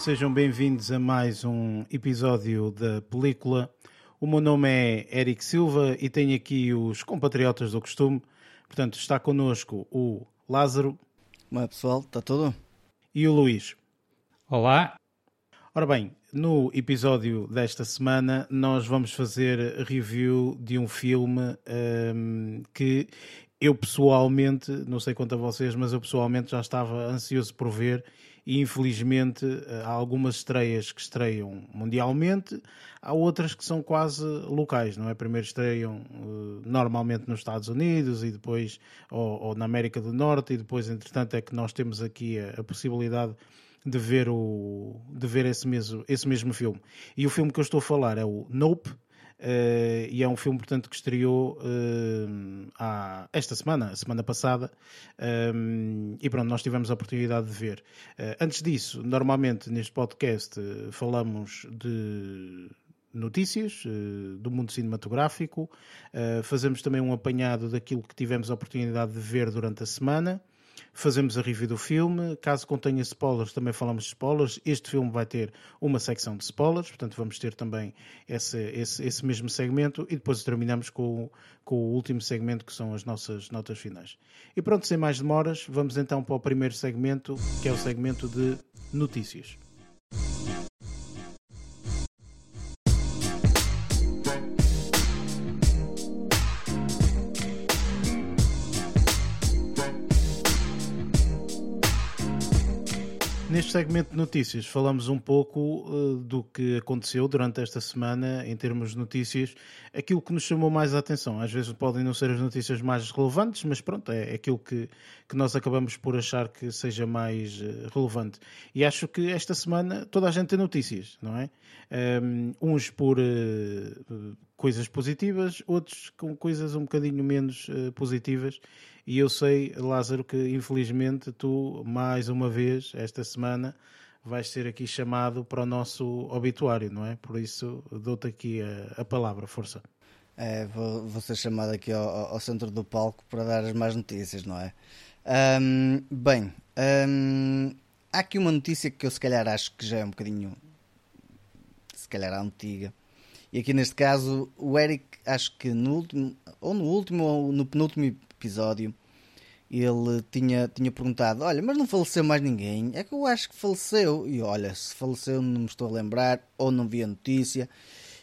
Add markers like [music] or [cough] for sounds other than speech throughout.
sejam bem-vindos a mais um episódio da película. O meu nome é Eric Silva e tenho aqui os compatriotas do costume. Portanto, está connosco o Lázaro. Como é, pessoal? Está tudo? E o Luís. Olá. Ora bem, no episódio desta semana nós vamos fazer review de um filme um, que eu pessoalmente, não sei quanto a vocês, mas eu pessoalmente já estava ansioso por ver e infelizmente há algumas estreias que estreiam mundialmente, há outras que são quase locais, não é? Primeiro estreiam uh, normalmente nos Estados Unidos e depois ou, ou, na América do Norte e depois entretanto é que nós temos aqui a, a possibilidade de ver, o, de ver esse, mesmo, esse mesmo filme. E o filme que eu estou a falar é o Nope, Uh, e é um filme, portanto, que estreou uh, há, esta semana, a semana passada, um, e pronto, nós tivemos a oportunidade de ver. Uh, antes disso, normalmente neste podcast falamos de notícias do mundo cinematográfico, fazemos também um apanhado daquilo que tivemos a oportunidade de ver durante a semana fazemos a review do filme. Caso contenha spoilers, também falamos de spoilers. Este filme vai ter uma secção de spoilers, portanto, vamos ter também esse, esse, esse mesmo segmento e depois terminamos com, com o último segmento que são as nossas notas finais. E pronto, sem mais demoras, vamos então para o primeiro segmento, que é o segmento de notícias. Neste segmento de notícias, falamos um pouco uh, do que aconteceu durante esta semana em termos de notícias, aquilo que nos chamou mais a atenção. Às vezes podem não ser as notícias mais relevantes, mas pronto, é aquilo que, que nós acabamos por achar que seja mais uh, relevante. E acho que esta semana toda a gente tem notícias, não é? Um, uns por uh, coisas positivas, outros com coisas um bocadinho menos positivas. E eu sei, Lázaro, que infelizmente tu, mais uma vez, esta semana, vais ser aqui chamado para o nosso obituário, não é? Por isso, dou-te aqui a, a, palavra, força. É, vou, vou ser chamado aqui ao, ao, centro do palco para dar as más notícias, não é? Bem, há aqui uma notícia que eu se calhar acho que já é um bocadinho, se calhar antiga. E aqui neste caso, o Eric, acho que no último, ou no último ou no penúltimo episódio, ele tinha, tinha perguntado: Olha, mas não faleceu mais ninguém? É que eu acho que faleceu. E olha, se faleceu, não me estou a lembrar, ou não vi a notícia.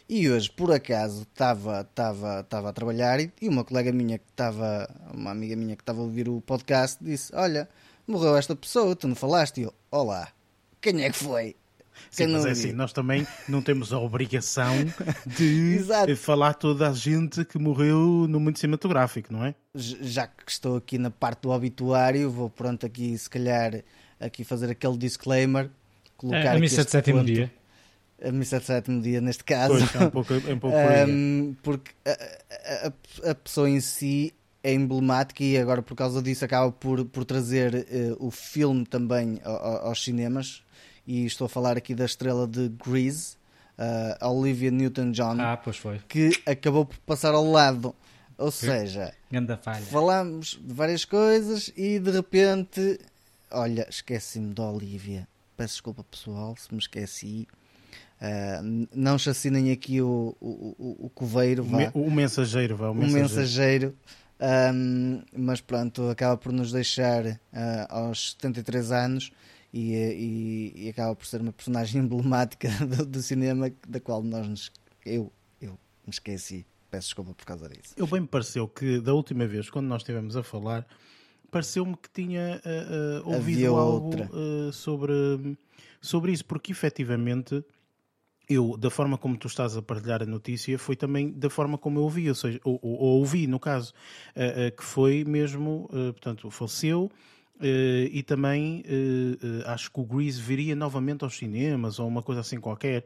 E hoje, por acaso, estava, estava, estava a trabalhar e, uma colega minha que estava, uma amiga minha que estava a ouvir o podcast, disse: Olha, morreu esta pessoa, tu não falaste? E eu: Olá, quem é que foi? Sim, mas é assim, nós também não temos a obrigação [laughs] de falar toda a gente que morreu no mundo cinematográfico, não é? Já que estou aqui na parte do obituário, vou pronto aqui, se calhar, aqui fazer aquele disclaimer, colocar é, a missa de sétimo dia. A missa de sétimo dia, neste caso. Pois, é um pouco, é um pouco um, Porque a, a, a, pessoa em si é emblemática e agora por causa disso acaba por, por trazer uh, o filme também aos cinemas e estou a falar aqui da estrela de Grease, uh, Olivia Newton-John, ah, pois foi. que acabou por passar ao lado. Ou seja, falha. falamos de várias coisas e de repente, olha, esqueci-me da Olivia. Peço desculpa pessoal se me esqueci. Uh, não chacinem aqui o, o, o, o coveiro, vá. O, mensageiro, vá. O mensageiro. O mensageiro. Um, mas pronto, acaba por nos deixar uh, aos 73 anos e, e, e, acaba por ser uma personagem [laughs] emblemática do, do, cinema da qual nós nos, eu, eu me esqueci. Peço desculpa por causa disso. Eu bem me pareceu que da última vez, quando nós estivemos a falar, pareceu-me que tinha uh, uh, ouvido Havia algo uh, sobre, sobre isso, porque efetivamente eu, da forma como tu estás a partilhar a notícia, foi também da forma como eu ouvi, ou seja, ou, ou, ou ouvi no caso, que foi mesmo, portanto, faleceu e também uh, uh, acho que o Grease viria novamente aos cinemas ou uma coisa assim qualquer.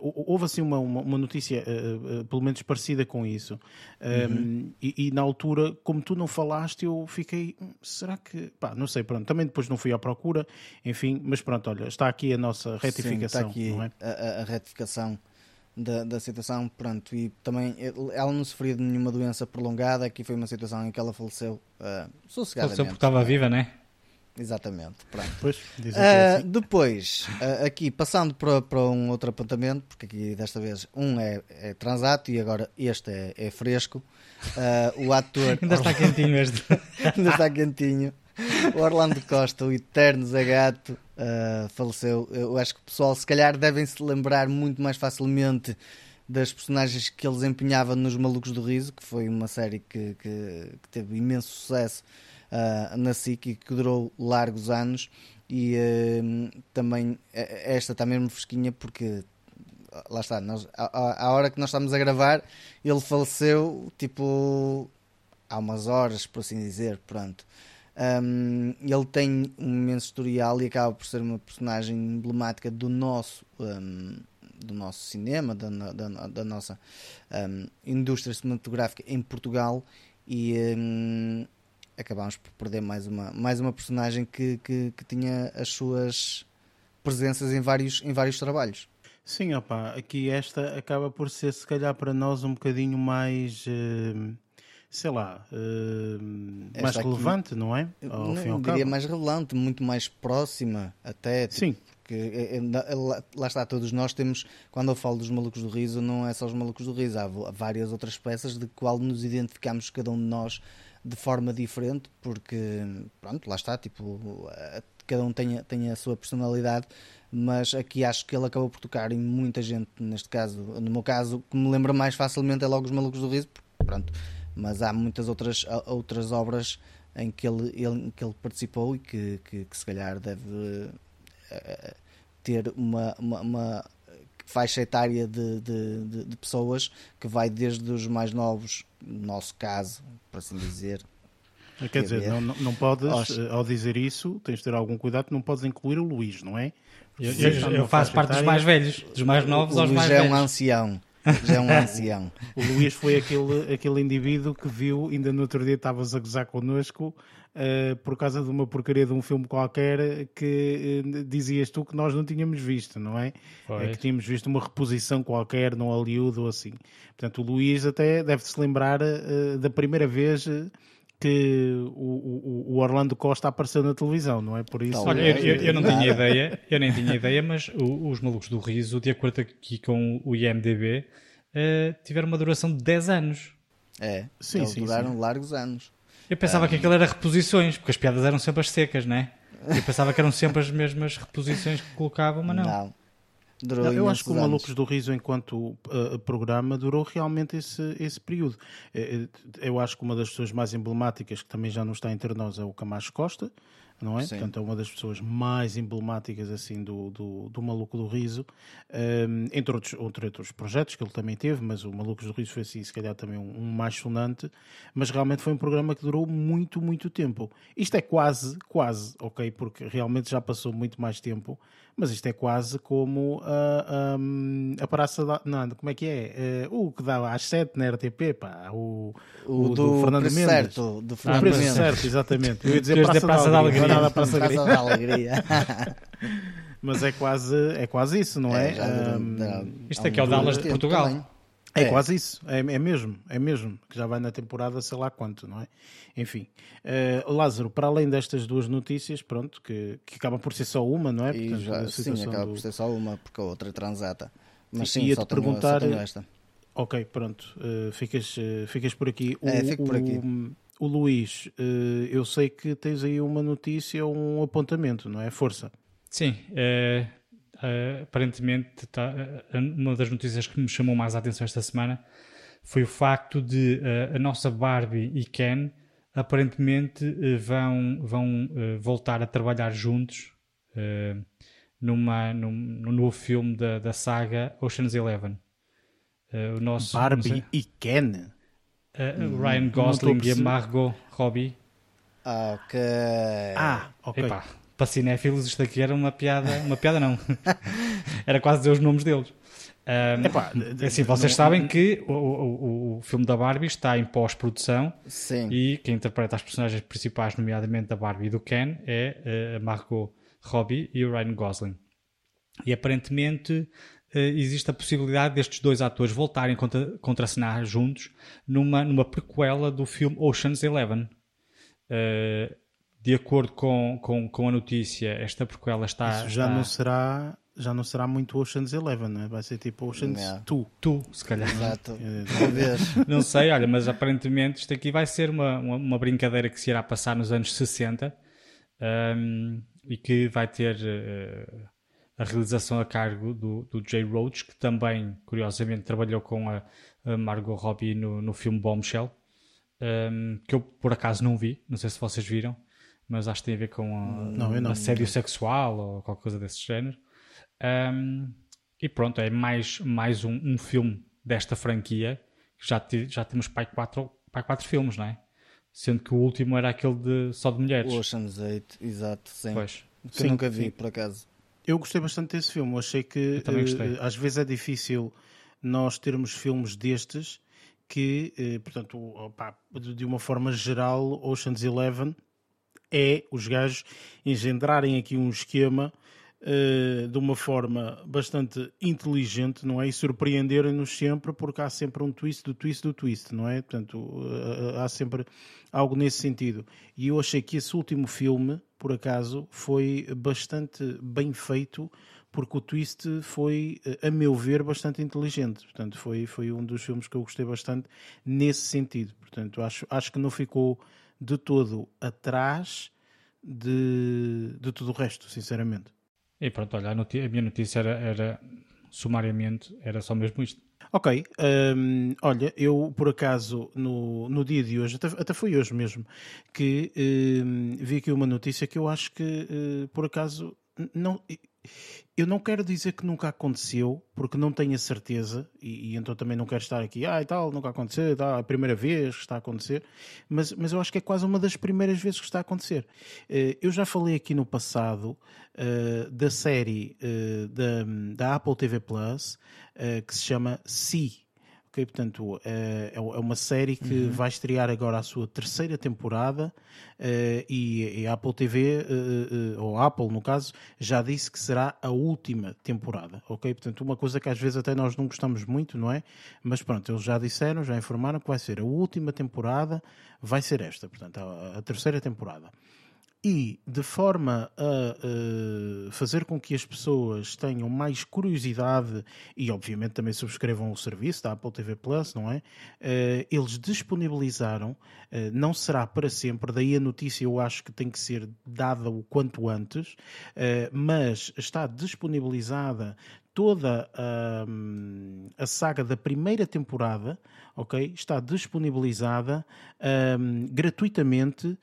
houve assim uma, uma, uma notícia, pelo menos parecida com isso. Uhum. e, e, na altura, como tu não falaste, eu fiquei. Hum, será que. Pá, não sei, pronto. Também depois não fui à procura, enfim, mas pronto, olha, está aqui a nossa retificação. Sim, está aqui é? a, a retificação da, da situação, pronto, e também ela não sofria de nenhuma doença prolongada, aqui foi uma situação em que ela faleceu uh, sossegadamente. Faleceu porque estava viva, né? Exatamente. Pronto. Pois, uh, assim. Depois, uh, aqui passando para, para um outro apontamento, porque aqui desta vez um é, é transato e agora este é, é fresco. Uh, o ator. [laughs] Ainda está quentinho este. [laughs] Ainda está quentinho. O Orlando Costa, o eterno Zagato, faleceu. Eu acho que o pessoal, se calhar, devem se lembrar muito mais facilmente das personagens que ele desempenhava nos Malucos do Riso, que foi uma série que, que, que teve imenso sucesso uh, na SIC e que durou largos anos. E uh, também esta está mesmo fresquinha porque lá está, nós, hora que nós estamos a gravar, ele faleceu tipo há umas horas, por assim dizer. Pronto. Um, ele tem um imenso historial e acaba por ser uma personagem emblemática do nosso um, do nosso cinema, da, da, da nossa um, indústria cinematográfica em Portugal e acabámos por perder mais uma, mais uma personagem que, que, que, tinha as suas presenças em vários, em vários trabalhos. Sim, opa, aqui esta acaba por ser se calhar para nós um bocadinho mais... Uh sei lá, uh, mais relevante, não é? Ao não, fim ao diria cabo. mais relevante, muito mais próxima até. Tipo, Sim. Que, é, é, lá está, todos nós temos, quando eu falo dos Malucos do Riso, não é só os Malucos do Riso, há várias outras peças de qual nos identificamos cada um de nós de forma diferente, porque, pronto, lá está, tipo, cada um tem, tem a sua personalidade, mas aqui acho que ele acabou por tocar em muita gente, neste caso, no meu caso, que me lembra mais facilmente é logo os Malucos do Riso, porque, pronto, mas há muitas outras, outras obras em que ele, ele, em que ele participou e que, que, que se calhar deve uh, ter uma, uma, uma, faixa etária de, de, de, de, pessoas que vai desde os mais novos, no nosso caso, por assim dizer. Quer dizer, não, não podes, eh, ao dizer isso, tens de ter algum cuidado, não podes incluir o Luís, não é? Eu, eu, eu faço parte etária. dos mais velhos, dos mais novos o aos Luís mais é velhos. um ancião. Já é um ancião. o Luís foi aquele, aquele indivíduo que viu, ainda no outro dia estavas a gozar connosco, uh, por causa de uma porcaria de um filme qualquer que uh, dizias tu que nós não tínhamos visto, não é? é? que tínhamos visto uma reposição qualquer no Hollywood ou assim. Portanto, o Luís até deve-se lembrar uh, da primeira vez que o, o, Orlando Costa apareceu na televisão, não é? Por isso. Olha, eu, eu, eu não tinha [laughs] ideia, eu nem tinha ideia, mas o, os malucos do riso, de acordo aqui com o IMDB, uh, eh, tiveram uma duração de 10 anos. É, sim, eles sim, duraram sim. largos anos. Eu pensava que aquilo era reposições, porque as piadas eram sempre as secas, não é? Eu pensava que eram sempre as mesmas reposições que colocavam, mas não. Não. Não, eu acho que o Malucos do Riso, enquanto uh, programa, durou realmente esse, esse período. Eh, eu acho que uma das pessoas mais emblemáticas, que também já não está entre nós, é o Camacho Costa, não é? Sim. Portanto, é uma das pessoas mais emblemáticas assim do, do, do Maluco do Riso, um, entre, outros, entre outros projetos que ele também teve, mas o Malucos do Riso foi assim, se calhar também um, um, mais sonante, mas realmente foi um programa que durou muito, muito tempo. Isto é quase, quase, ok, porque realmente já passou muito mais tempo, mas isto é quase como a, a, a Praça da. Não, como é que é? Uh, o que dá às 7 na RTP, pá, o, o, o do, do, Fernando Mendes. Certo, do Fernando Mendes. certo, exatamente. Eu ia dizer Praça, Praça da Alegria. Da Praça, Praça da Alegria. [laughs] mas é quase, é quase isso, não é? é? Um, isto aqui é o Dallas de Portugal. Também. É, é, quase isso, é, é, mesmo, é mesmo, que já vai na temporada sei lá quanto, não é? Enfim, uh, Lázaro, para além destas duas notícias, pronto, que, que acaba por ser só uma, não é? Portanto, já, sim, acaba do... por ser só uma, porque a outra é transata. Mas sim, ia-te perguntar. Tenho, esta. Ok, pronto, uh, ficas, uh, ficas por aqui. O, é, fico por aqui. O, o Luís, eu sei que tens aí uma notícia, um apontamento, não é? Força. Sim, é uh, aparentemente tá, uh, uma das notícias que me chamou mais a atenção esta semana foi o facto de uh, a nossa Barbie e Ken aparentemente vão, vão voltar a trabalhar juntos numa, num, num, novo filme da, da saga Ocean's Eleven. o nosso, Barbie e Ken? o Ryan Gosling e a Margot Robbie. Ok. Ah, ok. Epá, para cinéfilos isto aqui era uma piada, uma piada não, [laughs] era quase dizer os nomes deles. Um, Epá, assim, vocês não, sabem que o, o, o, filme da Barbie está em pós-produção e quem interpreta as personagens principais, nomeadamente da Barbie e do Ken, é eh, a Margot Robbie e o Ryan Gosling. E aparentemente uh, existe a possibilidade destes dois atores voltarem contra, contracenar juntos numa, numa prequela do filme Ocean's Eleven. Uh, de acordo com, com, com a notícia, esta prequela está. Isso já está... não será. Já não será muito Ocean's Eleven, né? vai ser tipo Ocean's yeah. 2. Tu, se calhar. Exato. É, [laughs] [laughs] não sei, olha, mas aparentemente isto aqui vai ser uma, uma, uma brincadeira que se irá passar nos anos 60 um, e que vai ter uh, a realização a cargo do, do Jay Roach, que também, curiosamente, trabalhou com a, a Margot Robbie no, no filme Bombshell, um, que eu por acaso não vi, não sei se vocês viram mas acho que tem a ver com a, não, não, assédio não. sexual ou qualquer coisa desse género. Um, e pronto, é mais, mais um, um filme desta franquia. Já, te, já temos pai quatro, pai quatro filmes, não é? Sendo que o último era aquele de, só de mulheres. O Ocean's 8, exato, sim. Pois. Que sim, nunca vi, sim. por acaso. Eu gostei bastante desse filme. Eu achei que uh, às vezes é difícil nós termos filmes destes que, uh, portanto, opa, de uma forma geral, Ocean's Eleven é os gajos engendrarem aqui um esquema uh, de uma forma bastante inteligente, não é? E surpreenderem-nos sempre, porque há sempre um twist do twist do twist, não é? Portanto, uh, há sempre algo nesse sentido. E eu achei que esse último filme, por acaso, foi bastante bem feito porque o twist foi, a meu ver, bastante inteligente. Portanto, foi, foi um dos filmes que eu gostei bastante nesse sentido. Portanto, acho, acho que não ficou de todo atrás de, de tudo o resto, sinceramente. E pronto, olha, a, a minha notícia era, era, sumariamente, era só mesmo isto. Ok, um, olha, eu por acaso no, no dia de hoje, até, até foi hoje mesmo, que um, vi aqui uma notícia que eu acho que uh, por acaso não eu não quero dizer que nunca aconteceu, porque não tenho a certeza, e, e, então também não quero estar aqui, ah e tal, nunca aconteceu, tá, é a primeira vez que está a acontecer, mas, mas eu acho que é quase uma das primeiras vezes que está a acontecer. Uh, eu já falei aqui no passado uh, da série uh, da, da Apple TV Plus que se chama Si Ok, portanto, é, é uma série que uhum. vai estrear agora a sua terceira temporada uh, e, a Apple TV, uh, ou Apple no caso, já disse que será a última temporada. Ok, portanto, uma coisa que às vezes até nós não gostamos muito, não é? Mas pronto, eles já disseram, já informaram que vai ser a última temporada, vai ser esta, portanto, a, a terceira temporada e de forma a uh, fazer com que as pessoas tenham mais curiosidade e obviamente também subscrevam o serviço da Apple TV Plus, não é? Uh, eles disponibilizaram, uh, não será para sempre, daí a notícia eu acho que tem que ser dada o quanto antes, mas está disponibilizada toda a, a saga da primeira temporada, ok? Está disponibilizada um, gratuitamente uh,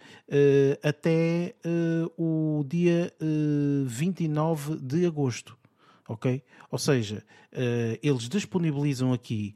até uh, o dia uh, eh, 29 de agosto, ok? Ou seja, eles disponibilizam aqui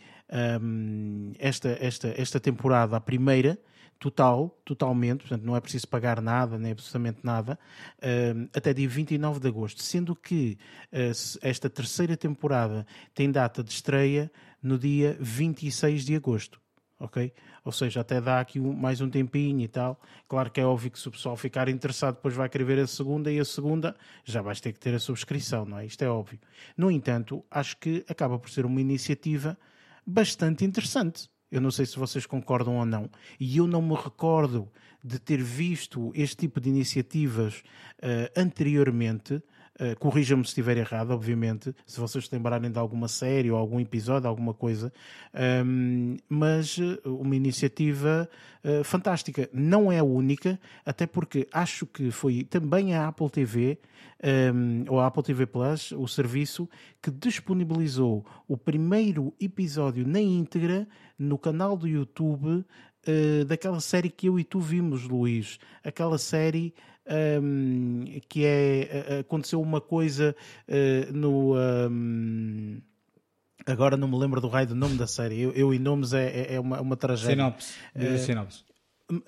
um, esta, esta, esta temporada, a primeira, total, totalmente, portanto não é preciso pagar nada, nem absolutamente nada, uh, até dia 29 de agosto, sendo que uh, esta terceira temporada tem data de estreia no dia 26 de agosto. Ok? Ou seja, até dá aqui mais um tempinho e tal. Claro que é óbvio que se o pessoal ficar interessado, depois vai querer ver a segunda e a segunda já vais ter que ter a subscrição, não é? Isto é óbvio. No entanto, acho que acaba por ser uma iniciativa bastante interessante eu não sei se vocês concordam ou não. E eu não me recordo de ter visto este tipo de iniciativas uh, anteriormente. Uh, Corrija-me se estiver errado, obviamente, se vocês lembrarem de alguma série ou algum episódio, alguma coisa, um, mas uh, uma iniciativa uh, fantástica. Não é a única, até porque acho que foi também a Apple TV um, ou a Apple TV Plus, o serviço que disponibilizou o primeiro episódio na íntegra no canal do YouTube uh, daquela série que eu e tu vimos, Luís. Aquela série um, que é. Aconteceu uma coisa uh, no. Um, agora não me lembro do raio do nome da série. Eu, eu e nomes é, é, é uma, uma tragédia. Sinopse. Uh, sinopse.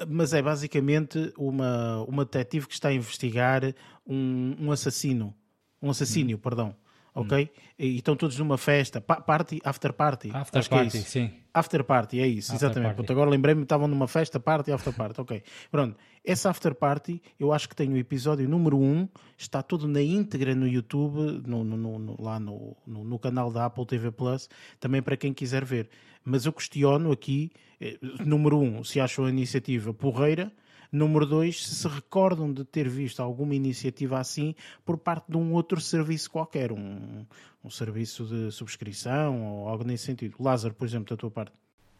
Mas é basicamente uma, uma detetive que está a investigar um, um assassino. Um assassínio, hum. perdão ok? E estão todos numa festa, party, after party. After Acho party, é sim. After party, é isso, after exatamente. Pronto, agora lembrei-me, estavam numa festa, party, after party, ok. Pronto, essa after party, eu acho que tem o episódio número 1, está todo na íntegra no YouTube, no, no, no, lá no, no, canal da Apple TV Plus, também para quem quiser ver. Mas eu questiono aqui, eh, número 1, se acham a iniciativa porreira, Número dois, se se recordam de ter visto alguma iniciativa assim por parte de um outro serviço qualquer, um, um serviço de subscrição ou algo nesse sentido. Lázaro, por exemplo, da tua parte.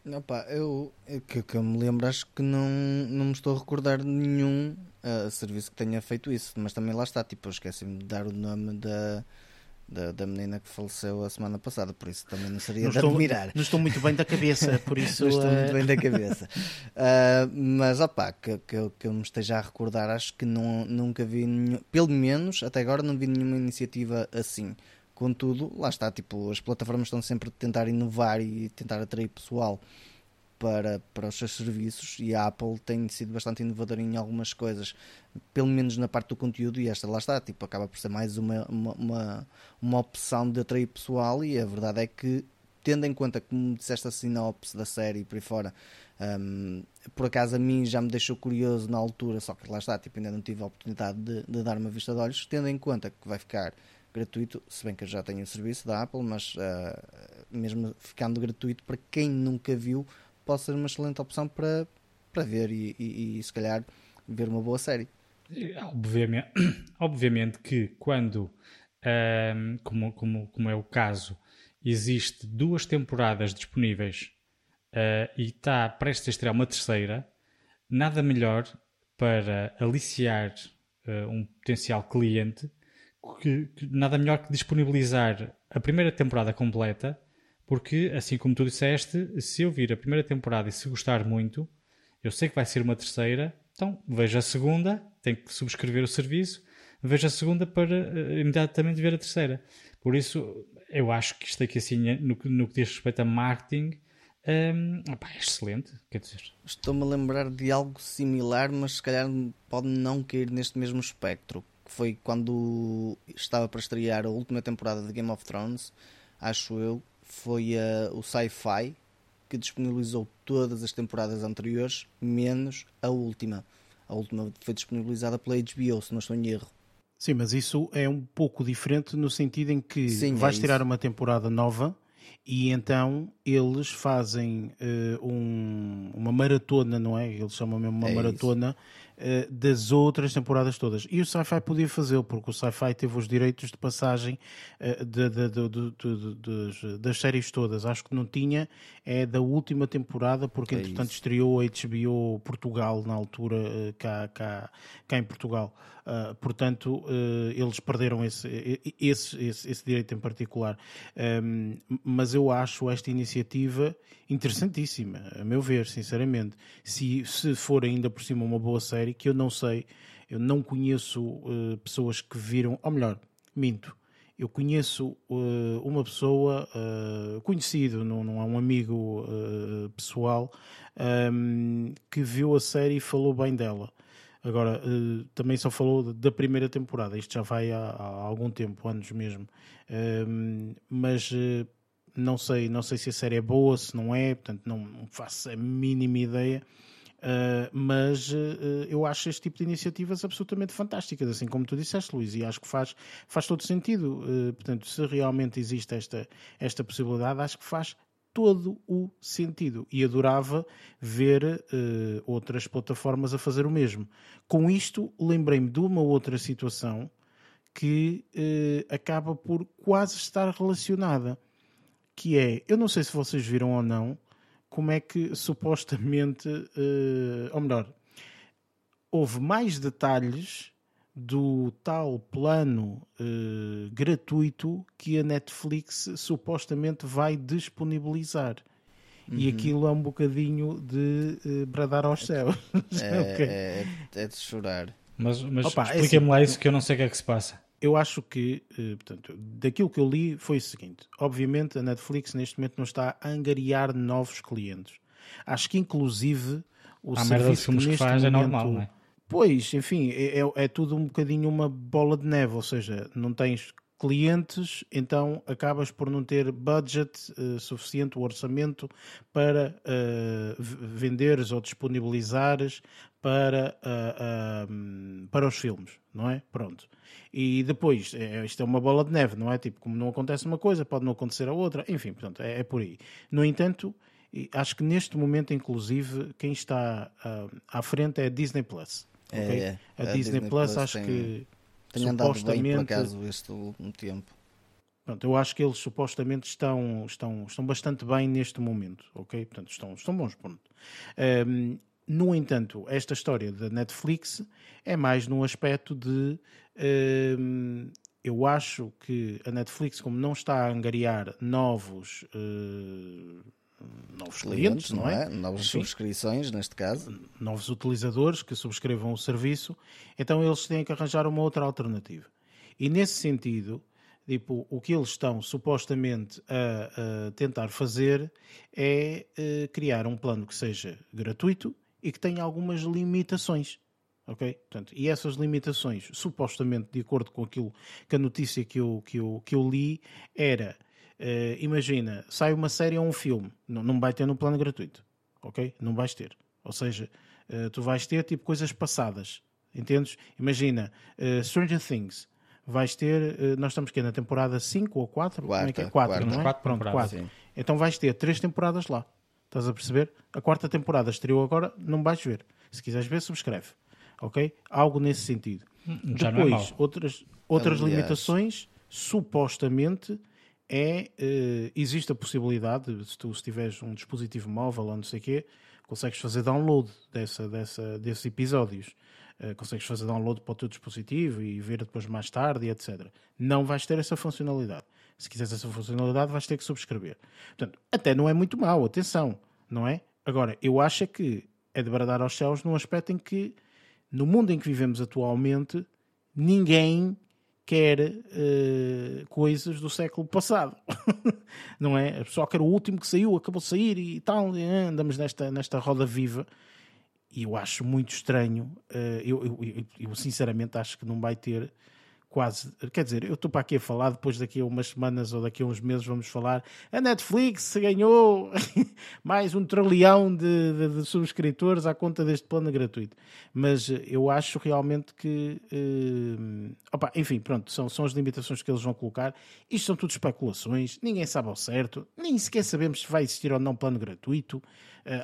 Não, pá, eu, que, que eu me lembro, acho que não, não me estou a recordar de nenhum uh, serviço que tenha feito isso, mas também lá está, tipo, eu esqueci-me de dar o nome da, da, da menina que faleceu a semana passada, por isso também não seria não de estou, admirar. Não estou muito bem da cabeça, por [laughs] isso. não estou muito bem da [laughs] cabeça. Uh, mas opá, que, que, eu, que eu me esteja a recordar, acho que não, nunca vi nenhum, pelo menos até agora não vi nenhuma iniciativa assim. Contudo, lá está, tipo, as plataformas estão sempre a tentar inovar e tentar atrair pessoal para, para os seus serviços e a Apple tem sido bastante inovadora em algumas coisas, pelo menos na parte do conteúdo, e esta lá está, tipo, acaba por ser mais uma, uma, uma, uma opção de atrair pessoal e a verdade é que tendo em conta, como disseste a sinopse da série e por aí fora, um, por acaso a mim já me deixou curioso na altura, só que lá está, tipo, ainda não tive a oportunidade de, de dar uma vista de olhos, tendo em conta que vai ficar gratuito, se bem que eu já tenho o serviço da Apple, mas uh, mesmo ficando gratuito, para quem nunca viu, pode ser uma excelente opção para, para ver e, e, e se calhar ver uma boa série. Obviamente, [coughs] obviamente que quando, um, como, como, como é o caso, existe duas temporadas disponíveis uh, e está prestes a estrear uma terceira, nada melhor para aliciar uh, um potencial cliente que, que, nada melhor que disponibilizar a primeira temporada completa porque, assim como tu disseste, se eu vir a primeira temporada e se gostar muito, eu sei que vai ser uma terceira, então veja a segunda, tenho que subscrever o serviço, veja a segunda para uh, imediatamente ver a terceira. Por isso, eu acho que isto aqui, assim, no, no que diz respeito a marketing, um, opa, é excelente. Quer dizer. Estou-me a lembrar de algo similar, mas se calhar pode não cair neste mesmo espectro. Que foi quando estava para estrear a última temporada de Game of Thrones, acho eu, foi uh, o Sci-Fi que disponibilizou todas as temporadas anteriores, menos a última. A última foi disponibilizada pela HBO, se não estou em erro. Sim, mas isso é um pouco diferente no sentido em que Sim, vais é tirar uma temporada nova e então eles fazem uh, um, uma maratona, não é? Eles chamam mesmo uma é maratona uh, das outras temporadas todas. E o Sci-Fi podia fazê-lo, porque o Sci-Fi teve os direitos de passagem uh, de, de, das séries todas. Acho que não tinha, é da última temporada, porque é entretanto isso. estreou a HBO Portugal na altura, cá, cá, cá em Portugal. portanto, eles perderam esse, esse, esse, esse, direito em particular. Um, mas eu acho esta iniciativa interessantíssima, a meu ver, sinceramente. Se, se for ainda por cima uma boa série, que eu não sei, eu não conheço uh, pessoas que viram, ou melhor, minto. Eu conheço uh, uma pessoa, uh, conhecido, não, não é um amigo pessoal, um, que viu a série e falou bem dela. Agora, também só falou da primeira temporada, isto já vai há, há algum tempo, anos mesmo. mas não sei, não sei se a série é boa, se não é, portanto não faço a mínima ideia. Uh, mas uh, eu acho este tipo de iniciativas absolutamente fantásticas, assim como tu disseste, Luís, e acho que faz, faz todo sentido. Uh, portanto, se realmente existe esta, esta possibilidade, acho que faz todo o sentido. E adorava ver outras plataformas a fazer o mesmo. Com isto, lembrei-me de uma outra situação que acaba por quase estar relacionada que é, eu não sei se vocês viram ou não, como é que supostamente, uh, ou melhor, houve mais detalhes do tal plano uh, gratuito que a Netflix supostamente vai disponibilizar. Uhum. E aquilo é um bocadinho de uh, bradar aos céus. É, [laughs] okay. é, é, de chorar. Mas, mas explica-me é assim, lá isso que eu não sei o que é que se passa eu acho que, eh, portanto, daquilo que eu li foi o seguinte: obviamente a Netflix neste momento não está a angariar novos clientes. Acho que inclusive o a serviço que, que faz é momento, é normal, não é? Pois, enfim, é, é, é tudo um bocadinho uma bola de neve, ou seja, não tens clientes, então acabas por não ter budget uh, suficiente, o orçamento para uh, venderes ou disponibilizares para, uh, para os filmes, não é? Pronto. E depois, é, isto é uma bola de neve, não é? Tipo, como não acontece uma coisa, pode não acontecer a outra, enfim, portanto, é, é por aí. No entanto, acho que neste momento, inclusive, quem está uh, à frente é a Disney Plus. É, okay? é. A, a, Disney, Disney Plus, Plus acho tem, que tem supostamente... bem, por acaso, este último tempo. Pronto, eu acho que eles supostamente estão, estão, estão bastante bem neste momento, ok? Portanto, estão, estão bons, ponto. Um, no entanto, esta história da Netflix é mais no aspecto de um, eu acho que a Netflix, como não está a angariar novos, uh, novos clientes, clientes, não é? é? Novas Enfim, subscrições, neste caso. Novos utilizadores que subscrevam o serviço, então eles têm que arranjar uma outra alternativa. E nesse sentido, tipo, o que eles estão supostamente a, a tentar fazer é uh, criar um plano que seja gratuito e que tenha algumas limitações ok? Portanto, e essas limitações, supostamente de acordo com aquilo que a notícia que eu, que eu, que eu li, era, uh, imagina, sai uma série ou um filme, não, não vai ter no plano gratuito, ok? Não vais ter. Ou seja, uh, tu vais ter tipo coisas passadas, entendes? Imagina, uh, Stranger Things, vais ter, nós estamos aqui na temporada 5 ou 4? Quarta, Como é que é? 4, não é? Quatro Pronto, 4. Então vais ter 3 temporadas lá. Estás a perceber? A quarta temporada estreou agora, não vais ver. Se quiseres ver, subscreve ok? Algo nesse sentido. Hum, já é Depois, é outras, outras limitações, supostamente, é, uh, existe a possibilidade, se tu se tiveres um dispositivo móvel ou não sei o quê, consegues fazer download dessa, dessa, desses episódios. Uh, consegues fazer download para o teu dispositivo e ver depois mais tarde e etc. Não vais ter essa funcionalidade. Se quiseres essa funcionalidade, vais ter que subscrever. Portanto, até não é muito mau, atenção, não é? Agora, eu acho é que é de bradar aos céus num aspecto em que no mundo em que vivemos atualmente, ninguém quer uh, coisas do século passado, [laughs] não é? A pessoa quer o último que saiu, acabou de sair e tal, e andamos nesta, nesta roda viva. E eu acho muito estranho, uh, eu, eu, eu, sinceramente acho que não vai ter quase. Quer dizer, eu estou para aqui a falar, depois daqui a umas semanas ou daqui a uns meses vamos falar. A Netflix ganhou [laughs] mais um trilhão de, de, de, subscritores à conta deste plano gratuito. Mas eh, eu acho realmente que. Uh, opa, enfim, pronto, são, são as limitações que eles vão colocar. Isto são tudo especulações, ninguém sabe ao certo, nem sequer sabemos se vai existir ou não plano gratuito.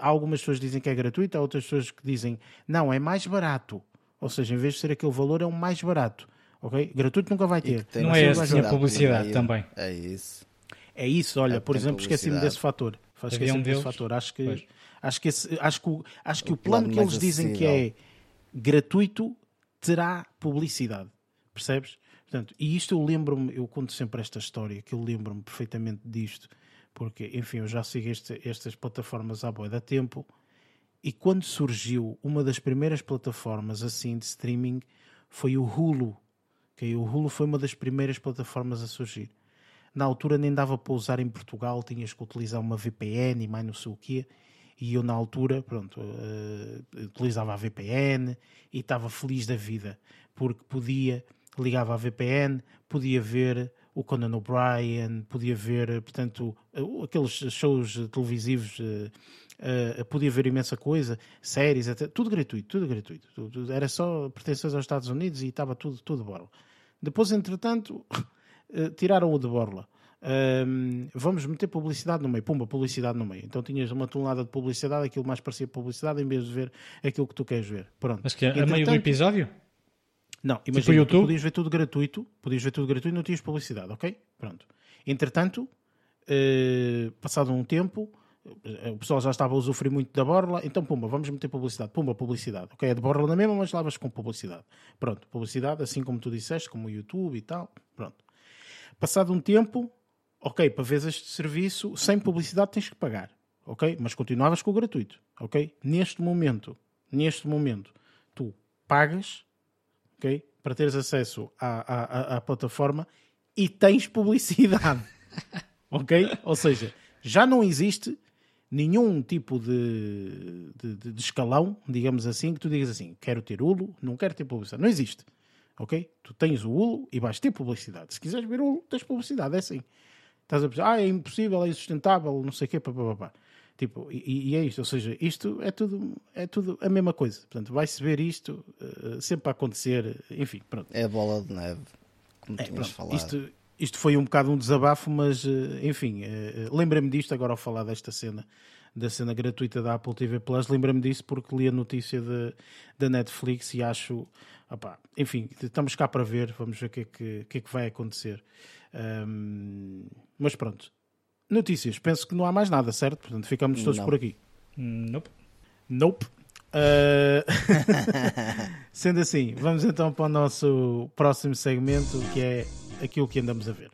Há algumas pessoas dizem que é gratuito, há outras pessoas que dizem não, é mais barato. Ou seja, em vez de ser aquele valor, é um mais barato ok? Gratuito nunca vai ter. Não é essa a publicidade também. É isso. É isso, olha, é, por exemplo, esqueci-me desse fator. Esqueci-me desse fator. Acho que, acho que, esse, acho que, o, acho que o, o plano, plano que eles dizem que é gratuito terá publicidade. Percebes? Portanto, e isto eu lembro-me, eu conto sempre esta história, que eu lembro-me perfeitamente disto, porque, enfim, eu já sigo este, estas plataformas há boa da tempo, e quando surgiu uma das primeiras plataformas assim de streaming foi o Hulu. Okay? O Hulu foi uma das primeiras plataformas a surgir. Na altura nem dava para usar em Portugal, tinhas que utilizar uma VPN e mais não sei o quê. E eu, na altura, pronto, uh, utilizava a VPN e estava feliz da vida, porque podia, ligava a VPN, podia ver o Conan O'Brien, podia ver, portanto, uh, aqueles shows televisivos, uh, podia ver imensa coisa, séries, até, tudo gratuito, tudo gratuito. Tudo, era só pertences aos Estados Unidos e estava tudo, tudo borla. Depois, entretanto, [laughs] eh, tiraram o de borla. Um, vamos meter publicidade no meio, pumba, publicidade no meio. Então tinhas uma tonelada de publicidade, aquilo mais parecia publicidade em vez de ver aquilo que tu queres ver. Pronto. Mas que é a meio do episódio? Não, tipo imagina, tipo tu podias ver tudo gratuito, podias ver tudo gratuito e não tinhas publicidade, ok? Pronto. Entretanto, uh, passado um tempo, o pessoal já estava a usufruir muito da borla, então pumba, vamos meter publicidade, pumba, publicidade. Ok, é de borla na mesma, mas lavas com publicidade. Pronto, publicidade, assim como tu disseste, como o YouTube e tal. Pronto. Passado um tempo, ok, para ver este serviço, sem publicidade tens que pagar. Ok? Mas continuavas com o gratuito. Ok? Neste momento, neste momento, tu pagas, ok? Para teres acesso à, à, à plataforma e tens publicidade. [laughs] ok? Ou seja, já não existe nenhum tipo de, de, de, escalão, digamos assim, que tu digas assim, quero ter Hulu, não quero ter publicidade. Não existe. Ok? Tu tens o Hulu e vais ter publicidade. Se quiseres ver o Hulu, tens publicidade. É assim. Estás a pensar, ah, é impossível, é insustentável, não sei o quê, papapá. Tipo, e, e, é isto, ou seja, isto é tudo, é tudo a mesma coisa. Portanto, vai-se ver isto uh, sempre a acontecer, enfim, pronto. É a bola de neve, como é, tinhas falado. Isto, isto foi um bocado um desabafo, mas eh, enfim, eh, lembrei-me disto agora ao falar desta cena da cena gratuita da Apple TV Plus. Lembra-me disso porque li a notícia da Netflix e acho. Opa, enfim, estamos cá para ver, vamos ver o que é que, que, é que vai acontecer. Um, mas pronto. Notícias, penso que não há mais nada, certo? Portanto, ficamos todos não. por aqui. Nope. Nope. Uh... [laughs] Sendo assim, vamos então para o nosso próximo segmento que é aquilo que andamos a ver.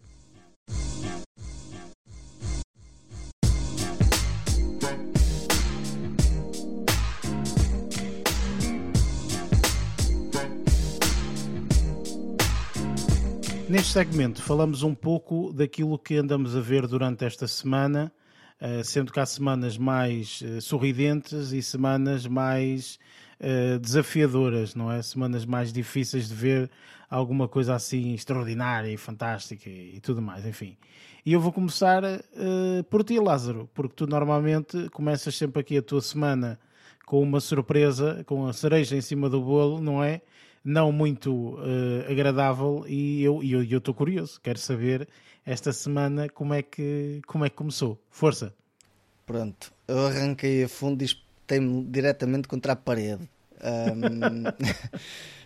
Neste segmento falamos um pouco daquilo que andamos a ver durante esta semana, eh, sendo que há semanas mais eh, sorridentes e semanas mais eh, desafiadoras, não é? Semanas mais difíceis de ver alguma coisa assim extraordinária e fantástica e tudo mais, enfim. E eu vou começar por ti, Lázaro, porque tu normalmente começas sempre aqui a tua semana com uma surpresa, com a cereja em cima do bolo, não é? não muito uh, agradável e eu estou eu, eu curioso, quero saber esta semana como é que, como é que começou. Força! Pronto, eu arranquei a fundo e espetei-me diretamente contra a parede. Um, [laughs]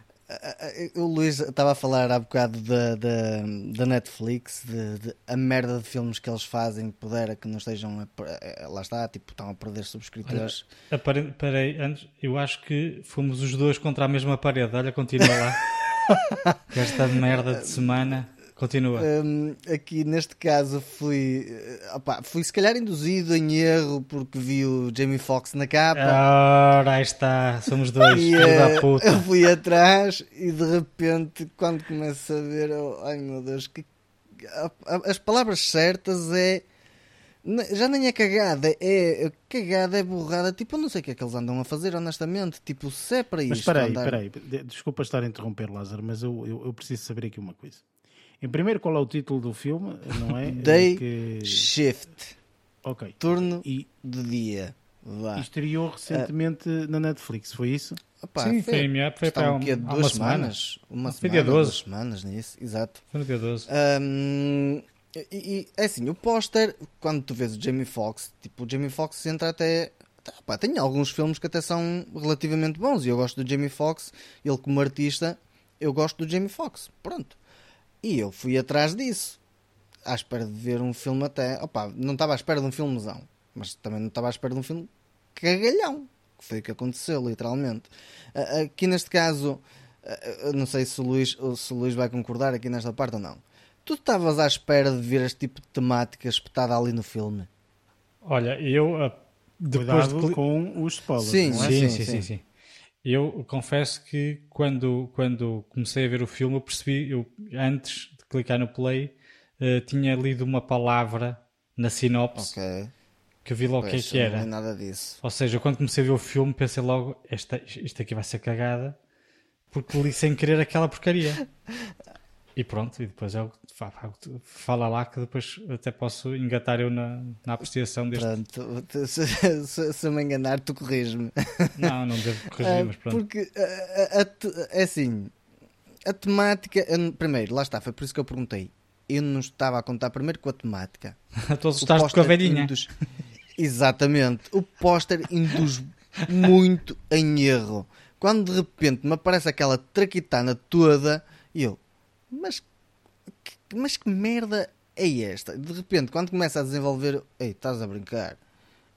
O Luís estava a falar há bocado da, da, da Netflix, de, de, a merda de filmes que eles fazem, pudera que não estejam. A, lá está, tipo, estão a perder subscritores. Olha, peraí, antes, eu acho que fomos os dois contra a mesma parede. Olha, continua lá. [laughs] Esta merda de semana. Continua. Um, aqui neste caso fui, eh, opa, fui se calhar induzido em erro porque vi o Jamie Foxx na capa. Ora, aí está, somos dois, e, uh, puta. Eu fui atrás e de repente, quando começo a ver, oh, ai meu Deus, que, as palavras certas é. Já nem é cagada, é cagada, é borrada. Tipo, eu não sei o que é que eles andam a fazer, honestamente. Tipo, se é para isso. Mas espera aí, espera aí, desculpa estar a interromper, Lázaro, mas eu, eu, eu preciso saber aqui uma coisa. Em primeiro, qual é o título do filme? Não é? [laughs] Day que... Shift. Ok. Turno e... de dia. Vá. Estreou recentemente uh... na Netflix, foi isso? Opa, Sim, foi, foi, foi para um, duas uma semanas. Uma foi semana, dia 12. duas semanas nisso, exato. Foi no dia 12. Um, e, e, é assim, o póster, quando tu vês o Jamie Foxx, tipo, o Jamie Foxx entra até. Pá, tem alguns filmes que até são relativamente bons e eu gosto do Jamie Foxx, ele como artista, eu gosto do Jamie Foxx. Pronto. E eu fui atrás disso, à espera de ver um filme até. Opa, não estava à espera de um filmezão, mas também não estava à espera de um filme cagalhão, que foi o que aconteceu, literalmente. Aqui neste caso, não sei se o Luís, se o Luís vai concordar aqui nesta parte ou não. Tu estavas à espera de ver este tipo de temática espetada ali no filme? Olha, eu. Depois de... com os spoilers. Sim, é? sim, sim, sim, sim, sim. Eu confesso que quando, quando comecei a ver o filme, eu percebi, eu, antes de clicar no play, uh, tinha lido uma palavra na sinopse okay. que vi logo o que é que era. Não é nada disso. Ou seja, quando comecei a ver o filme, pensei logo: esta, isto aqui vai ser cagada, porque li sem querer aquela porcaria. [laughs] E pronto, e depois eu fala lá que depois até posso engatar eu na, na apreciação deste. Pronto, [laughs] se, se, se me enganar, tu corriges-me. Não, não devo corrigir, ah, mas pronto. Porque é assim, a temática. Primeiro, lá está, foi por isso que eu perguntei. Eu não estava a contar primeiro com a temática. [laughs] Todos estás com a velhinha. Induz, exatamente. O póster induz muito em erro. Quando de repente me aparece aquela traquitana toda, e eu, mas, mas que merda é esta? De repente, quando começa a desenvolver, ei, estás a brincar?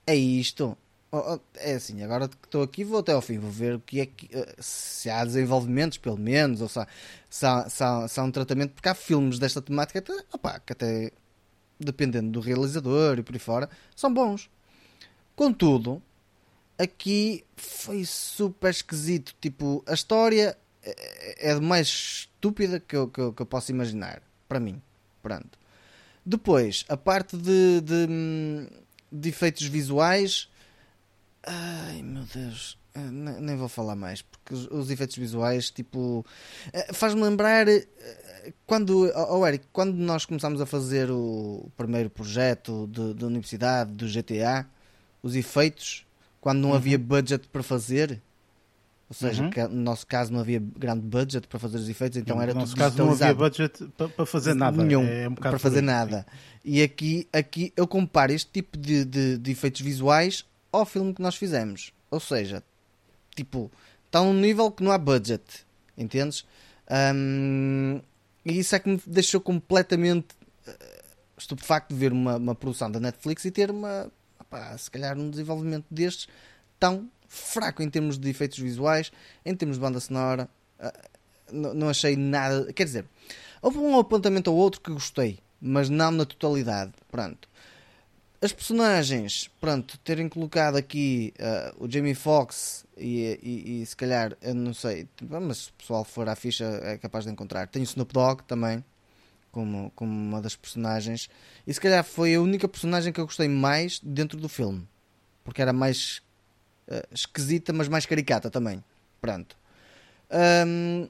É isto? Oh, oh, é assim, agora que estou aqui, vou até ao fim, vou ver o que é que, eh, se há desenvolvimentos, pelo menos, ou se há, se há, se há, se há um tratamento, porque há filmes desta temática até, opa, que até, dependendo do realizador e por aí fora, são bons. Contudo, aqui foi super esquisito. Tipo, a história é, é mais estúpida que eu, que eu, que eu posso imaginar. Para mim. Pronto. Depois, a parte de, de, de efeitos visuais. Ai meu Deus. Eh, nem vou falar mais, porque os, os efeitos visuais, tipo, eh, faz-me lembrar eh, quando, oh Eric, quando nós começámos a fazer o primeiro projeto de universidade, do GTA, os efeitos, quando não uhum. havia budget para fazer, ou seja, uhum. no nosso caso não havia grande budget para fazer os efeitos, então não, era no nosso caso não havia budget para, para fazer nada. Nenhum, é um para fazer nada. E aqui, aqui eu comparo este tipo de, de, de, efeitos visuais ao filme que nós fizemos. Ou seja, tipo, está num nível que não há budget, entendes? Um, e isso é que me deixou completamente uh, estupefacto de ver uma, uma produção da Netflix e ter uma, opá, se calhar um desenvolvimento destes tão fraco em termos de efeitos visuais, em termos de banda sonora. Não, não achei nada. Quer dizer, houve um apontamento ou outro que gostei, mas não na totalidade. Pronto. As personagens, pronto, terem colocado aqui uh, o Jamie Foxx e, e, e, se calhar, eu não sei, mas se o pessoal for à ficha é capaz de encontrar. Tem o Snoop Dogg também, como, como uma das personagens, e se calhar foi a única personagem que eu gostei mais dentro do filme, porque era mais uh, esquisita, mas mais caricata também. Pronto. Um,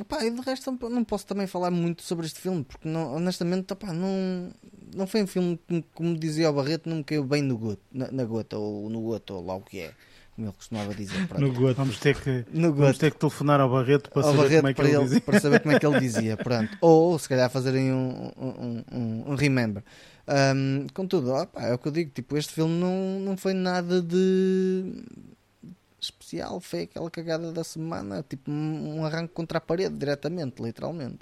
Epá, e de resto não posso também falar muito sobre este filme, porque não, honestamente não, não foi um filme que, como dizia o Barreto, não me caiu bem no goto, na, na gota, ou no goto, ou lá o que é, como ele costumava dizer. No goto. Vamos ter que, no vamos ter que telefonar ao Barreto para ao saber Barreto como é que para ele, dizia. Para saber como é que ele [laughs] dizia, pronto. Ou, ou se calhar fazerem um, um, um, um remember. Um, contudo, opa, é o que eu digo, tipo, este filme não, não foi nada de especial, foi aquela cagada da semana, tipo um arranque contra a parede, diretamente, literalmente.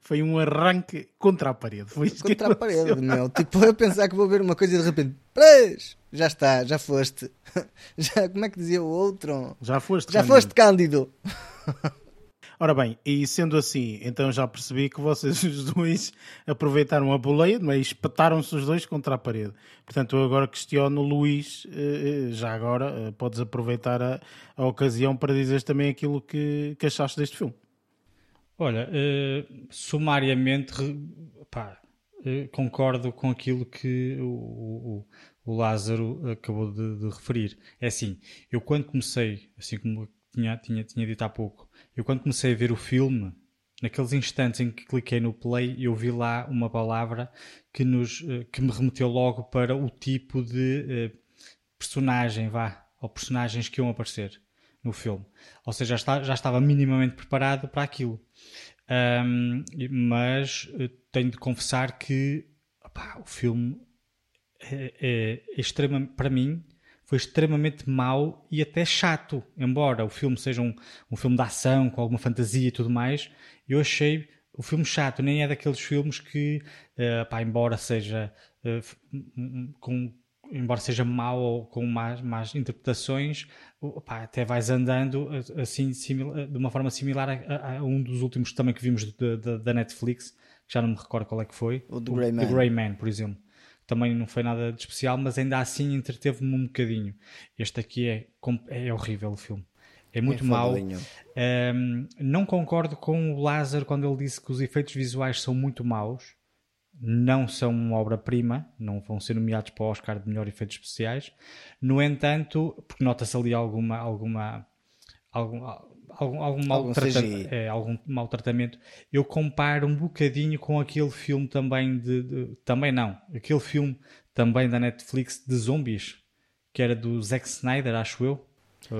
Foi um arranque contra a parede. Foi contra a parede, meu. Tipo, eu pensar que vou ver uma coisa e de repente, Prês! já está, já foste. [laughs] Já, como é que dizia o outro? Já foste, Já Cândido. foste, Cândido. Ora bem, e sendo assim, então já percebi que vocês [laughs] os dois aproveitaram a boleia, mas espetaram-se os dois contra a parede. Portanto, eu agora questiono Luís, eh, eh, já agora eh, podes aproveitar a, a ocasião para dizeres também aquilo que, que achaste deste filme. Olha, uh, sumariamente, pá, uh, concordo com aquilo que o, o, o Lázaro acabou de, de, referir. É assim, eu quando comecei, assim como tinha, tinha, tinha dito há pouco, eu quando comecei a ver o filme, naqueles instantes em que cliquei no play, eu vi lá uma palavra que, nos, eh, que me remeteu logo para o tipo de uh, personagem, vá, ou personagens que iam aparecer no filme. Ou seja, já, está, já estava minimamente preparado para aquilo. Um, mas uh, tenho de confessar que opá, o filme é, é, é extremamente, para mim, foi extremamente mau e até chato. Embora o filme seja um, um filme de ação, com alguma fantasia e tudo mais, eu achei o filme chato. Nem é daqueles filmes que, uh, pá, embora seja uh, com embora seja mau ou com más, más interpretações, até vais andando assim de uma forma similar a, a, um dos últimos também que vimos da Netflix, que já não me recordo qual é que foi. O The Grey Man. The Grey Man, por exemplo também não foi nada de especial, mas ainda assim entreteve-me um bocadinho. Este aqui é, é horrível o filme. É muito é mau. Um, não concordo com o Lázaro quando ele disse que os efeitos visuais são muito maus. Não são uma obra-prima, não vão ser nomeados para o Oscar de melhor efeitos especiais. No entanto, porque nota-se ali alguma, alguma, algum, algum, algum, maltratamento, é, algum maltratamento, eu comparo um bocadinho com aquele filme também de, de, Também não, aquele filme também da Netflix de zombies, que era do Zack Snyder, acho eu.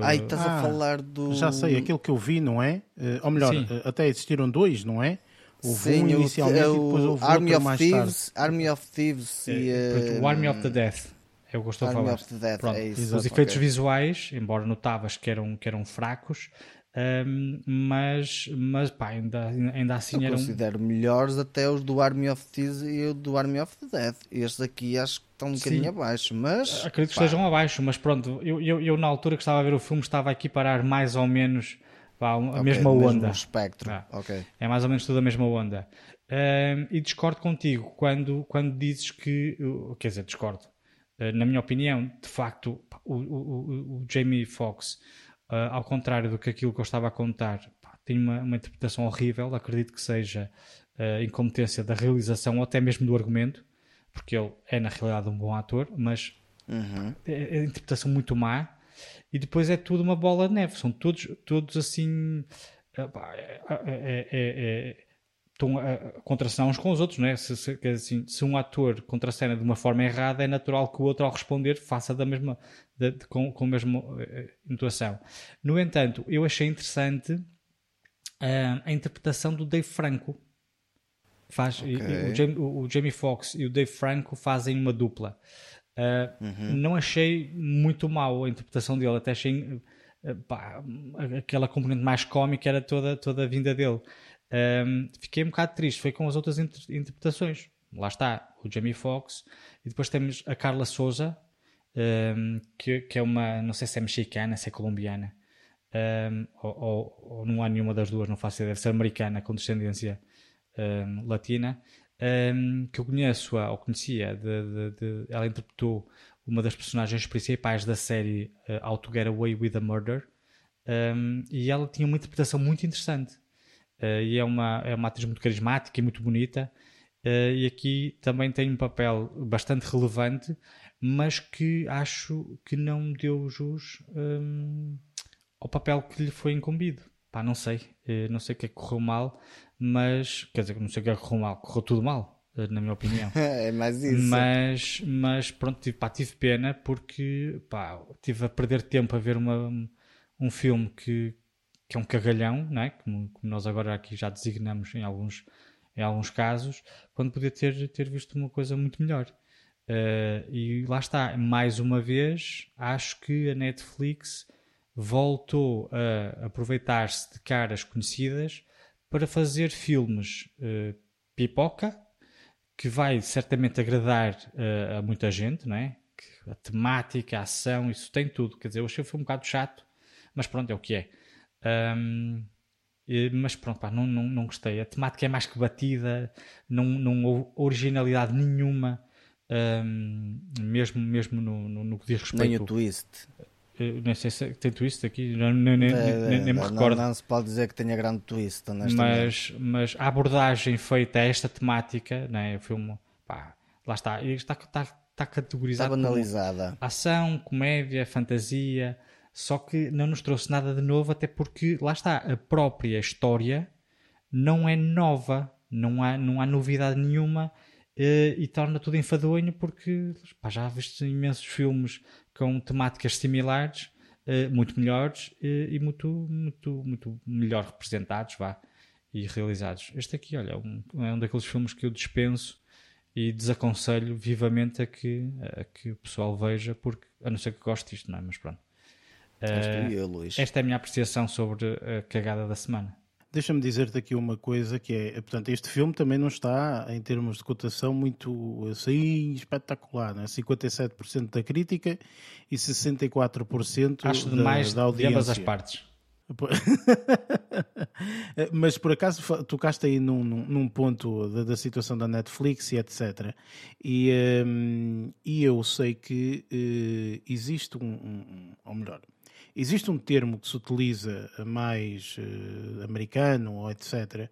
Ai, estás ah, a falar do. Já sei, aquele que eu vi, não é? Uh, ou melhor, uh, até existiram dois, não é? Houve Sim, um inicialmente o, e depois houve Army outro mais Thieves, tarde. Army of Thieves e. Uh, o Army of the Death. É o que eu estou a falar. Death, é isso, Os efeitos okay. visuais, embora notavas que eram, que eram fracos, um, mas, mas pá, ainda, ainda assim eu eram. considero melhores até os do Army of Thieves e o do Army of the Dead. Estes aqui acho que estão um bocadinho Sim. abaixo, mas. Acredito que estejam abaixo, mas pronto, eu, eu, eu, na altura que estava a ver o filme estava aqui a parar mais ou menos pá, a okay, mesma onda. espectro. Ah, okay. É mais ou menos tudo a mesma onda. Um, e discordo contigo quando, quando dizes que. Quer dizer, discordo. Uh, na minha opinião, de facto, o, o, o, o Jamie Foxx Uh, ao contrário do que aquilo que eu estava a contar, pá, tem uma, uma, interpretação horrível. Acredito que seja uh, incompetência da realização ou até mesmo do argumento, porque ele é na realidade um bom ator, mas uhum. é, é interpretação muito má. E depois é tudo uma bola de neve, são todos, todos assim. Uh, pá, é, é, é, estão a, a contracenar uns com os outros, não é? Se, se, assim, se um ator contracena de uma forma errada, é natural que o outro, ao responder, faça da mesma, de, de, com, com a mesma uh, intuação. No entanto, eu achei interessante uh, a interpretação do Dave Franco. Faz, okay. o, Jamie, o, o, Jamie Foxx e o Dave Franco fazem uma dupla. Uh, uhum. Não achei muito mal a interpretação dele, até achei pá, aquela componente mais cómica era toda, toda a vinda dele. Um, fiquei um bocado triste, foi com as outras inter interpretações. Lá está, o Jamie Foxx, e depois temos a Carla Souza, um, que, que, é uma, não sei se é mexicana, se é colombiana, um, ou, ou, ou, não há nenhuma das duas, não faço ideia, deve ser americana, com descendência latina, que eu conheço, ou conhecia, de, de, de, ela interpretou uma das personagens principais da série uh, How to Get Away with a Murder, e ela tinha uma interpretação muito interessante. Uh, e é uma, é uma atriz muito carismática e muito bonita. Uh, e aqui também tem um papel bastante relevante, mas que acho que não deu jus um, ao papel que lhe foi incumbido. Pá, não sei, uh, não sei o que é que correu mal, mas quer dizer, não sei o que é que correu mal, correu tudo mal, na minha opinião. [laughs] é mais isso. Mas, mas pronto, tive, pá, tive pena porque pá, tive a perder tempo a ver uma, um filme que, que é um cagalhão, não é? como, como, nós agora aqui já designamos em alguns, em alguns casos, quando podia ter, ter visto uma coisa muito melhor. Uh, e lá está, mais uma vez, acho que a Netflix voltou a aproveitar-se de caras conhecidas para fazer filmes uh, pipoca, que vai certamente agradar uh, a muita gente, não é? A temática, a ação, isso tem tudo. Quer dizer, eu achei o filme um bocado chato, mas pronto, é o que é. Um, mas pronto, pá, não, não, não gostei. A temática é mais que batida, não, não houve originalidade nenhuma, um, mesmo, mesmo no, no, no, que diz respeito. Nem o twist. Uh, não sei se tem twist aqui, não, nem, nem, é, nem, nem me recordo. Não, se pode dizer que tenha grande twist, mas, mas a abordagem feita a esta temática, né, o filme, pá, lá está, está, está, está categorizado está banalizada. ação, comédia, fantasia, só que não nos trouxe nada de novo, até porque, lá está, a própria história não é nova, não há, não há novidade nenhuma e torna tudo enfadonho porque pá, já viste imensos filmes com temáticas similares, eh, muito melhores eh, e muito, muito, muito melhor representados vá, e realizados. Este aqui, olha, um, é um daqueles filmes que eu dispenso e desaconselho vivamente a que, a que o pessoal veja, porque a não ser que goste disto, não é? Mas pronto. Uh, eu. Esta é a minha apreciação sobre a cagada da semana. Deixa-me dizer-te aqui uma coisa que é, portanto, este filme também não está em termos de cotação muito assim espetacular, né? 57% da crítica e 64% Acho demais da, da audiência. de ambas as partes. [laughs] Mas por acaso tocaste aí num, num ponto da, da, situação da Netflix e etc. E, um, e eu sei que uh, existe um, um, ou melhor, Existe um termo que se utiliza mais uh, americano ou etc.,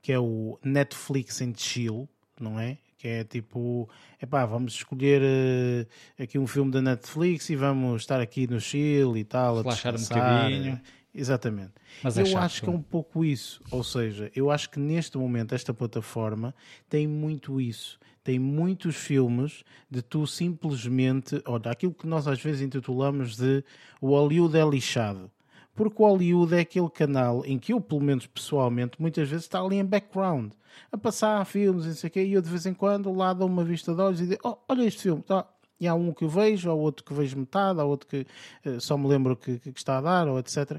que é o Netflix and Chill, não é? Que é tipo, epá, vamos escolher uh, aqui um filme da Netflix e vamos estar aqui no chill e tal, a um bocadinho. Exatamente. Mas é eu chato. acho que é um pouco isso. Ou seja, eu acho que neste momento esta plataforma tem muito isso tem muitos filmes de tu simplesmente, olha, aquilo que nós às vezes intitulamos de o Hollywood é lixado. Porque o Hollywood é aquele canal em que eu, pelo menos pessoalmente, muitas vezes está ali em background, a passar filmes e sei o quê, e eu de vez em quando lá dou uma vista de olhos e digo, oh, olha este filme, tá. E há um que eu vejo, há outro que vejo metade, há outro que uh, só me lembro que, que está a dar, ou etc.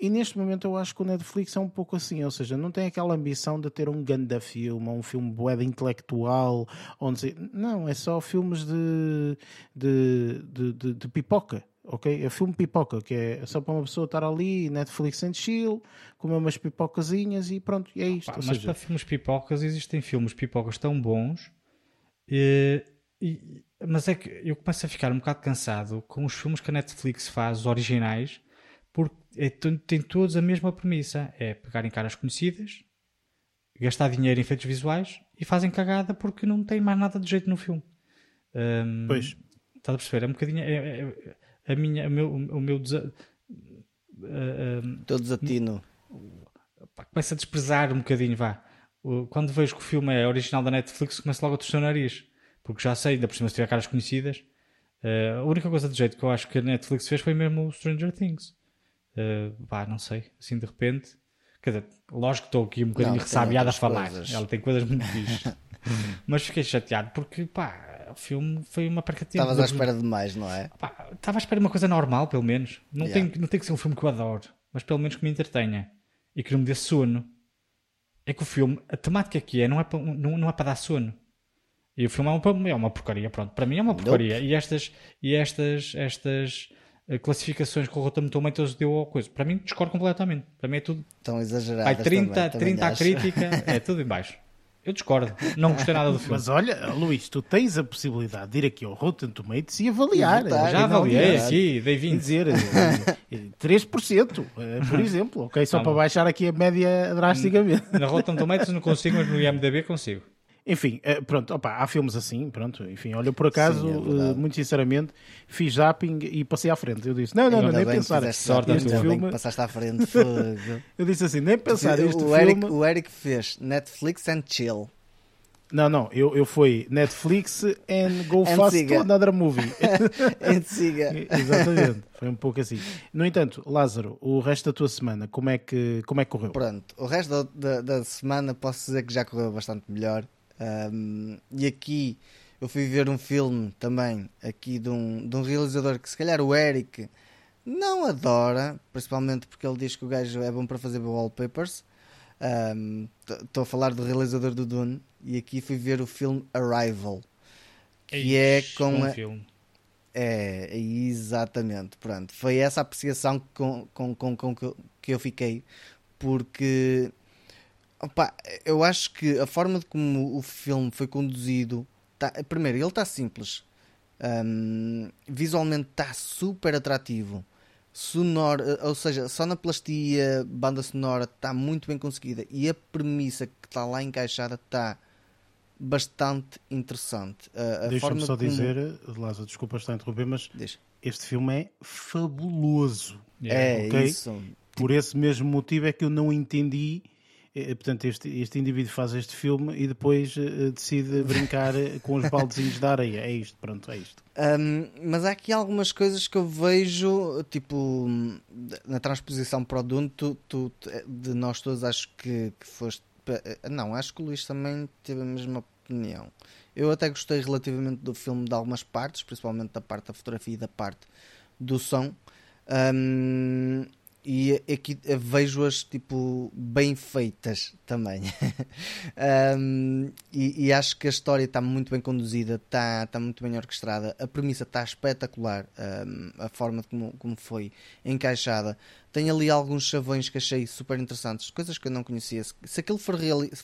E neste momento eu acho que o Netflix é um pouco assim, ou seja, não tem aquela ambição de ter um grande filme, um filme boeda intelectual, onde não, é só filmes de, de, de, de, de pipoca, ok? É filme pipoca, que é só para uma pessoa estar ali, Netflix and chill, comer umas pipocazinhas e pronto, é isto. mas seja... para filmes pipocas existem filmes pipocas tão bons, e, e, mas é que eu começo a ficar um bocado cansado com os filmes que a Netflix faz, os originais, porque é, tem todos a mesma premissa: é pegarem caras conhecidas, gastar dinheiro em efeitos visuais e fazem cagada porque não tem mais nada de jeito no filme. Um, pois. Estás a perceber? É um bocadinho. É, é, é a minha, o meu. O meu desa... uh, um, Todo desatino. Começa a desprezar um bocadinho, vá. quando vejo que o filme é original da Netflix, começo logo a torcer o nariz. Porque já sei, ainda por cima se tiver caras conhecidas. Uh, a única coisa de jeito que eu acho que a Netflix fez foi mesmo o Stranger Things. Uh, pá, não sei, assim de repente. Quer dizer, lógico que estou aqui um bocadinho ressabiado a falar. Coisas. Ela tem coisas muito fixas. [laughs] Mas fiquei chateado porque, pá, o filme foi uma perca de tempo. Estavas à espera de mais, não é? Estava à espera de uma coisa normal, pelo menos. Não, yeah. tem, não tem que ser um filme que eu adoro, mas pelo menos que me entretenha e que não me dê sono. É que o filme, a temática que é, não é para, não, não é para dar sono. E o filme é uma, é uma porcaria, pronto. Para mim é uma porcaria. Nope. E estas, e estas, estas classificações que o Rotten Tomatoes deu ao coisa, para mim discordo completamente. Para mim é tudo. Estão exageradas. Vai 30, também, 30 à crítica, é tudo em baixo. Eu discordo, não gostei nada do [laughs] filme. Mas olha, Luís, tu tens a possibilidade de ir aqui ao Rotten Tomatoes e avaliar. Votar, Já avaliei aqui, dei 20. dizer 3%, eh, eh, por [laughs] exemplo, ok? Só não, para baixar aqui a média drasticamente. Na Rotten Tomatoes não consigo, mas no IMDB consigo. Enfim, eh, pronto, opa, há filmes assim, pronto, enfim, olha, por acaso, Sim, é muito sinceramente, fiz zapping e passei à frente. Eu disse, não, não, não, nem pensar. Sorte este filme. Passaste à frente, [laughs] Eu disse assim, nem pensar este o Eric, filme. O Eric fez Netflix and chill. Não, não, eu, eu fui Netflix and go and fast siga. to another movie. [laughs] and siga. [laughs] Exatamente, foi um pouco assim. No entanto, Lázaro, o resto da tua semana, como é que, como é que correu? Pronto, o resto da, da, da semana posso dizer que já correu bastante melhor. Um, e aqui eu fui ver um filme também, aqui de um, de um realizador que se calhar o Eric não adora, principalmente porque ele diz que o gajo é bom para fazer wallpapers. Estou um, a falar do realizador do Dune e aqui fui ver o filme Arrival, que Eish, é com a... filme. É, exatamente. Pronto, foi essa apreciação com, com, com, com que eu fiquei, porque Opa, eu acho que a forma de como o filme foi conduzido, tá, primeiro, ele está simples, um, visualmente está super atrativo, sonoro, eh, ou seja, só na plastia, banda sonora está muito bem conseguida e a premissa que está lá encaixada está bastante interessante. Deixa-me só como... dizer, Lázaro, desculpa estar a interromper, mas Deixa. este filme é fabuloso. É, okay? isso. Por esse mesmo motivo é que eu não entendi é, portanto, este, este indivíduo faz este filme e depois uh, decide brincar com os baldezinhos da areia. É isto, pronto, é isto. Um, mas há aqui algumas coisas que eu vejo, tipo, na transposição para o Dune, tu, tu, de nós todos, acho que, que foste. Não, acho que o Luís também teve a mesma opinião. Eu até gostei relativamente do filme de algumas partes, principalmente da parte da fotografia e da parte do som. Um, e aqui vejo-as tipo bem feitas também. [laughs] Um, e, e, acho que a história está muito bem conduzida está, está muito bem orquestrada. A premissa está espetacular um, a forma como, como foi encaixada. Tem ali alguns chavões que achei super interessantes coisas que eu não conhecia. Se, aquilo for,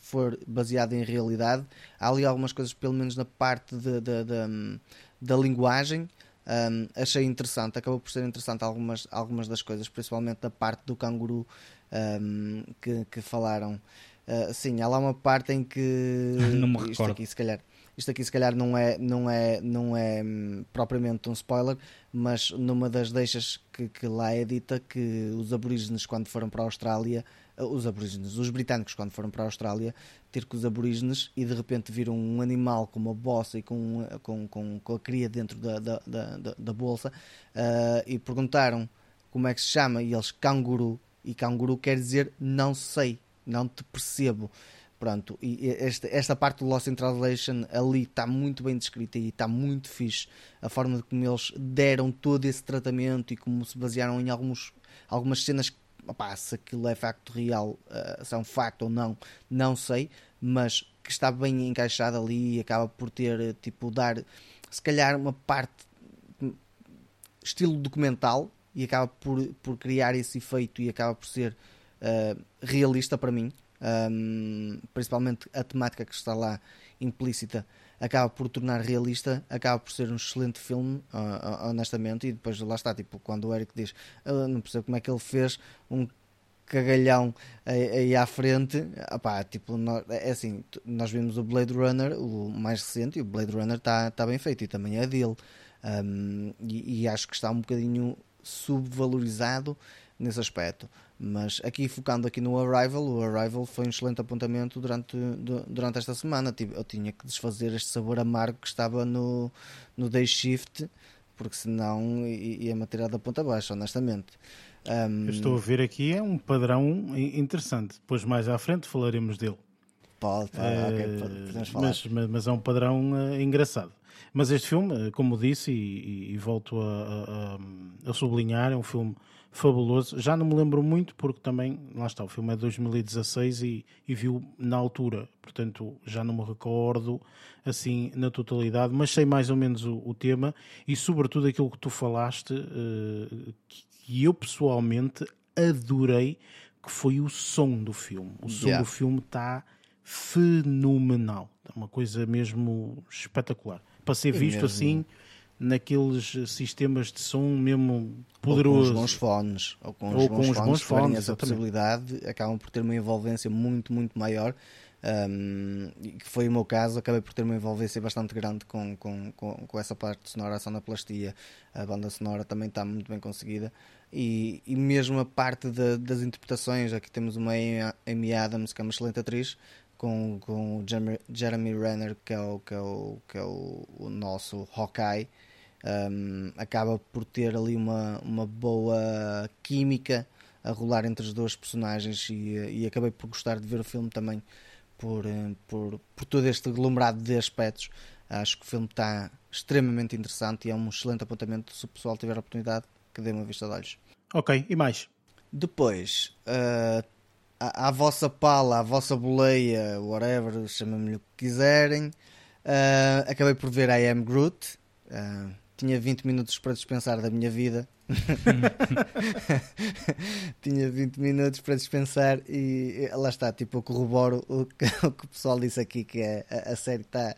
for baseado em realidade há ali algumas coisas pelo menos na parte de, de, de, da linguagem um, achei interessante, acabou por ser interessante algumas, algumas das coisas, principalmente da parte do canguru um, que, que falaram. Uh, sim, há lá uma parte em que [laughs] não me isto aqui se calhar isto aqui se calhar não é não é não é hum, propriamente um spoiler mas numa das deixas que, que lá é dita que os aborígenes quando foram para a Austrália os aborígenes, os britânicos quando foram para a Austrália ter com os aborígenes e de repente viram um animal com uma bossa e com, com, com, com a cria dentro da, da, da, da bolsa uh, e perguntaram como é que se chama e eles canguru e canguru quer dizer não sei, não te percebo pronto, e esta, esta parte do Lost in Translation ali está muito bem descrita e está muito fixe a forma de como eles deram todo esse tratamento e como se basearam em alguns, algumas cenas que opá, se aquilo é facto real, uh, se é um facto ou não, não sei, mas que está bem encaixado ali e acaba por ter, eh, tipo, dar se calhar uma parte estilo documental e acaba por, por criar esse efeito e acaba por ser uh, realista para mim, um, principalmente a temática que está lá implícita acaba por tornar realista, acaba por ser um excelente filme, honestamente, e depois lá está, tipo, quando o Eric diz, uh, não percebo como é que ele fez um cagalhão aí, à frente, opá, tipo, nós, é assim, nós vimos o Blade Runner, o mais recente, e o Blade Runner está tá bem feito, e também é dele, um, e, e acho que está um bocadinho subvalorizado nesse aspecto. Mas aqui focando aqui no Arrival, o Arrival foi um excelente apontamento durante, durante esta semana. Eu tinha que desfazer este sabor amargo que estava no, no Day Shift, porque senão ia-me tirar da ponta baixa, honestamente. Um, estou a ver aqui, é um padrão interessante. Depois mais à frente falaremos dele. Pode, pode, uh, okay, podemos falar. Mas, mas, mas, é um padrão uh, engraçado. Mas este filme, como disse, e, e, e volto a, a, a, sublinhar, é um filme fabuloso. Já não me lembro muito, porque também, lá está, o filme é de 2016 e, e viu na altura, portanto já não me recordo assim na totalidade, mas sei mais ou menos o, o tema e, sobretudo, aquilo que tu falaste, uh, que eu pessoalmente adorei, que foi o som do filme. O som yeah. do filme está fenomenal, é uma coisa mesmo espetacular para ser visto mesmo. assim naqueles sistemas de som mesmo poderoso. Ou com os bons fones, ou com os, ou bons, com os fones, bons fones, essa possibilidade, acabam por ter uma envolvência muito, muito maior. Um, que foi o meu caso, acabei por ter uma envolvência bastante grande com, com, com, com essa parte sonora, a sonoplastia, a banda sonora também está muito bem conseguida e, e mesmo a parte de, das interpretações, aqui temos uma Amy Adams que é uma excelente atriz, com, com o Jeremy Renner, que é o, que é o, que é o, o nosso Hawkeye, um, acaba por ter ali uma, uma boa química a rolar entre os dois personagens e, e acabei por gostar de ver o filme também por, eh, por, por todo este aglomerado de aspectos. Acho que o filme está extremamente interessante e é um excelente apontamento. Se o pessoal tiver a oportunidade, que dê uma vista de olhos. Ok, e mais? Depois, uh, à, à, vossa pala, à vossa boleia, whatever, chamem-me o que quiserem. Uh, acabei por ver I Am Groot. Uh, tinha 20 minutos para dispensar da minha vida. [laughs] tinha 20 minutos para dispensar e lá está, tipo, eu corroboro o que, [laughs] o, que o pessoal disse aqui, que é, a, a série está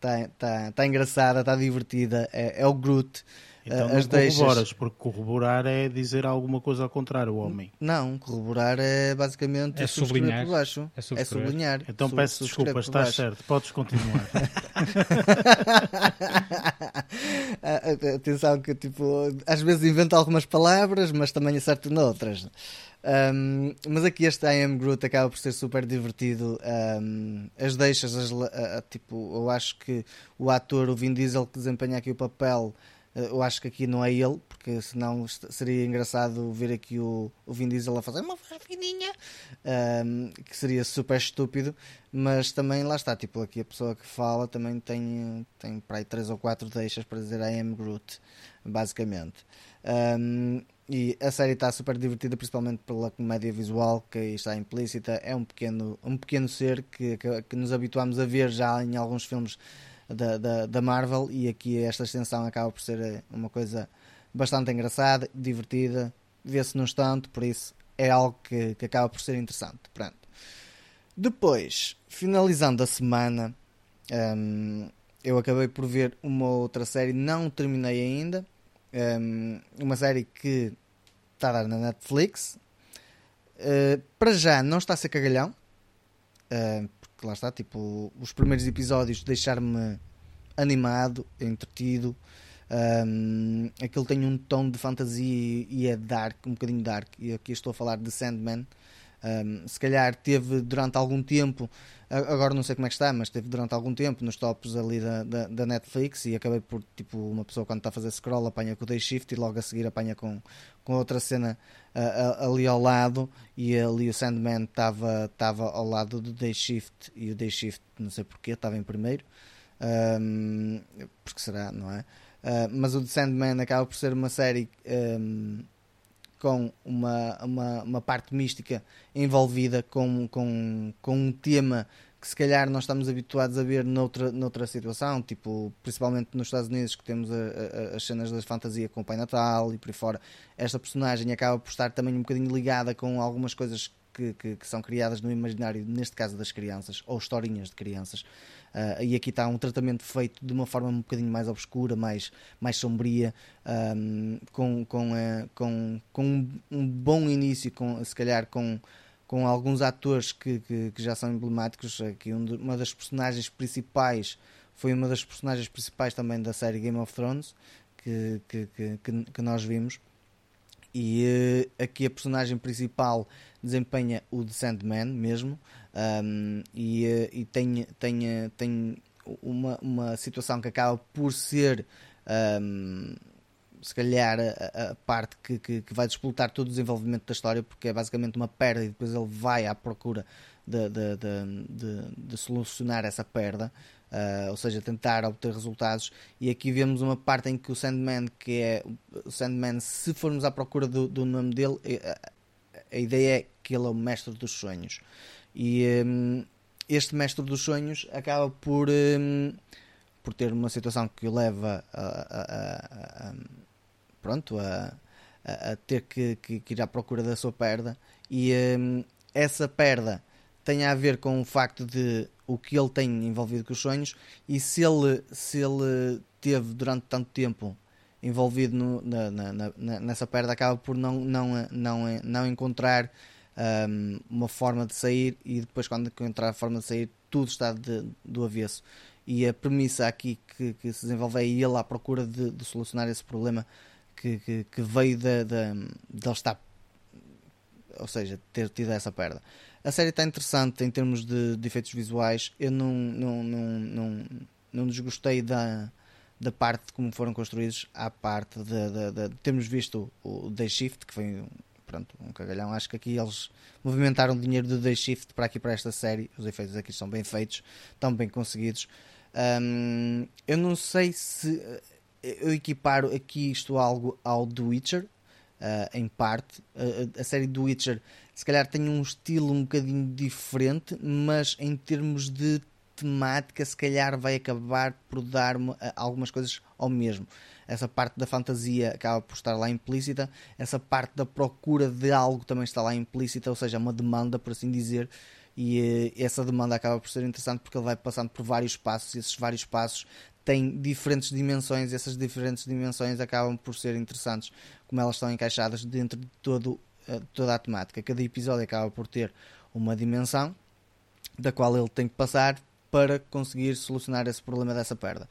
tá, tá, tá engraçada, está divertida, é, é o Groot. Então não corroboras, deixas... porque corroborar é dizer alguma coisa ao contrário, o homem. Não, corroborar é basicamente é sublinhar. Por baixo. É, é sublinhar. Então peço desculpas, estás certo, podes continuar. [laughs] Atenção que tipo, às vezes invento algumas palavras, mas também acerto noutras. Um, mas aqui este I Am Groot acaba por ser super divertido. Um, as deixas, as, tipo, eu acho que o ator, o Vin Diesel, que desempenha aqui o papel eh, eu acho que aqui não é ele, porque senão seria engraçado ver aqui o, o Vin Diesel a fazer uma voz fininha, um, ehm, que seria super estúpido, mas também lá está, tipo, aqui a pessoa que fala também tem, tem para aí 3 ou 4 deixas para dizer I am Groot, basicamente. Um, ehm, e a série está super divertida, principalmente pela comédia visual que aí está implícita. É um pequeno, um pequeno ser que, que, que nos habituamos a ver já em alguns filmes da, da, da Marvel e aqui esta extensão acaba por ser eh, uma coisa bastante engraçada, divertida, vê-se num instante, por isso é algo que, que acaba por ser interessante. Pronto. Depois, finalizando a semana, um, eu acabei por ver uma outra série, não terminei ainda. Um, uma série que está a dar na Netflix. Uh, para já não está a ser cagalhão. Uh, que lá está, tipo, os primeiros episódios deixar-me animado, entretido. Um, aquilo tem um tom de fantasia e é dark, um bocadinho dark. E aqui estou a falar de Sandman. Um, se calhar teve durante algum tempo, agora não sei como é que está, mas teve durante algum tempo nos tops ali da, da, da Netflix e acabei por, tipo, uma pessoa quando está a fazer scroll apanha com o Day Shift e logo a seguir apanha com, com outra cena uh, ali ao lado e ali o Sandman estava ao lado do Day Shift e o Day Shift, não sei porquê, estava em primeiro. Um, porque será, não é? Uh, mas o The Sandman acaba por ser uma série um, com uma, uma, uma, parte mística envolvida com, com, com um tema que se calhar nós estamos habituados a ver noutra, noutra situação, tipo, principalmente nos Estados Unidos que temos a, a, as cenas da fantasia com o Pai Natal e por aí fora, esta personagem acaba por estar também um bocadinho ligada com algumas coisas que, que, que são criadas no imaginário, neste caso das crianças, ou historinhas de crianças. Uh, e aqui está um tratamento feito de uma forma um bocadinho mais obscura, mais, mais sombria, um, com, com, uh, com, com um bom início, com, se calhar com com alguns atores que, que, que já são emblemáticos. Aqui um, uma das personagens principais foi uma das personagens principais também da série Game of Thrones que, que, que, que nós vimos. E uh, aqui a personagem principal desempenha o The Sandman mesmo. Um, e, uh, e tem, tem, tem uma, uma situação que acaba por ser. Um, se calhar a, a parte que, que, que, vai disputar todo o desenvolvimento da história, porque é basicamente uma perda e depois ele vai à procura de, de, de, de solucionar essa perda. Uh, ou seja, tentar obter resultados. E aqui vemos uma parte em que o Sandman, que é o Sandman, se formos à procura do, do nome dele, a, eh, a, ideia é que ele é o mestre dos sonhos. E um, este mestre dos sonhos acaba por, um, por ter uma situação que o leva a, a pronto, a, a, ter que, que, que, ir à procura da sua perda. E um, essa perda tem a ver com o facto de o que ele tem envolvido com os sonhos e se ele, se ele teve durante tanto tempo envolvido no, na, na, na, nessa perda, acaba por não, não, não, não encontrar um, uma forma de sair e depois, quando encontrar a forma de sair, tudo está de, do avesso. E a premissa aqui que, que se desenvolve é ele à procura de, de solucionar esse problema que, que, que veio de, de, de ele estar, ou seja, ter tido essa perda. A série está interessante em termos de, de, efeitos visuais. Eu não, não, não, não, não desgostei da, da parte de como foram construídos, à parte de, de, de, de termos visto o Day Shift, que foi pronto, um cagalhão. Acho que aqui eles movimentaram dinheiro do Day Shift para aqui para esta série. Os efeitos aqui são bem feitos, estão bem conseguidos. Um, eu não sei se eu equiparo aqui isto algo ao The Witcher, uh, em parte. Uh, a série The Witcher se calhar tem um estilo um bocadinho diferente, mas em termos de temática, se calhar vai acabar por dar algumas coisas ao mesmo. Essa parte da fantasia acaba por estar lá implícita, essa parte da procura de algo também está lá implícita, ou seja, uma demanda, por assim dizer, e essa demanda acaba por ser interessante porque ele vai passando por vários passos e esses vários passos têm diferentes dimensões e essas diferentes dimensões acabam por ser interessantes como elas estão encaixadas dentro de todo, eh, toda a temática. Cada episódio acaba por ter uma dimensão da qual ele tem que passar para conseguir solucionar esse problema dessa perda.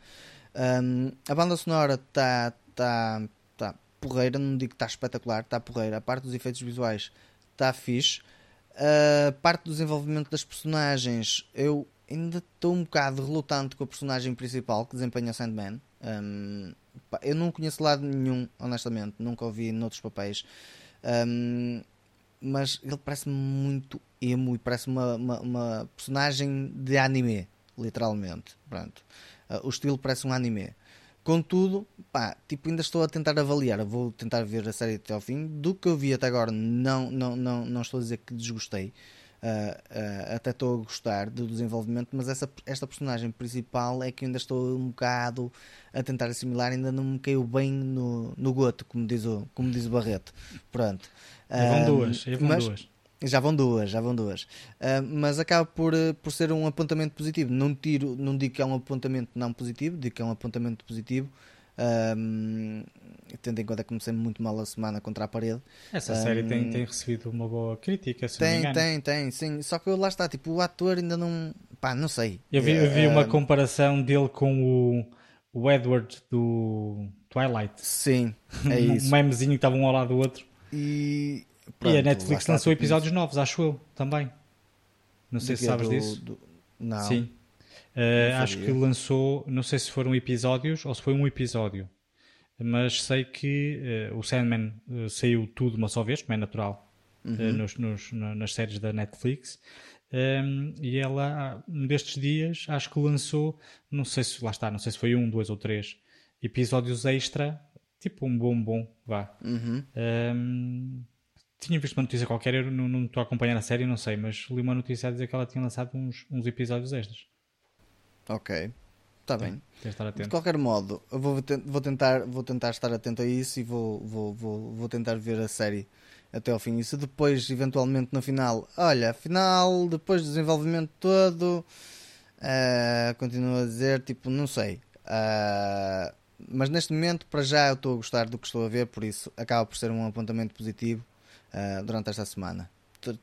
Um, a banda sonora está tá, tá porreira, não digo que está espetacular, está porreira. A parte dos efeitos visuais está fixe. A parte do desenvolvimento das personagens, eu ainda estou um bocado relutante com a personagem principal que desempenha o Sandman. Um, eu não conheço lado nenhum, honestamente, nunca ouvi noutros papéis. Um, mas ele parece muito emo e parece uma, uma, uma personagem de anime, literalmente. Pronto. Uh, o estilo parece um anime. Contudo, pá, tipo, ainda estou a tentar avaliar. vou tentar ver a série até ao fim. Do que eu vi até agora, não, não, não, não estou a dizer que desgostei. Uh, uh, até estou a gostar do desenvolvimento, mas essa, esta personagem principal é que ainda estou um bocado a tentar assimilar, ainda não me caiu bem no, no goto, como diz o, como diz o Barreto. Pronto. Já vão duas, vão mas, duas. Já vão duas, já vão duas. Uh, mas acaba por, por ser um apontamento positivo. Não, tiro, não digo que é um apontamento não positivo, digo que é um apontamento positivo. Um, tendo em conta que comecei muito mal a semana contra a parede. Essa um, série tem, tem recebido uma boa crítica, se tem, Tem, tem, sim. Só que lá está, tipo, o ator ainda não. pá, não sei. Eu vi, eu vi uma comparação dele com o, o Edward do Twilight. Sim, é [laughs] isso. um memezinho que estava um ao lado do outro. E, pronto, e a Netflix lançou tipo episódios novos, acho eu, também. Não sei do se sabes do, disso. Do... Não. Sim. Uh, acho que lançou, não sei se foram episódios ou se foi um episódio, mas sei que uh, o Sandman uh, saiu tudo uma só vez, como é natural, uhum. nos, nos, nas séries da Netflix. Um, ehm, e ela, um destes dias, acho que lançou, não sei se lá está, não sei se foi um, dois ou três episódios extra, tipo um bombom, vá. Uhum. Um, ehm, tinha visto uma notícia qualquer, eu não, não estou a acompanhar a série, não sei, mas li uma notícia a dizer que ela tinha lançado uns, uns episódios extras. Ok. Está bem. De qualquer modo, eu vou, vou, tentar, vou tentar estar atento a isso e vou, vou, vou, vou tentar ver a série até ao fim. E se depois, eventualmente, no final, olha, final, depois do desenvolvimento todo, uh, continuo a dizer, tipo, não sei. Uh, mas neste momento, para já, eu estou a gostar do que estou a ver, por isso acaba por ser um apontamento positivo uh, durante esta semana.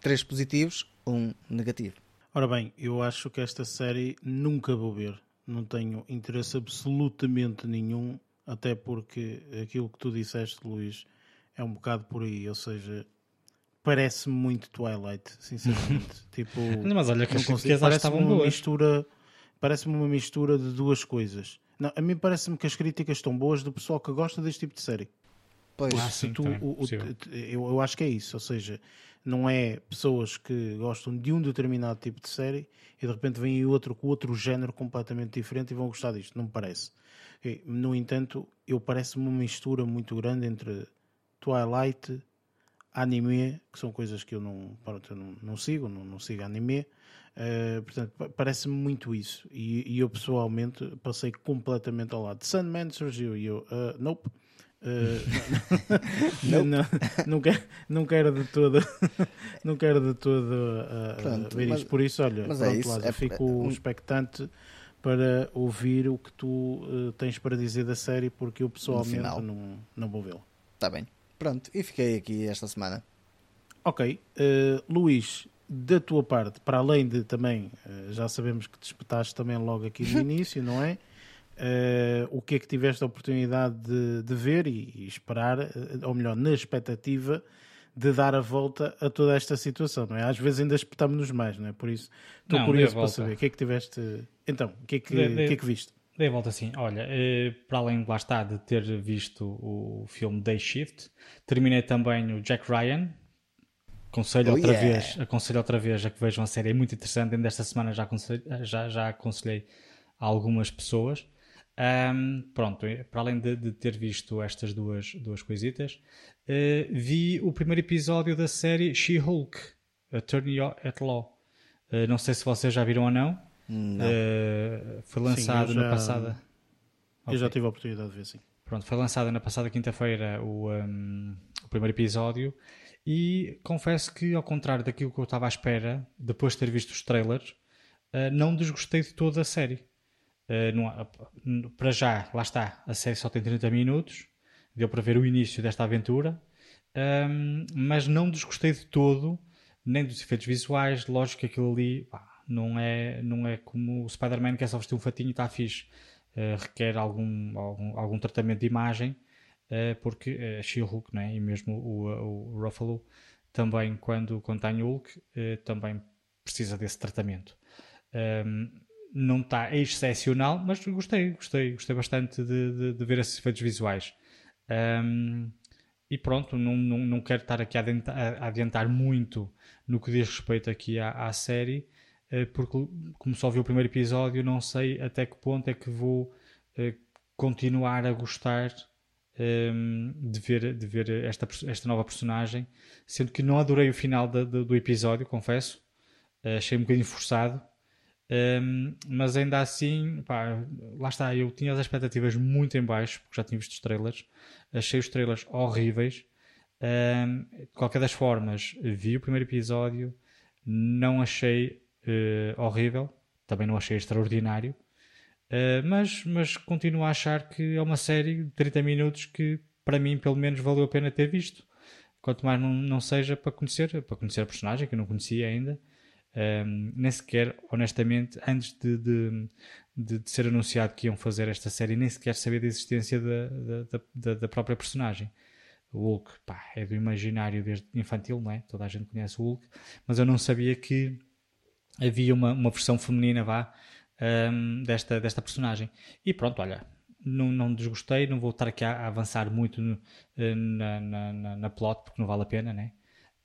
Três positivos, um negativo. Ora bem, eu acho que esta série nunca vou ver. Não tenho interesse absolutamente nenhum, até porque aquilo que tu disseste, Luís, É um bocado por aí, ou seja, parece-me muito Twilight, sinceramente. [laughs] tipo, não, mas olha que as críticas estavam uma boas. mistura, parece-me uma mistura de duas coisas. Não, a mim parece-me que as críticas estão boas do pessoal que gosta deste tipo de série. Pois, ah, sim, tu, o, o, eu, eu acho que é isso, ou seja, não é pessoas que gostam de um determinado tipo de série e de repente vem outro com outro género completamente diferente e vão gostar disto, não me parece. No entanto, eu parece-me uma mistura muito grande entre Twilight, anime, que são coisas que eu não, pronto, eu não, não sigo, não, não sigo anime, uh, portanto, parece-me muito isso. E, e, eu pessoalmente passei completamente ao lado. Sandman surgiu e eu, uh, nope. [laughs] Uh, não, não, não, quero, não quero de todo [laughs] não quero de todo uh, Pronto, ver mas, isto por isso olha mas é pronto, é isso, Lázaro, é, fico é, expectante para ouvir o que tu uh, tens para dizer da série porque eu pessoalmente não, não vou vê-la está bem Pronto, e fiquei aqui esta semana. Ok. Luís, da tua parte, para além de também, já sabemos que te espetaste também logo aqui no [laughs] início, não é? Uh, o que é que tiveste a oportunidade de, de ver e, e, esperar, ou melhor, na expectativa de dar a volta a toda esta situação, não é? Às vezes ainda espetamos-nos mais, não é? Por isso estou curioso para saber o que é que tiveste. Então, o que é que, de, de... que, é que viste? Dei a volta assim, olha, eh, para além de lá estar de ter visto o filme Day Shift, terminei também o Jack Ryan. Aconselho oh, outra yeah. vez, aconselho outra vez a que vejam a série, é muito interessante. Ainda esta semana já aconselhei, já, já aconselhei a algumas pessoas. Um, pronto, para além de, de, ter visto estas duas, duas coisitas, uh, vi o primeiro episódio da série She-Hulk, Attorney at Law. Uh, não sei se vocês já viram ou não. Uh, foi lançado sim, já, na passada. Eu okay. já tive a oportunidade de ver, sim. Pronto, foi lançado na passada quinta-feira o, um, o primeiro episódio e confesso que, ao contrário daquilo que eu estava à espera, depois de ter visto os trailers, uh, não desgostei de toda a série. Uh, para já, lá está, a série só tem 30 minutos, deu para ver o início desta aventura, um, mas não desgostei de todo, nem dos efeitos visuais, lógico que aquilo ali pá, não é, não é como o Spider-Man que é só vestir um fatinho e está fixe. Uh, requer algum, algum, algum tratamento de imagem, uh, porque uh, She-Hulk, né? e mesmo o, o, Ruffalo, também quando, quando está em Hulk, também precisa desse tratamento. Um, ehm, não está excepcional, mas gostei, gostei, gostei bastante de, de, de ver esses efeitos visuais. Um, e pronto, não, não, não quero estar aqui a adiantar, a adiantar muito no que diz respeito aqui à, à série, eh, porque como só vi o primeiro episódio, não sei até que ponto é que vou eh, continuar a gostar ehm, de ver, de ver esta, esta nova personagem, sendo que não adorei o final do, do episódio, confesso, eh, achei um bocadinho forçado, um, mas ainda assim, pá, lá está, eu tinha as expectativas muito em baixo, porque já tinha visto os trailers, achei os trailers horríveis. Um, de qualquer das formas, vi o primeiro episódio, não achei uh, horrível, também não achei extraordinário, uh, mas, mas continuo a achar que é uma série de 30 minutos que para mim pelo menos valeu a pena ter visto. Quanto mais não, não seja para conhecer, para conhecer a personagem que eu não conhecia ainda. Um, nem sequer, honestamente, antes de, de, de, de, ser anunciado que iam fazer esta série, nem sequer sabia da existência da, da, da, própria personagem. O Hulk pá, é do imaginário desde infantil, não é? Toda a gente conhece o Hulk, mas eu não sabia que havia uma, uma versão feminina, vá, um, desta, desta personagem. E pronto, olha, não, não desgostei, não vou estar aqui a, a avançar muito no, eh, na, na, na, plot, porque não vale a pena, né?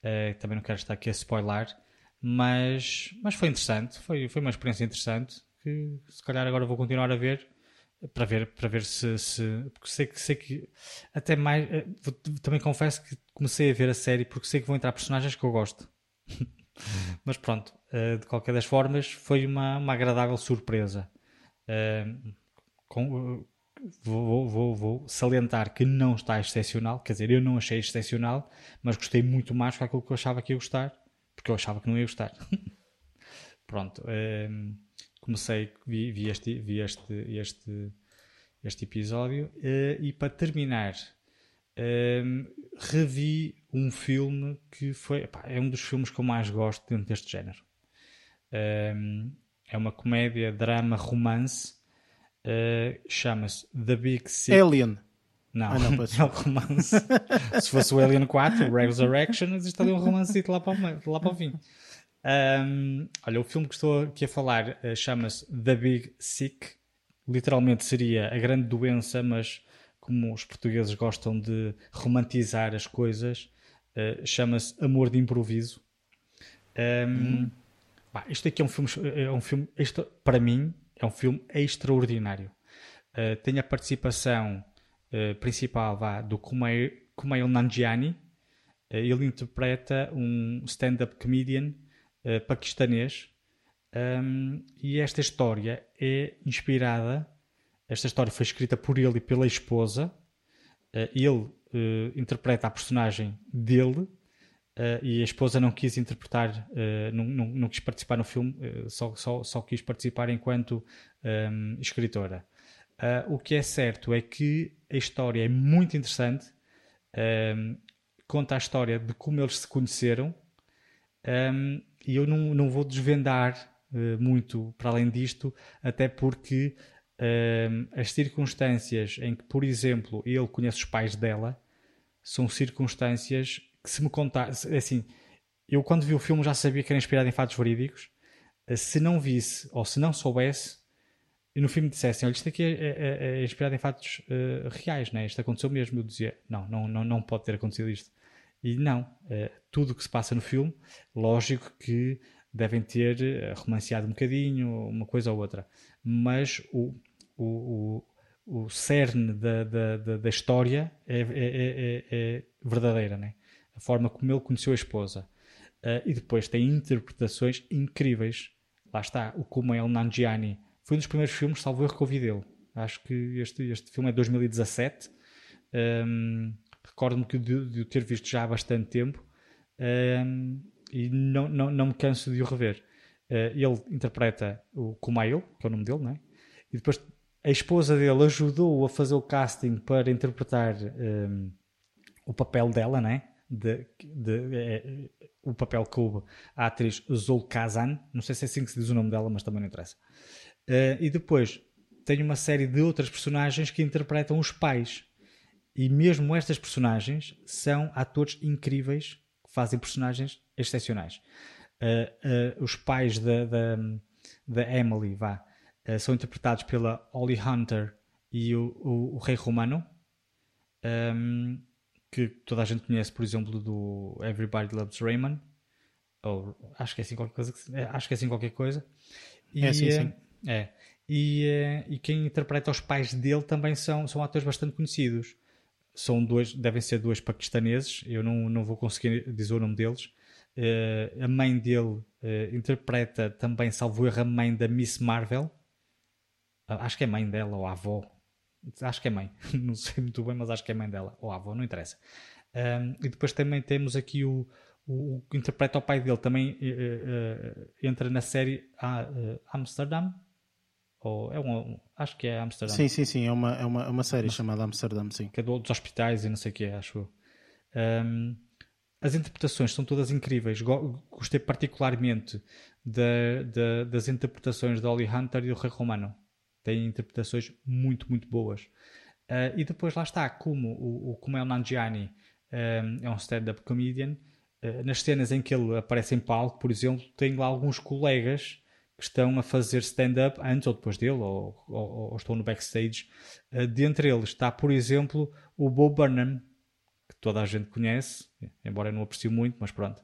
Uh, também não quero estar aqui a spoiler, mas, mas foi interessante, foi, foi uma experiência interessante, que se calhar agora vou continuar a ver, para ver, para ver se, se porque sei que, sei que até mais, eh, também confesso que comecei a ver a série porque sei que vão entrar personagens que eu gosto. [laughs] Mas pronto, uh, de qualquer das formas, foi uma, uma agradável surpresa. Uh, com, vou, vou, vou, salientar que não está excepcional, quer dizer, eu não achei excepcional, mas gostei muito mais do que aquilo que eu achava que ia gostar, porque eu achava que não ia gostar. [laughs] pronto, uh, comecei, vi, vi, este, vi este, este, este episódio e para terminar um, revi um filme que foi epá, é um dos filmes que eu mais gosto dentro deste género. Um, é uma comédia, drama, romance. Uh, Chama-se The Big Sick. Alien. Não, ah, não [laughs] é o romance. [laughs] Se fosse o Alien 4, Resurrection, existe ali um romance lá para o, lá para o fim. Um, olha, o filme que estou aqui a falar uh, chama-se The Big Sick. Literalmente seria a grande doença, mas como os portugueses gostam de romantizar as coisas, uh, chama-se Amor de Improviso. Um, hum. Bah, isto aqui é um filme, é um filme isto, para mim, é um filme extraordinário. Uh, tem a participação uh, principal vá, do Kumail, Kumail Nanjiani. Uh, ele interpreta um stand-up comedian paquistanês. Um, e esta história é inspirada. Esta história foi escrita por ele e pela esposa. ele interpreta a personagem dele Uh, e a esposa não quis interpretar, uh, não, não, não, quis participar no filme, uh, só, só, só quis participar enquanto um, ehm, escritora. o que é certo é que a história é muito interessante, ehm, conta a história de como eles se conheceram, um, e eu não, não vou desvendar muito para além disto, até porque as circunstâncias em que, por exemplo, ele conhece os pais dela são circunstâncias que se me contasse, assim, eu quando vi o filme já sabia que era inspirado em fatos verídicos. Eh, se não visse ou se não soubesse, e no filme dissessem, olha, isto aqui é, é, é inspirado em fatos uh, reais, né? isto aconteceu mesmo. Eu dizia, não, não, não, não pode ter acontecido isto. E não, uh, tudo o que se passa no filme, lógico que devem ter romanceado um bocadinho, uma coisa ou outra. Mas o, o, o, o cerne da, da, da, da história é, é, é, é verdadeira, né? a forma como ele conheceu a esposa. Uh, e depois tem interpretações incríveis. Lá está, o Kumail Nanjiani. Foi um dos primeiros filmes, salvo erro, que ouvi dele. Acho que este, este filme é de 2017. Um, Recordo-me de, de o ter visto já há bastante tempo um, e não, não, não me canso de o rever. Uh, ele interpreta o Kumail, que é o nome dele, não é? E depois a esposa dele ajudou a fazer o casting para interpretar um, o papel dela, não é? de, de é, o papel que a atriz Zul Kazan, não sei se é assim que se diz o nome dela, mas também não interessa. Uh, e depois tem uma série de outras personagens que interpretam os pais. E mesmo estas personagens são atores incríveis que fazem personagens excepcionais. Uh, uh, os pais da, da, da Emily vá, são interpretados pela Holly Hunter e o, o, o Rei Romano. Um, que toda a gente conhece, por exemplo, do Everybody Loves Raymond. Ou acho que é assim qualquer coisa. É, acho que é assim qualquer coisa. E, é, sim, sim. É. E, eh, e quem interpreta os pais dele também são, são atores bastante conhecidos. São dois, devem ser dois paquistaneses, eu não, não vou conseguir dizer o nome deles. Uh, a mãe dele uh, interpreta também, salvo erro, a mãe da Miss Marvel. Uh, acho que é mãe dela ou avó, Acho que é mãe, [laughs] não sei muito bem, mas acho que é mãe dela, ou avó, não interessa. E depois também temos aqui o, o, o que interpreta o pai dele, também uh, uh, entra na série uh, Amsterdam, ou é um, acho que é Amsterdam. Sim, sim, sim, é uma, é uma, é uma série uma, chamada Amsterdam, sim. Que é do, dos hospitais e não sei o que é, acho eu. Um, as interpretações são todas incríveis. Gostei particularmente da, da, das interpretações de Holly Hunter e do Rei Romano tem interpretações muito, muito boas. Uh, e depois lá está, como o, o Kumail Nanjiani um, é um stand-up comedian, uh, nas cenas em que ele aparece em palco, por exemplo, tem lá alguns colegas que estão a fazer stand-up antes ou depois dele, ou, ou, ou estão no backstage. Uh, dentre eles está, por exemplo, o Bo Burnham, que toda a gente conhece, embora eu não aprecio muito, mas pronto.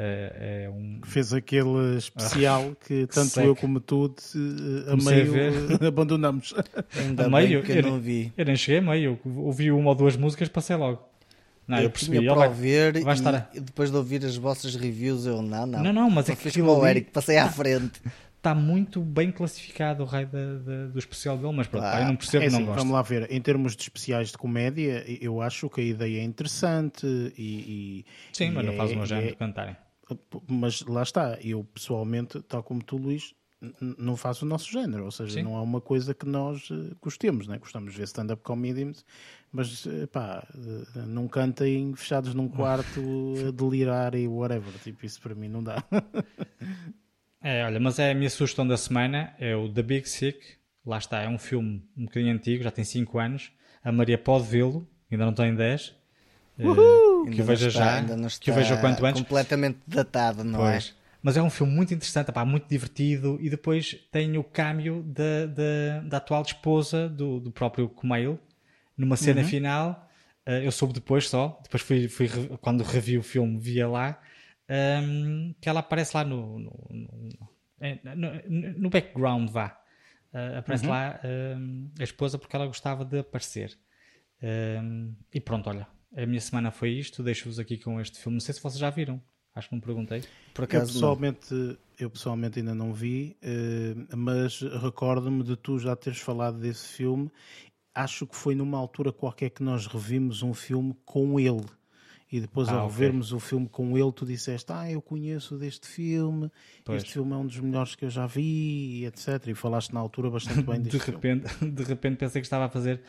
É, é um... Fez aquele especial ah, [laughs] que tanto Seca. eu como tu a meio [laughs] abandonamos. Ainda a meio, que eu, não vi. Eu nem cheguei a meio, ouvi uma ou duas músicas, passei logo. Não, eu, eu percebi. Para vai, ouvir vai estar... e depois de ouvir as vossas reviews, eu não, não. Não, não, mas é que fiz o Eric, passei à frente. Está [laughs] muito bem classificado o raio da, da, do especial dele, mas pronto, ah, eu não percebo, é não assim, gosto. Vamos lá ver, em termos de especiais de comédia, eu acho que a ideia é interessante e. e Sim, e mas não faz é, uma género é, de cantarem mas lá está, eu pessoalmente, tal como tu, Luís, não faço o nosso género, ou seja, Sim. não é uma coisa que nós uh, gostemos, né? gostamos de ver stand-up comedians, mas uh, pá, uh, não cantem fechados num quarto a [laughs] delirar e whatever, tipo, isso para mim não dá. é, olha, mas é a minha sugestão da semana, é o The Big Sick, lá está, é um filme um bocadinho antigo, já tem 5 anos, A Maria pode vê-lo, ainda não tem 10. Uh, que o veja está, já, ainda não está que o veja quanto antes. completamente datado, não é? pois. é? Mas é um filme muito interessante, pá, muito divertido. E depois tem o câmbio da, da, da atual esposa do, do próprio Kumail, numa cena uhum. final. Uh, eu soube depois só, depois fui, fui quando revi o filme, via lá, um, ehm, que ela aparece lá no, no, no, no background, vá. Uh, aparece uhum. lá ehm, a esposa porque ela gostava de aparecer. Um, ehm, e pronto, olha, a minha semana foi isto. Deixo-vos aqui com este filme. Não sei se vocês já viram. Acho que não perguntei. Por acaso, eu, pessoalmente, eu pessoalmente ainda não vi, uh, mas recordo-me de tu já teres falado desse filme. Acho que foi numa altura qualquer que nós revimos um filme com ele. E depois, ah, ao okay. vermos o filme com ele, tu disseste: Ah, eu conheço deste filme, pois. este filme é um dos melhores que eu já vi, etc. E falaste na altura bastante bem [laughs] de repente, filme. [laughs] De repente pensei que estava a fazer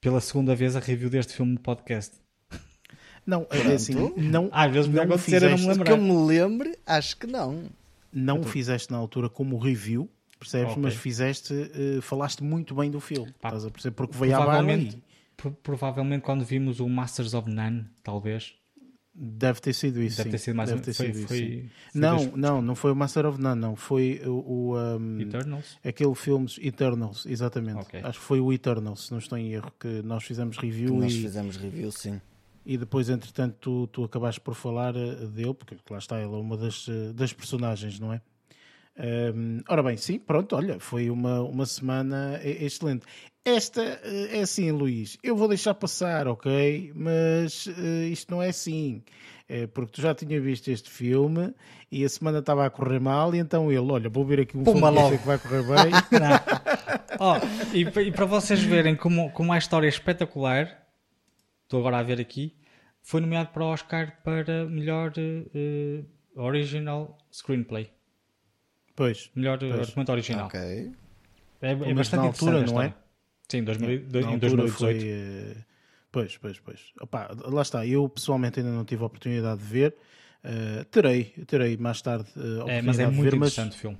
pela segunda vez a review deste filme no podcast. Não, é assim, não, às vezes não acontecer, não me Que eu me lembre, acho que não. Não o fizeste na altura como review, percebes? Okay. Mas fizeste, uh, falaste muito bem do filme, Pá, estás a perceber? Porque veio à barra e... Provavelmente quando vimos o Masters of None, talvez. Deve ter sido isso. Deve ter sido mais Deve ter foi, sido foi, isso. Foi, não, não, não foi o Master of None, não. Foi o. o um, Eternals? Aquele filme Eternals, exatamente. Okay. Acho que foi o Eternals, se não estou em erro, que nós fizemos review. Que nós e... fizemos review, sim e depois, entretanto, tu, tu acabaste por falar eh, dele, porque lá está, ele é uma das, eh, das personagens, não é? Um, ora bem, sim, pronto, olha, foi uma, uma semana excelente. Esta é assim, Luís, eu vou deixar passar, ok? Mas uh, isto não é assim. É porque tu já tinha visto este filme e a semana estava a correr mal, e então ele, olha, vou ver aqui um Puma filme que vai correr bem. [laughs] oh, e, e, para vocês verem como, como a história é espetacular, estou agora a ver aqui, foi nomeado para o Oscar para melhor uh, original screenplay. Pois. Melhor pois. argumento original. Ok. É, é bastante altura, não é? Sim, 2000, em 2018. Foi, uh, pois, pois, pois. Opa, lá está. Eu pessoalmente ainda não tive a oportunidade de ver. Uh, terei, terei mais tarde uh, é, mas é muito ver, interessante mas, o filme.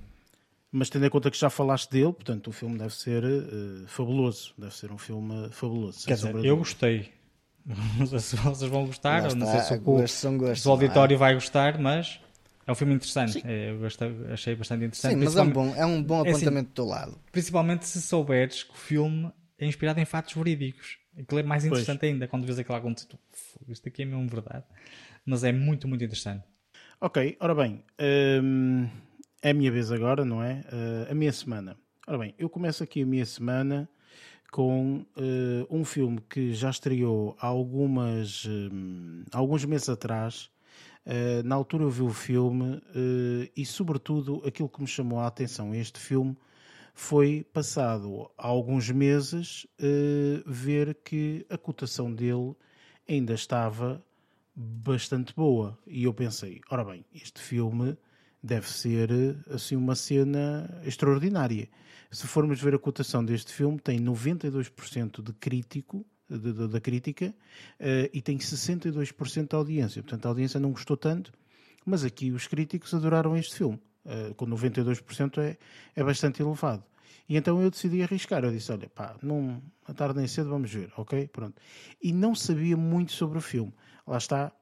Mas tendo em conta que já falaste dele, portanto o filme deve ser uh, fabuloso. Deve ser um filme fabuloso. Quer dizer, eu gostei. [laughs] Não sei se vocês vão gostar, ou não sei se o, gosto, são gostos, o auditório é? vai gostar, mas é um filme interessante. É, eu gostei, achei bastante interessante. Sim, mas é um bom, é um bom apontamento é assim, do teu lado. Principalmente se souberes que o filme é inspirado em fatos verídicos. Aquilo é mais interessante pois. ainda quando vês aquilo acontecer. Isto aqui é mesmo verdade. Mas é muito, muito interessante. Ok, ora bem, hum, é a minha vez agora, não é? Uh, a minha semana. Ora bem, eu começo aqui a minha semana com uh, um filme que já estreou há algumas, um, alguns meses atrás. Uh, na altura eu vi o filme uh, e, sobretudo, aquilo que me chamou a atenção este filme foi, passado há alguns meses, ver que a cotação dele ainda estava bastante boa. E eu pensei: ora bem, este filme deve ser assim uma cena extraordinária se formos ver a cotação deste filme, tem 92% de crítico, de, de, da crítica uh, e tem 62% de audiência. Portanto, a audiência não gostou tanto, mas aqui os críticos adoraram este filme. Uh, com 92% é, é bastante elevado. E então eu decidi arriscar. Eu disse: Olha, pá, não, a tarde nem cedo vamos ver, ok? Pronto. E não sabia muito sobre o filme. Lá está.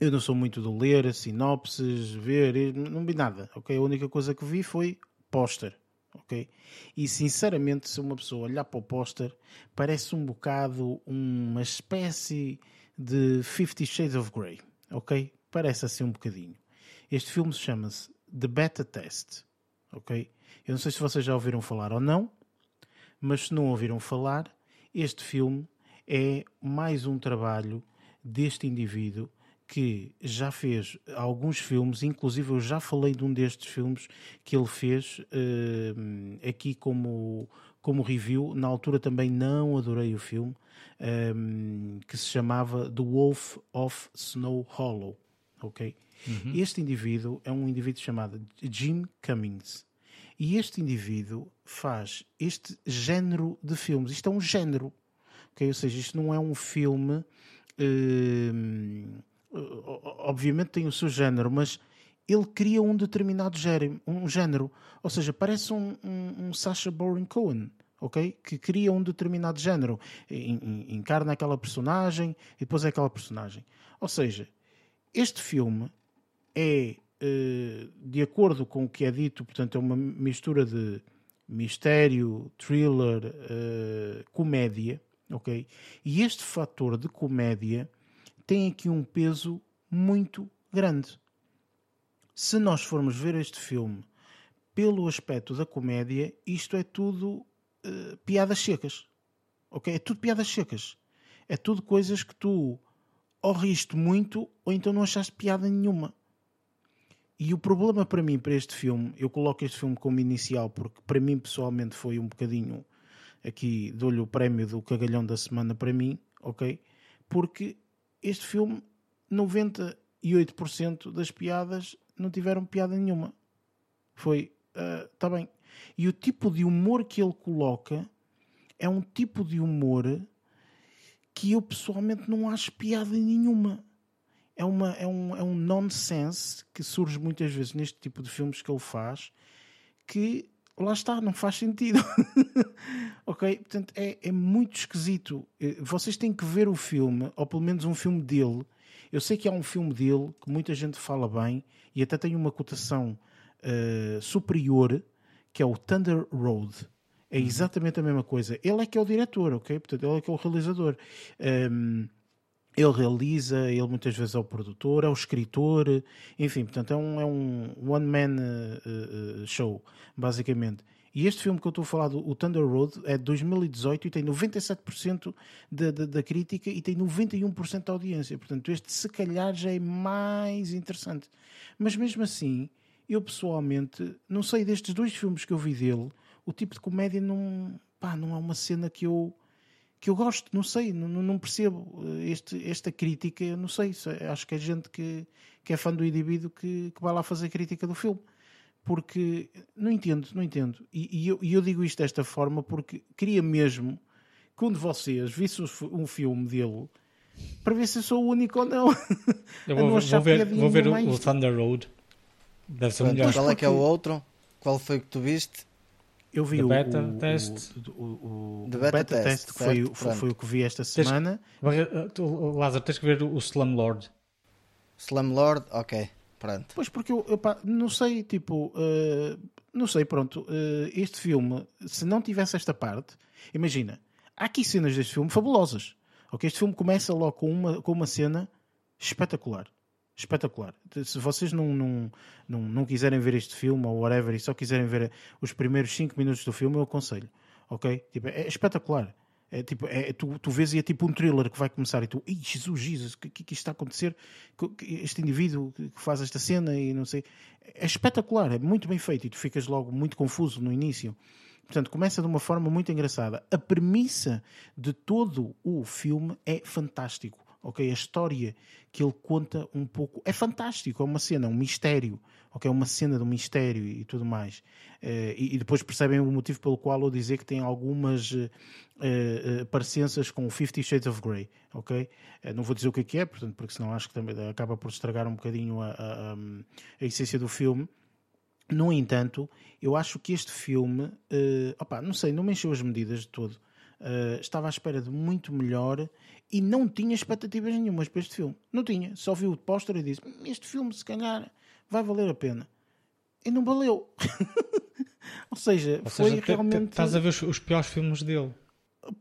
Eu não sou muito de ler sinopses, ver, não vi nada, ok? A única coisa que vi foi póster ok? E sinceramente, se uma pessoa olhar para o póster, parece um bocado uma espécie de Fifty Shades of Grey, ok? Parece assim um bocadinho. Este filme chama-se The Beta Test, ok? Eu não sei se vocês já ouviram falar ou não, mas se não ouviram falar, este filme é mais um trabalho deste indivíduo que já fez alguns filmes, inclusive eu já falei de um destes filmes que ele fez uh, aqui como, como review. Na altura também não adorei o filme, um, que se chamava The Wolf of Snow Hollow. Ok? Uhum. Este indivíduo é um indivíduo chamado Jim Cummings. E este indivíduo faz este género de filmes. Isto é um género. Okay? Ou seja, isto não é um filme. Uh, obviamente tem o seu género, mas ele cria um determinado género, um género. Ou seja, parece um, um, um Sacha Baron Cohen. ok? Que cria um determinado género, encarna aquela personagem e depois é aquela personagem. Ou seja, este filme é, uh, de acordo com o que é dito, portanto, é uma mistura de mistério, thriller, uh, comédia, ok? E este fator de comédia tem aqui um peso muito grande. Se nós formos ver este filme pelo aspecto da comédia, isto é tudo uh, piadas secas. Ok? É tudo piadas secas. É tudo coisas que tu ou riste muito ou então não achaste piada nenhuma. E o problema para mim, para este filme, eu coloco este filme como inicial porque para mim pessoalmente foi um bocadinho aqui dou-lhe o prémio do cagalhão da semana para mim, ok? Porque este filme, 98% das piadas não tiveram piada nenhuma. Foi, está uh, bem. E o tipo de humor que ele coloca é um tipo de humor que eu pessoalmente não acho piada nenhuma. É, uma, é, um, é um nonsense que surge muitas vezes neste tipo de filmes que ele faz que lá está, não faz sentido. [laughs] ok? Portanto, é, é muito esquisito. Eh, vocês têm que ver o filme, ou pelo menos um filme dele. Eu sei que há um filme dele que muita gente fala bem e até tem uma cotação uh, superior, que é o Thunder Road. É uhum. exatamente a mesma coisa. Ele é que é o diretor, ok? Portanto, ele é que é o realizador. Um, ele realiza, ele muitas vezes é o produtor, é o escritor, enfim, portanto é um, é um one-man uh, uh, show, basicamente. E este filme que eu estou a falar, o Thunder Road, é de 2018 e tem 97% da, da, da crítica e tem 91% da audiência. Portanto, este se calhar já é mais interessante. Mas mesmo assim, eu pessoalmente, não sei, destes dois filmes que eu vi dele, o tipo de comédia não, pá, não é uma cena que eu, que eu gosto, não sei, não, não percebo este, esta crítica, não sei, acho que é gente que, que é fã do indivíduo que, que vai lá fazer crítica do filme. Porque não entendo, não entendo. E, e, eu, e eu digo isto desta forma porque queria mesmo que um de vocês visse um filme dele para ver se eu sou o único ou não. Eu [laughs] vou, vou ver, vou ver o, o Thunder Road. Deve ser melhor. Qual é que é o outro? Qual foi que tu viste? Eu vi o beta o, test. O, o, o beta, beta, test, que foi, foi, foi, o que vi esta semana. Tens, Lázaro, tens que ver o Slumlord. Slumlord, ok. Pronto. Pois porque eu, eu pá, não sei, tipo, uh, não sei, pronto, uh, este filme, se não tivesse esta parte, imagina, há aqui cenas deste filme fabulosas. Ok, este filme começa logo com uma, com uma cena espetacular espetacular. Se vocês não, não, não, não quiserem ver este filme ou whatever e só quiserem ver os primeiros 5 minutos do filme, eu aconselho. Ok? Tipo, é espetacular. É, tipo, é, tu, tu vês e é tipo um thriller que vai começar e tu, Ih, Jesus, Jesus, o que, que, que está a acontecer? Este indivíduo que faz esta cena e não sei. É espetacular, é muito bem feito e tu ficas logo muito confuso no início. Portanto, começa de uma forma muito engraçada. A premissa de todo o filme é fantástico ok? A história que ele conta um pouco é fantástico, é uma cena, um mistério, ok? É uma cena de um mistério e tudo mais. Uh, e, e, depois percebem o motivo pelo qual eu dizer que tem algumas uh, uh, parecenças com Fifty Shades of Grey, ok? não vou dizer o que é que é, portanto, porque senão acho que também acaba por estragar um bocadinho a, a, a essência do filme. No entanto, eu acho que este filme, uh, opa, não sei, não me encheu as medidas de todo. Uh, estava à espera de muito melhor e não tinha expectativas nenhumas para este filme. Não tinha. Só vi o póster e disse: Este filme, se calhar, vai valer a pena. E não valeu. [laughs] Ou seja, Ou foi seja, realmente. Estás a ver os, os piores filmes dele?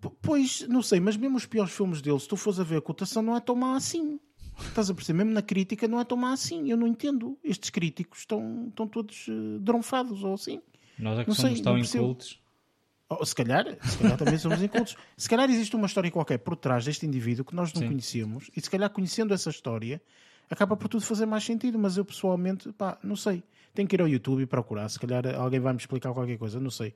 P pois, não sei, mas mesmo os piores filmes dele, se tu fores a ver a cotação, não é tão má assim. Estás a perceber? Mesmo na crítica, não é tão má assim. Eu não entendo. Estes críticos estão, estão todos uh, dronfados ou assim. Nós é que não somos sei, tão incultos. Oh, se calhar, se calhar também somos incultos. Se calhar existe uma história qualquer por trás deste indivíduo que nós não Sim. conhecemos e se calhar conhecendo essa história acaba por tudo fazer mais sentido, mas eu pessoalmente, pá, não sei. Tenho que ir ao YouTube e procurar. Se calhar alguém vai me explicar qualquer coisa, não sei.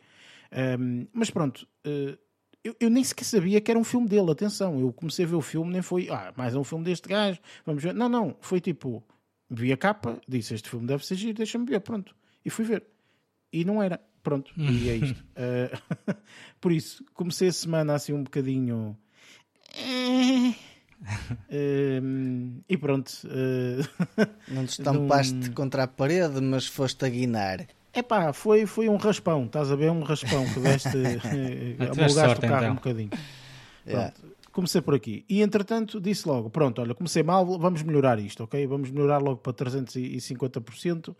Um, mas pronto, uh, eu, eu, nem sequer sabia que era um filme dele. Atenção, eu comecei a ver o filme, nem foi, ah, mais um filme deste gajo, vamos ver. Não, não, foi tipo, vi a capa, disse este filme deve ser giro, deixa-me ver, pronto. E fui ver. E não era. Pronto, e é isto. uh, [laughs] [laughs] por isso, comecei a semana assim um bocadinho. Uh, [laughs] e pronto. Uh, não te estampaste num... contra a parede, mas foste a guinar. É pá, foi, foi um raspão, estás a ver? Um raspão que deste. amolgaste o carro então. um bocadinho. Yeah. Comecei por aqui. E entretanto disse logo: pronto, olha, comecei mal, vamos melhorar isto, ok? Vamos melhorar logo para 350%.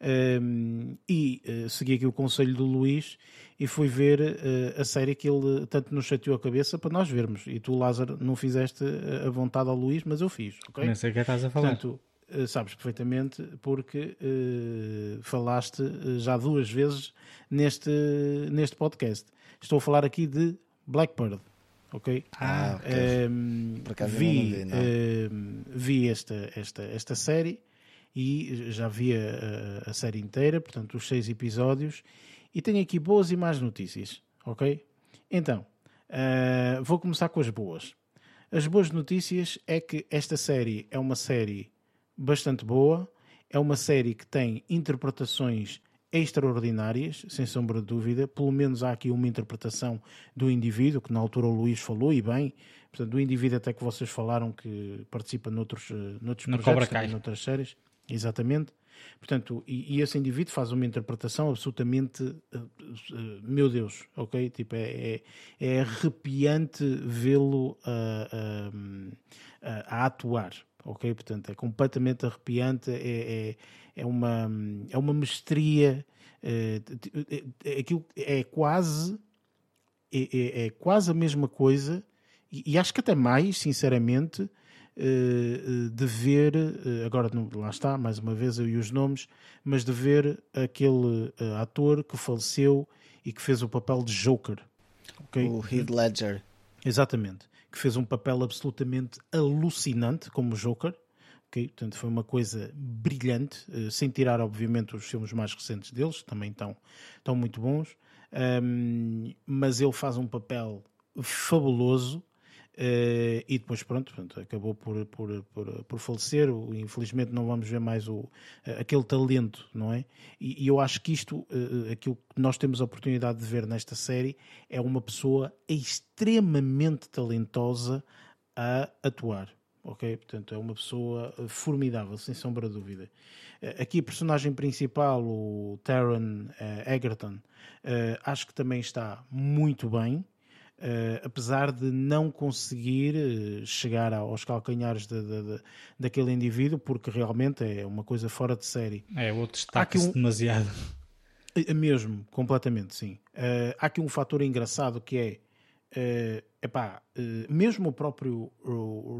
Um, e uh, segui aqui o conselho do Luís e fui ver uh, a série que ele tanto nos chateou a cabeça para nós vermos. E tu, Lázaro, não fizeste a vontade ao Luís, mas eu fiz, ok? Não sei o que é estás a falar. Portanto, uh, sabes perfeitamente porque falaste já duas vezes neste, neste podcast. Estou a falar aqui de Blackbird ok? Ah, okay. Um, vi, vi, um, vi esta, esta, esta série e já vi a, a, série inteira, portanto, os seis episódios, e tenho aqui boas e más notícias, ok? Então, uh, vou começar com as boas. As boas notícias é que esta série é uma série bastante boa, é uma série que tem interpretações extraordinárias, sem sombra de dúvida. Pelo menos há aqui uma interpretação do indivíduo, que na altura o Luís falou, e bem, portanto, do indivíduo até que vocês falaram que participa noutros, eh, noutros no projetos, também, noutras séries. Exatamente. Portanto, e, e, esse indivíduo faz uma interpretação absolutamente, uh, uh, meu Deus, ok? Tipo, é, é, é arrepiante vê-lo a, a, a, atuar, ok? Portanto, é completamente arrepiante, é, é é uma, é uma mestria, é, aquilo é quase, é, é, é, quase a mesma coisa, e, e, acho que até mais, sinceramente, de ver, agora lá está, mais uma vez eu e os nomes, mas de ver aquele ator que faleceu e que fez o papel de Joker. Okay? O Heath Ledger. Exatamente. Que fez um papel absolutamente alucinante como Joker ok? Portanto, foi uma coisa brilhante, uh, sem tirar, obviamente, os filmes mais recentes deles, que também estão, estão muito bons, um, mas ele faz um papel fabuloso. Uh, e depois, pronto, pronto acabou por, por, por, por, falecer. Infelizmente, não vamos ver mais o, aquele talento, não é? E, e eu acho que isto, uh, aquilo que nós temos a oportunidade de ver nesta série, é uma pessoa extremamente talentosa a atuar ok? Portanto, é uma pessoa eh, formidável, sem sombra de dúvida. Eh, aqui, a personagem principal, o Taron uh, Egerton, uh, acho que também está muito bem, uh, apesar de não conseguir chegar aos calcanhares de, de, de, daquele indivíduo, porque realmente é uma coisa fora de série. É, o destaca-se um... demasiado. Mesmo, completamente, sim. há aqui um fator engraçado que é Uh, epá, uh, mesmo o próprio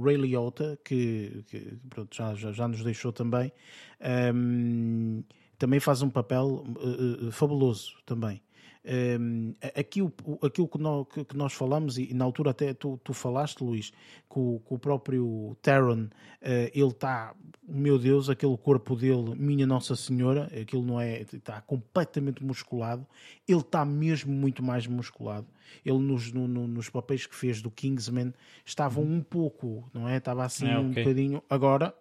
Ray Liotta, que, que pronto, já, já, já, nos deixou também, um, ehm, também faz um papel uh, fabuloso também. Um, aqui o, aquilo que nós, que nós falamos, e na altura até tu, tu falaste, Luís, com, com o próprio Taron, uh, ele está, meu Deus, aquele corpo dele, minha Nossa Senhora, aquilo não é, está completamente musculado, ele está mesmo muito mais musculado. Ele nos, no, no, nos papéis que fez do Kingsman estava um pouco, não é? Estava assim é, okay. um bocadinho. Agora,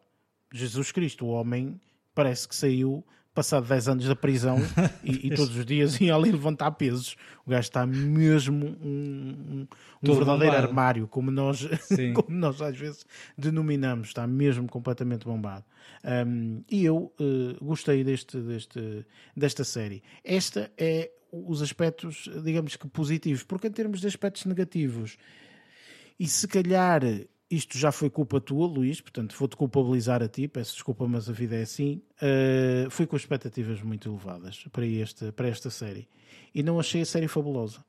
Jesus Cristo, o homem parece que saiu passado 10 anos da prisão [laughs] e, e, todos os dias ia ali levantar pesos. O gajo está mesmo um, um, um verdadeiro bombado. armário, como nós, [laughs] como nós às vezes denominamos. Está mesmo completamente bombado. Um, e eu uh, gostei deste, deste, desta série. Esta é os aspectos, digamos que positivos, porque em termos de aspectos negativos, e se calhar isto já foi culpa tua, Luís, portanto vou-te culpabilizar a ti, peço desculpa, mas a vida é assim. Uh, fui com expectativas muito elevadas para, este, para esta série e não achei a série fabulosa.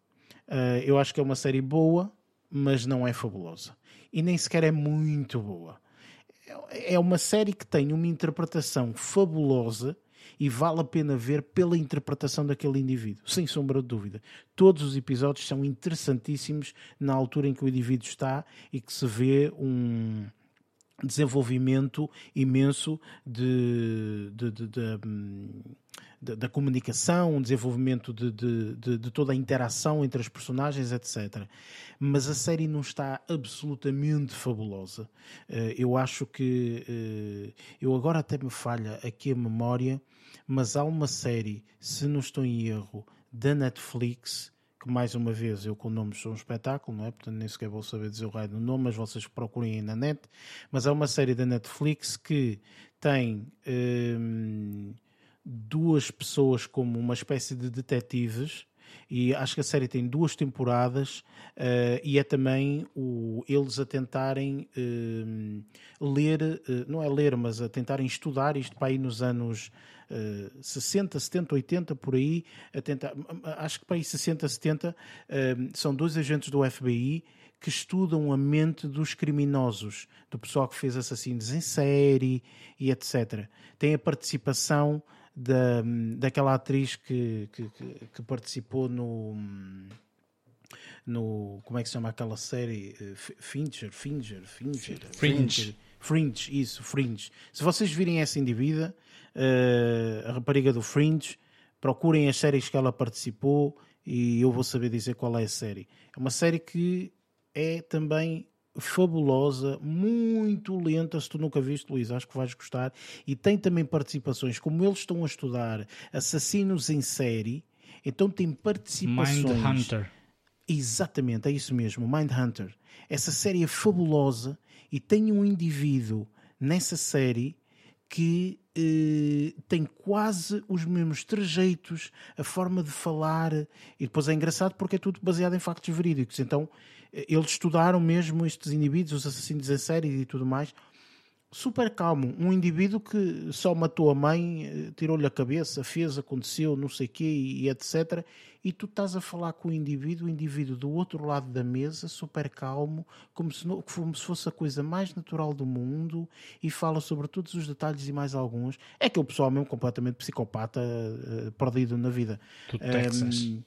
Uh, eu acho que é uma série boa, mas não é fabulosa. E nem sequer é muito boa. É uma série que tem uma interpretação fabulosa e vale a pena ver pela interpretação daquele indivíduo, sem sombra de dúvida. Todos os episódios são interessantíssimos na altura em que o indivíduo está e que se vê um desenvolvimento imenso de, de, de, de da comunicação, um desenvolvimento de, de, de, toda a interação entre as personagens, etc. Mas a série não está absolutamente fabulosa. Eh, eu acho que. Eh, eu agora até me falha aqui a memória mas há uma série, se não estou em erro, da Netflix, que mais uma vez eu com nomes sou um espetáculo, não é? Portanto nem sequer vou saber dizer o raio do nome, mas vocês procurem aí na net. Mas é uma série da Netflix que tem hum, duas pessoas como uma espécie de detetives e acho que a série tem duas temporadas uh, e é também o, eles a tentarem uh, ler, uh, não é ler, mas a tentarem estudar isto para aí nos anos 60, 70, 80, por aí, a tentar, acho que para aí 60, 70, são dois agentes do FBI que estudam a mente dos criminosos, do pessoal que fez assassinos em série e etc. Tem a participação da, daquela atriz que, que, que, participou no no como é que se chama aquela série eh, Fincher, Fincher, Fincher, Fringe. Fringe, isso, Fringe. Se vocês virem essa indivídua, uh, a rapariga do Fringe, procurem as séries que ela participou e eu vou saber dizer qual é a série. É uma série que é também fabulosa, muito lenta. Se tu nunca viste, Luís, acho que vais gostar. E tem também participações, como eles estão a estudar assassinos em série, então tem participações. Mind Hunter. Exatamente, é isso mesmo, Mind Hunter. Essa série é fabulosa e tem um indivíduo nessa série que eh, tem quase os mesmos trejeitos, a forma de falar, e depois é engraçado porque é tudo baseado em factos verídicos. Então eles estudaram mesmo estes indivíduos, os assassinos em série e tudo mais. Super calmo. Um indivíduo que só matou a mãe, eh, tirou-lhe a cabeça, fez, aconteceu, não sei o quê e etc. E tu estás a falar com o indivíduo, o indivíduo do outro lado da mesa, super calmo, como se, como se fosse a coisa mais natural do mundo e fala sobre todos os detalhes e mais alguns. É aquele pessoal mesmo completamente psicopata, uh, perdido na vida. Do Texas.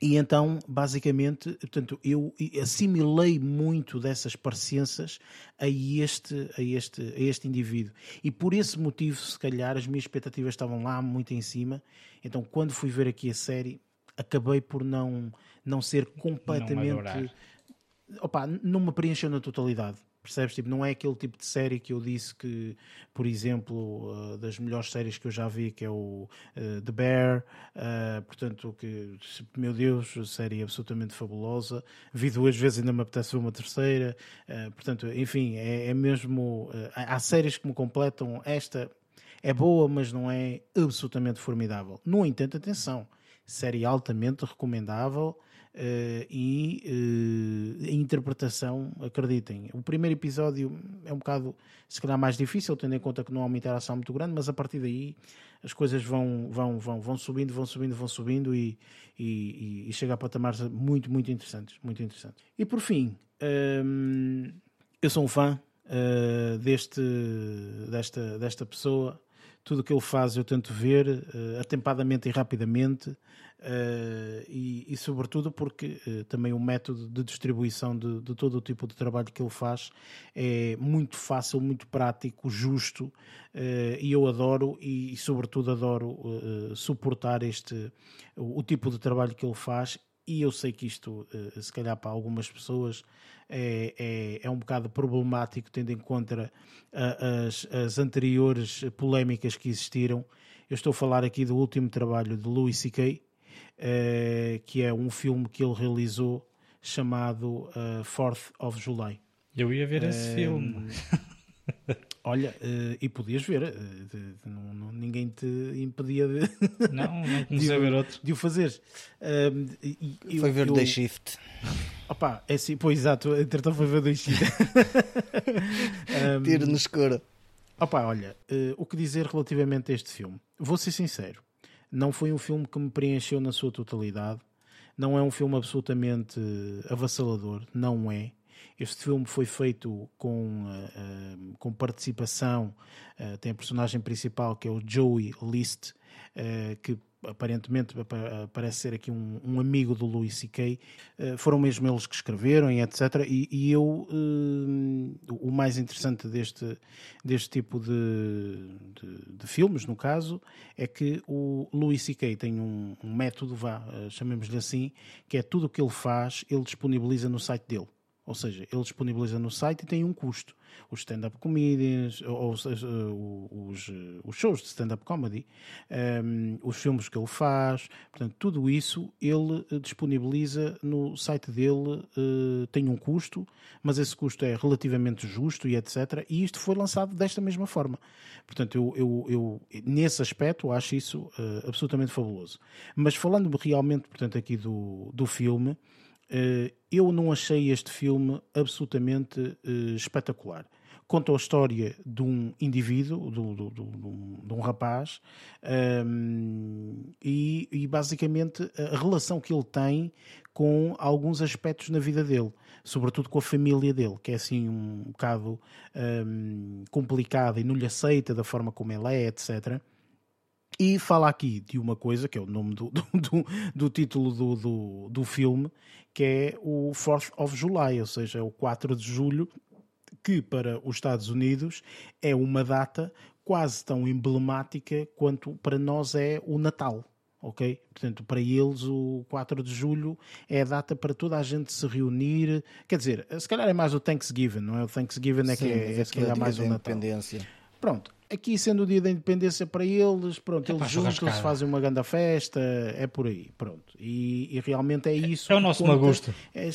E então, basicamente, portanto, eu assimilei muito dessas parecenças a este, a, este, a este indivíduo. E por esse motivo, se calhar, as minhas expectativas estavam lá muito em cima. Então, quando fui ver aqui a série, acabei por não, não ser completamente. Não, opa, não me preencheu na totalidade. Percebes? Tipo, não é aquele tipo de série que eu disse que, por exemplo, uh, das melhores séries que eu já vi, que é o uh, The Bear, uh, portanto, que, meu Deus, série absolutamente fabulosa. Vi duas vezes, ainda me apetece uma terceira. portanto, enfim, é, é mesmo. há séries que me completam. Esta é boa, mas não é absolutamente formidável. No entanto, atenção, série altamente recomendável Uh, e uh, a interpretação, acreditem. O primeiro episódio é um bocado, se calhar, mais difícil, tendo em conta que não há uma interação muito grande, mas a partir daí as coisas vão, vão, vão, vão subindo, vão subindo, vão subindo e, e, e chega a patamares muito, muito interessantes. Muito interessantes. E por fim, ehm, eu sou um fã uh, deste, desta, desta pessoa tudo o que ele faz eu tento ver atempadamente e rapidamente uh, e, e, sobretudo porque uh, também o método de distribuição de, de, todo o tipo de trabalho que ele faz é muito fácil, muito prático, justo e eu adoro e, e sobretudo adoro suportar este o, o tipo de trabalho que ele faz e eu sei que isto, se calhar para algumas pessoas, é, é, é um bocado problemático, tendo em conta as, as anteriores polémicas que existiram. Eu estou a falar aqui do último trabalho de Louis C.K., eh, que é um filme que ele realizou chamado uh, Fourth of July. Eu ia ver esse filme. [laughs] Olha, uh, e podias ver, uh, de, de, não, não, ninguém te impedia de, não, não [laughs] comecei a ver outro. de o fazer. Uh, foi ver o Day Shift. [laughs] Opa, é assim, pois exato, entretanto foi ver o Day Shift. um, Tiro no escuro. Opa, olha, o que dizer relativamente a este filme? Vou ser sincero, não foi um filme que me preencheu na sua totalidade, não é um filme absolutamente avassalador, não é. Este filme foi feito com, uh, com participação, uh, tem a personagem principal que é o Joey List, que aparentemente parece ser aqui um, um amigo do Louis C.K. foram mesmo eles que escreveram e etc. E, e eu, o mais interessante deste, deste tipo de, de, de, filmes, no caso, é que o Louis C.K. tem um, um método, vá, chamemos-lhe assim, que é tudo o que ele faz, ele disponibiliza no site dele. Ou seja, ele disponibiliza no site e tem um custo. Os stand-up comedians, ou seja, os, os shows de stand-up comedy, um, ehm, os filmes que ele faz, portanto, tudo isso ele disponibiliza no site dele, uh, tem um custo, mas esse custo é relativamente justo e etc. E isto foi lançado desta mesma forma. Portanto, eu, eu, eu nesse aspecto acho isso uh, absolutamente fabuloso. Mas falando realmente, portanto, aqui do, do filme, eu não achei este filme absolutamente uh, espetacular. Conta a história de um indivíduo, do, do, de um rapaz, um, ehm, e, e basicamente a relação que ele tem com alguns aspectos na vida dele, sobretudo com a família dele, que é assim um bocado um, complicada e não lhe aceita da forma como ela é, etc. E fala aqui de uma coisa, que é o nome do, do, do, do título do, do, do, filme, que é o 4th of July, ou seja, o 4 de julho, que para os Estados Unidos é uma data quase tão emblemática quanto para nós é o Natal ok? Portanto, para eles o 4 de julho é a data para toda a gente se reunir. Quer dizer, se calhar é mais o Thanksgiving, não é? O Thanksgiving é Sim, que é, é, se calhar mais o Natal. Pronto, aqui sendo o dia da independência para eles, pronto, é eles juntam-se, fazem uma grande festa, é por aí, pronto. E, e realmente é isso. É, o nosso Magusto. É, é,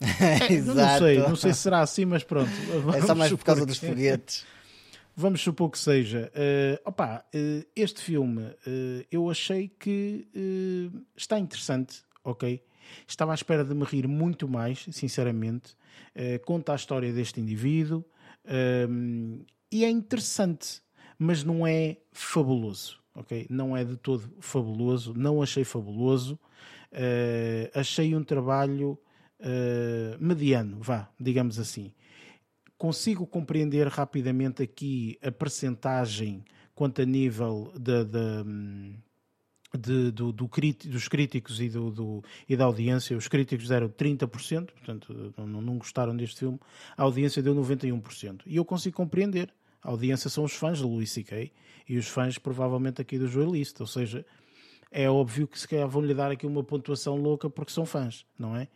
[laughs] não sei, não sei se será assim, mas pronto. [laughs] É só mais por causa dos foguetes. Vamos supor que seja. Uh, opa, uh, este filme uh, eu achei que está interessante, ok? Estava à espera de me rir muito mais, sinceramente. conta a história deste indivíduo e é interessante, mas não é fabuloso, ok? Não é de todo fabuloso, não achei fabuloso. achei um trabalho mediano, vá, digamos assim consigo compreender rapidamente aqui a percentagem quanto a nível de, de, de, do, do, dos críticos e, do, do, e da audiência. Os críticos deram 30%, portanto não, não gostaram deste filme. A audiência deu 91%. E eu consigo compreender. A audiência são os fãs de Louis C.K. e os fãs provavelmente aqui do Joelista. Ou seja, é óbvio que se calhar vão-lhe dar aqui uma pontuação louca porque são fãs, não é?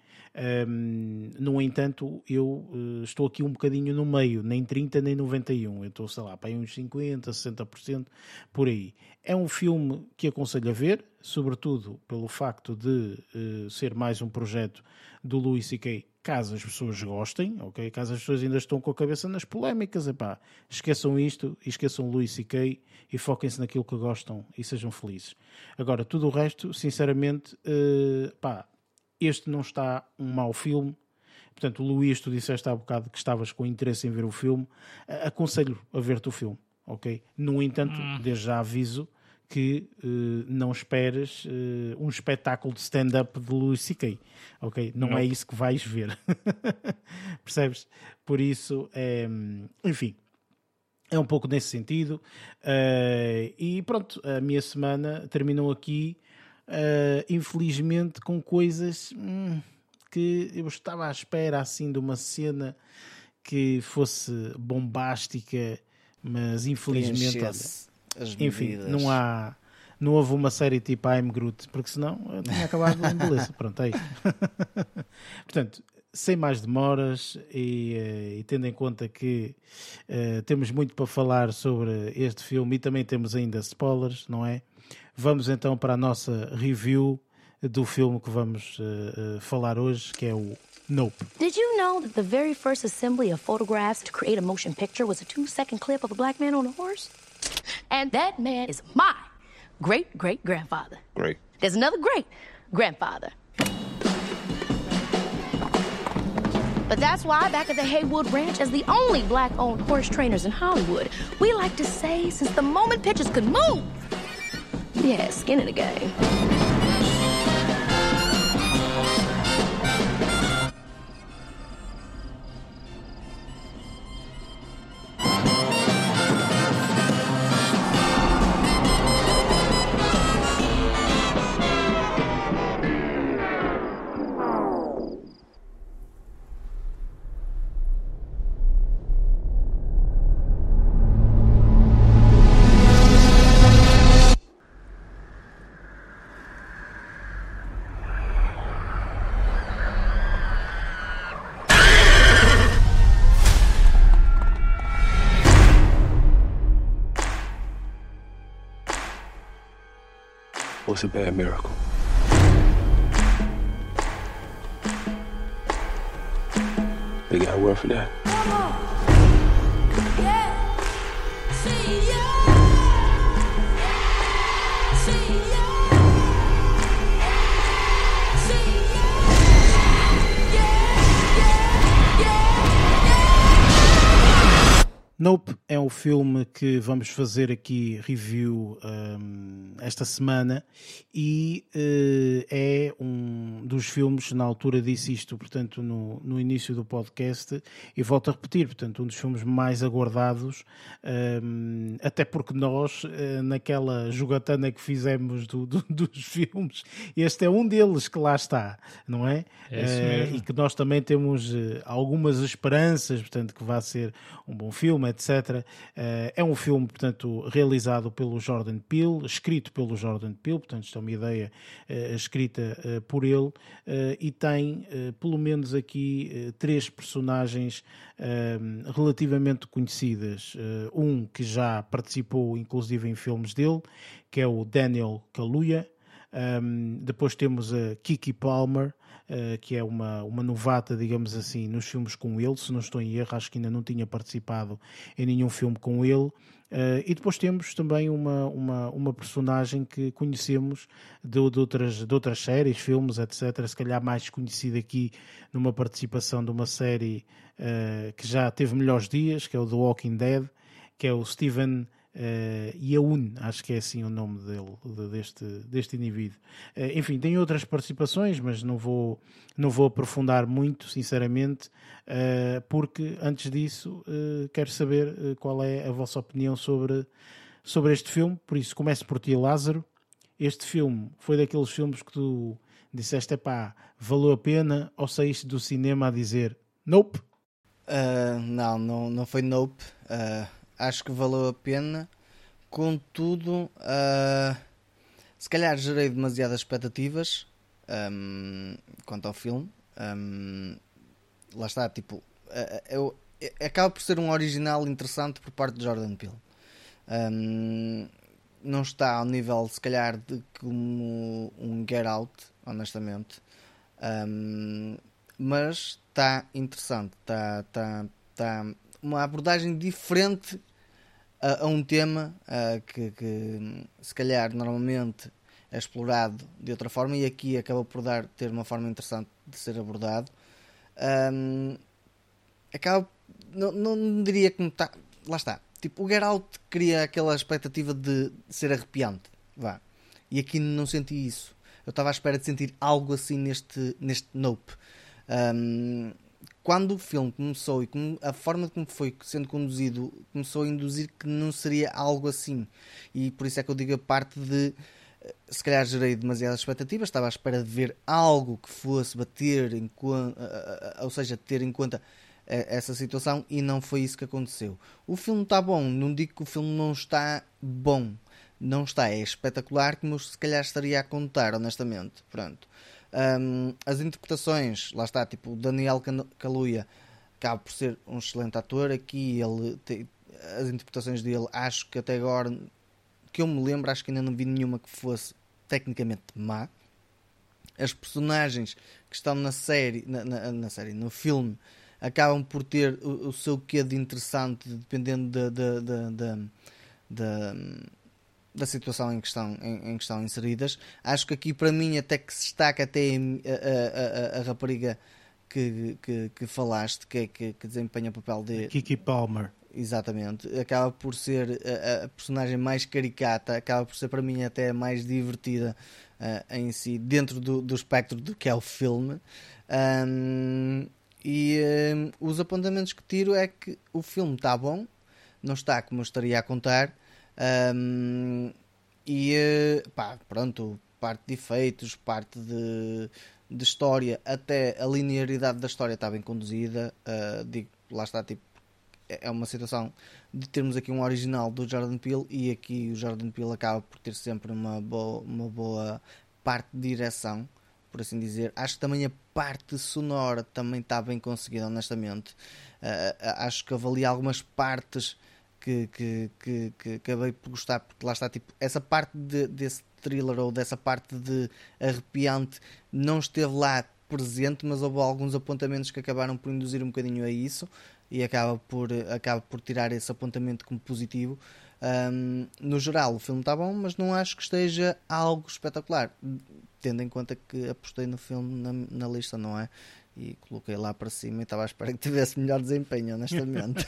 Um, no entanto, eu uh, estou aqui um bocadinho no meio, nem 30 nem 91. Eu estou, sei lá, para uns 50, 60% por aí. É um filme que aconselho a ver, sobretudo pelo facto de uh, ser mais um projeto do Louis C.K. Caso as pessoas gostem, ok? Caso as pessoas ainda estão com a cabeça nas polémicas, epá, esqueçam isto, esqueçam Louis C.K. e foquem-se naquilo que gostam e sejam felizes. Agora, tudo o resto, sinceramente, uh, pá, este não está um mau filme. Portanto, Luís, tu disseste há bocado que estavas com interesse em ver o filme. Aconselho a ver-te o filme, ok? No entanto, hum. desde já aviso que uh, não esperes uh, um espetáculo de stand-up de Louis C.K., ok? Não, não, é isso que vais ver. [laughs] Percebes? Por isso, é, enfim, é um pouco nesse sentido. Uh, e pronto, a minha semana terminou aqui infelizmente com coisas hum, que eu estava à espera assim de uma cena que fosse bombástica, mas infelizmente, olha, enfim, não há não houve uma série tipo I'm Groot, porque senão eu tinha acabado em beleza. Pronto, é [laughs] Portanto, sem mais demoras e, uh, e, tendo em conta que uh, temos muito para falar sobre este filme e também temos ainda spoilers, não é? Vamos então para a nossa review do filme que vamos uh, uh, falar hoje, que é o Nope. Did you know that the very first assembly of photographs to create a motion picture was a two second clip of a black man on a horse? And that man is my great great grandfather. Great. There's another great grandfather. But that's why, back at the Haywood Ranch, as the only black owned horse trainers in Hollywood, we like to say since the moment pictures could move, Yeah, skin in the game. What's a bad miracle? They got word for that. Nope é um filme que vamos fazer aqui review um, esta semana e uh, é um dos filmes, na altura disse isto, portanto, no, no início do podcast, e volto a repetir, portanto, um dos filmes mais aguardados, um, até porque nós, uh, naquela jogatana que fizemos do, do, [laughs] dos filmes, este é um deles que lá está, não é? é uh, e que nós também temos algumas esperanças, portanto, que vai ser um bom filme, etc. Uh, é um filme, portanto, realizado pelo Jordan Peele, escrito pelo Jordan Peele, portanto, isto é uma ideia uh, escrita uh, por ele, e tem, pelo menos aqui, três personagens relativamente conhecidas. um que já participou, inclusive, em filmes dele, que é o Daniel Kaluuya. Um, depois temos a Kiki Palmer, uh, que é uma, uma novata, digamos assim, nos filmes com ele. Se não estou em erro, acho que ainda não tinha participado em nenhum filme com ele. Uh, e depois temos também uma, uma, uma personagem que conhecemos de, de, outras, de outras séries, filmes, etc. Se calhar mais conhecida aqui numa participação de uma série uh, que já teve melhores dias, que é o The Walking Dead, que é o Steven Uh, Yaun, acho que é assim o nome dele, deste, deste indivíduo. Uh, enfim, tem outras participações, mas não vou, não vou aprofundar muito, sinceramente, uh, porque antes disso quero saber qual é a vossa opinião sobre, sobre este filme. Por isso, começo por ti, Lázaro. Este filme foi daqueles filmes que tu disseste, pá, valeu a pena, ou saíste do cinema a dizer nope? não, não, não foi nope acho que valeu a pena. Contudo, uh, se calhar gerei demasiadas expectativas um, quanto ao filme. Um, lá está, tipo, uh, eu, acaba por ser um original interessante por parte de Jordan Peele. Um, não está ao nível, se calhar, de como um Get Out, honestamente. Um, mas está interessante, está, está, está uma abordagem diferente a, a um tema que, que, se calhar normalmente é explorado de outra forma e aqui acaba por dar ter uma forma interessante de ser abordado. Um, acaba não, não diria que está lá está. Tipo o Geralt cria aquela expectativa de ser arrepiante vá. E aqui não senti isso. Eu estava à espera de sentir algo assim neste neste Nope. Um, quando o filme começou e a forma como foi sendo conduzido começou a induzir que não seria algo assim. E por isso é que eu digo a parte de eh, se calhar gerei demasiadas expectativas, estava à espera de ver algo que fosse bater em eh, eh, ou seja, ter em conta essa situação e não foi isso que aconteceu. O filme está bom, não digo que o filme não está bom, não está, é espetacular como se calhar estaria a contar, honestamente. Pronto. Um, as interpretações, lá está, tipo, Daniel Kaluuya acaba por ser um excelente ator. Aqui ele as interpretações dele, acho que até agora que eu me lembro, acho que ainda não vi nenhuma que fosse tecnicamente má. As personagens que estão na série, na, na, na série, no filme, acabam por ter o, o seu quê de interessante, dependendo da, da da situação em que estão, em, em que estão inseridas. Acho que aqui para mim até que se destaca até a, a, a, a rapariga que, que, que, falaste, que, é que, que desempenha o papel de Kiki Palmer. Exatamente, acaba por ser a, a, personagem mais caricata, acaba por ser para mim até mais divertida uh, em si, dentro do, do espectro do que é o filme. Um, e um, os apontamentos que tiro é que o filme está bom, não está como eu estaria a contar, um, e eh, pá, pronto, parte de efeitos, parte de, de história, até a linearidade da história está bem conduzida. Uh, digo, lá está, tipo, é, é uma situação de termos aqui um original do Jordan Peele e aqui o Jordan Peele acaba por ter sempre uma boa, uma boa parte de direção, por assim dizer. Acho que também a parte sonora também está bem conseguida, honestamente. Uh, acho que avalia algumas partes que, que, que, que acabei por gostar, porque lá está, tipo, essa parte de, desse, thriller ou dessa parte de arrepiante não esteve lá presente, mas houve alguns apontamentos que acabaram por induzir um bocadinho a isso e acaba por, acaba por tirar esse apontamento como positivo. Um, no geral, o filme está bom, mas não acho que esteja algo espetacular, tendo em conta que apostei no filme na, na lista, não é? E coloquei lá para cima e estava à espera que tivesse melhor desempenho, honestamente.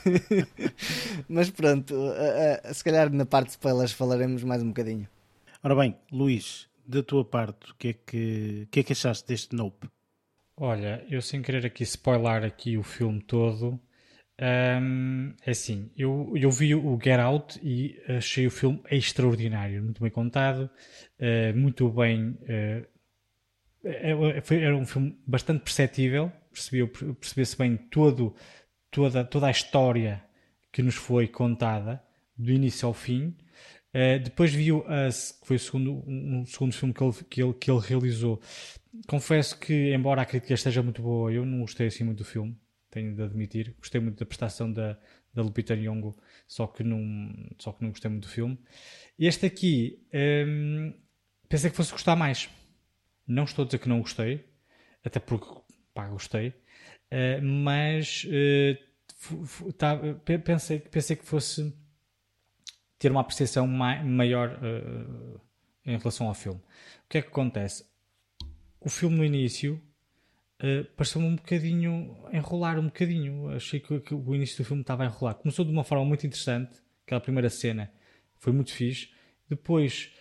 [laughs] mas pronto, uh, uh, se calhar na parte de spoilers falaremos mais um bocadinho. Ora bem, Luís, da tua parte, o que é que, que, é que achaste deste Nope? Olha, eu sem querer aqui spoiler aqui o filme todo, um, é assim, eu, eu vi o Get Out e achei o filme extraordinário, muito bem contado, uh, muito bem. Uh, era um filme bastante perceptível, percebeu-se bem todo, toda, toda a história que nos foi contada, do início ao fim. Uh, depois vi o Us, que foi o segundo, um, segundo filme que ele, que, ele, que ele realizou. Confesso que, embora a crítica esteja muito boa, eu não gostei assim muito do filme tenho de admitir. Gostei muito da prestação da, da Lupita Nyong'o, só que não, só que não gostei muito do filme. Este aqui, hum, pensei que fosse gostar mais. Não estou a dizer que não gostei, até porque, pá, gostei, uh, mas uh, tá, pensei, pensei que fosse ter uma apreciação maior uh, em relação ao filme. O que é que acontece? O filme no início uh, pareceu-me um bocadinho enrolar um bocadinho. Achei que, que, o início do filme estava a enrolar. Começou de uma forma muito interessante, aquela primeira cena foi muito fixe. Depois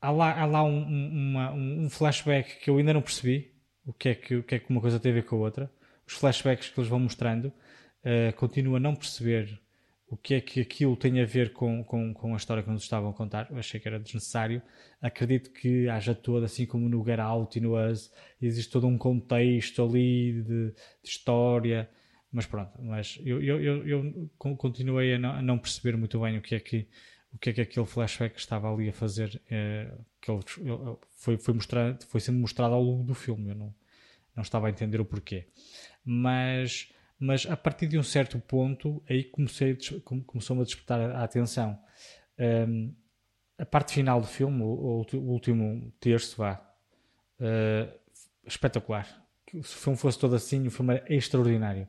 há lá, há lá um, uma, um, flashback que eu ainda não percebi o que, é que, o que é que uma coisa tem a ver com a outra. Os flashbacks que eles vão mostrando, uh, continuo a não perceber o que é que aquilo tem a ver com, com, com a história que nos estavam a contar. Eu achei que era desnecessário. Acredito que haja todo, assim como no Get Out e no Us, existe todo um contexto ali de, de história. Mas pronto, mas eu, eu, eu, eu continuei a não, a não, perceber muito bem o que é que o que é que aquele flashback estava ali a fazer. É, que ele, foi, foi, mostrado, foi sendo mostrado ao longo do filme. Eu não, não estava a entender o porquê. Mas mas a partir de um certo ponto aí comecei começou-me a despertar a atenção um, a parte final do filme o, o último terço vá uh, espetacular se o filme fosse todo assim o filme é extraordinário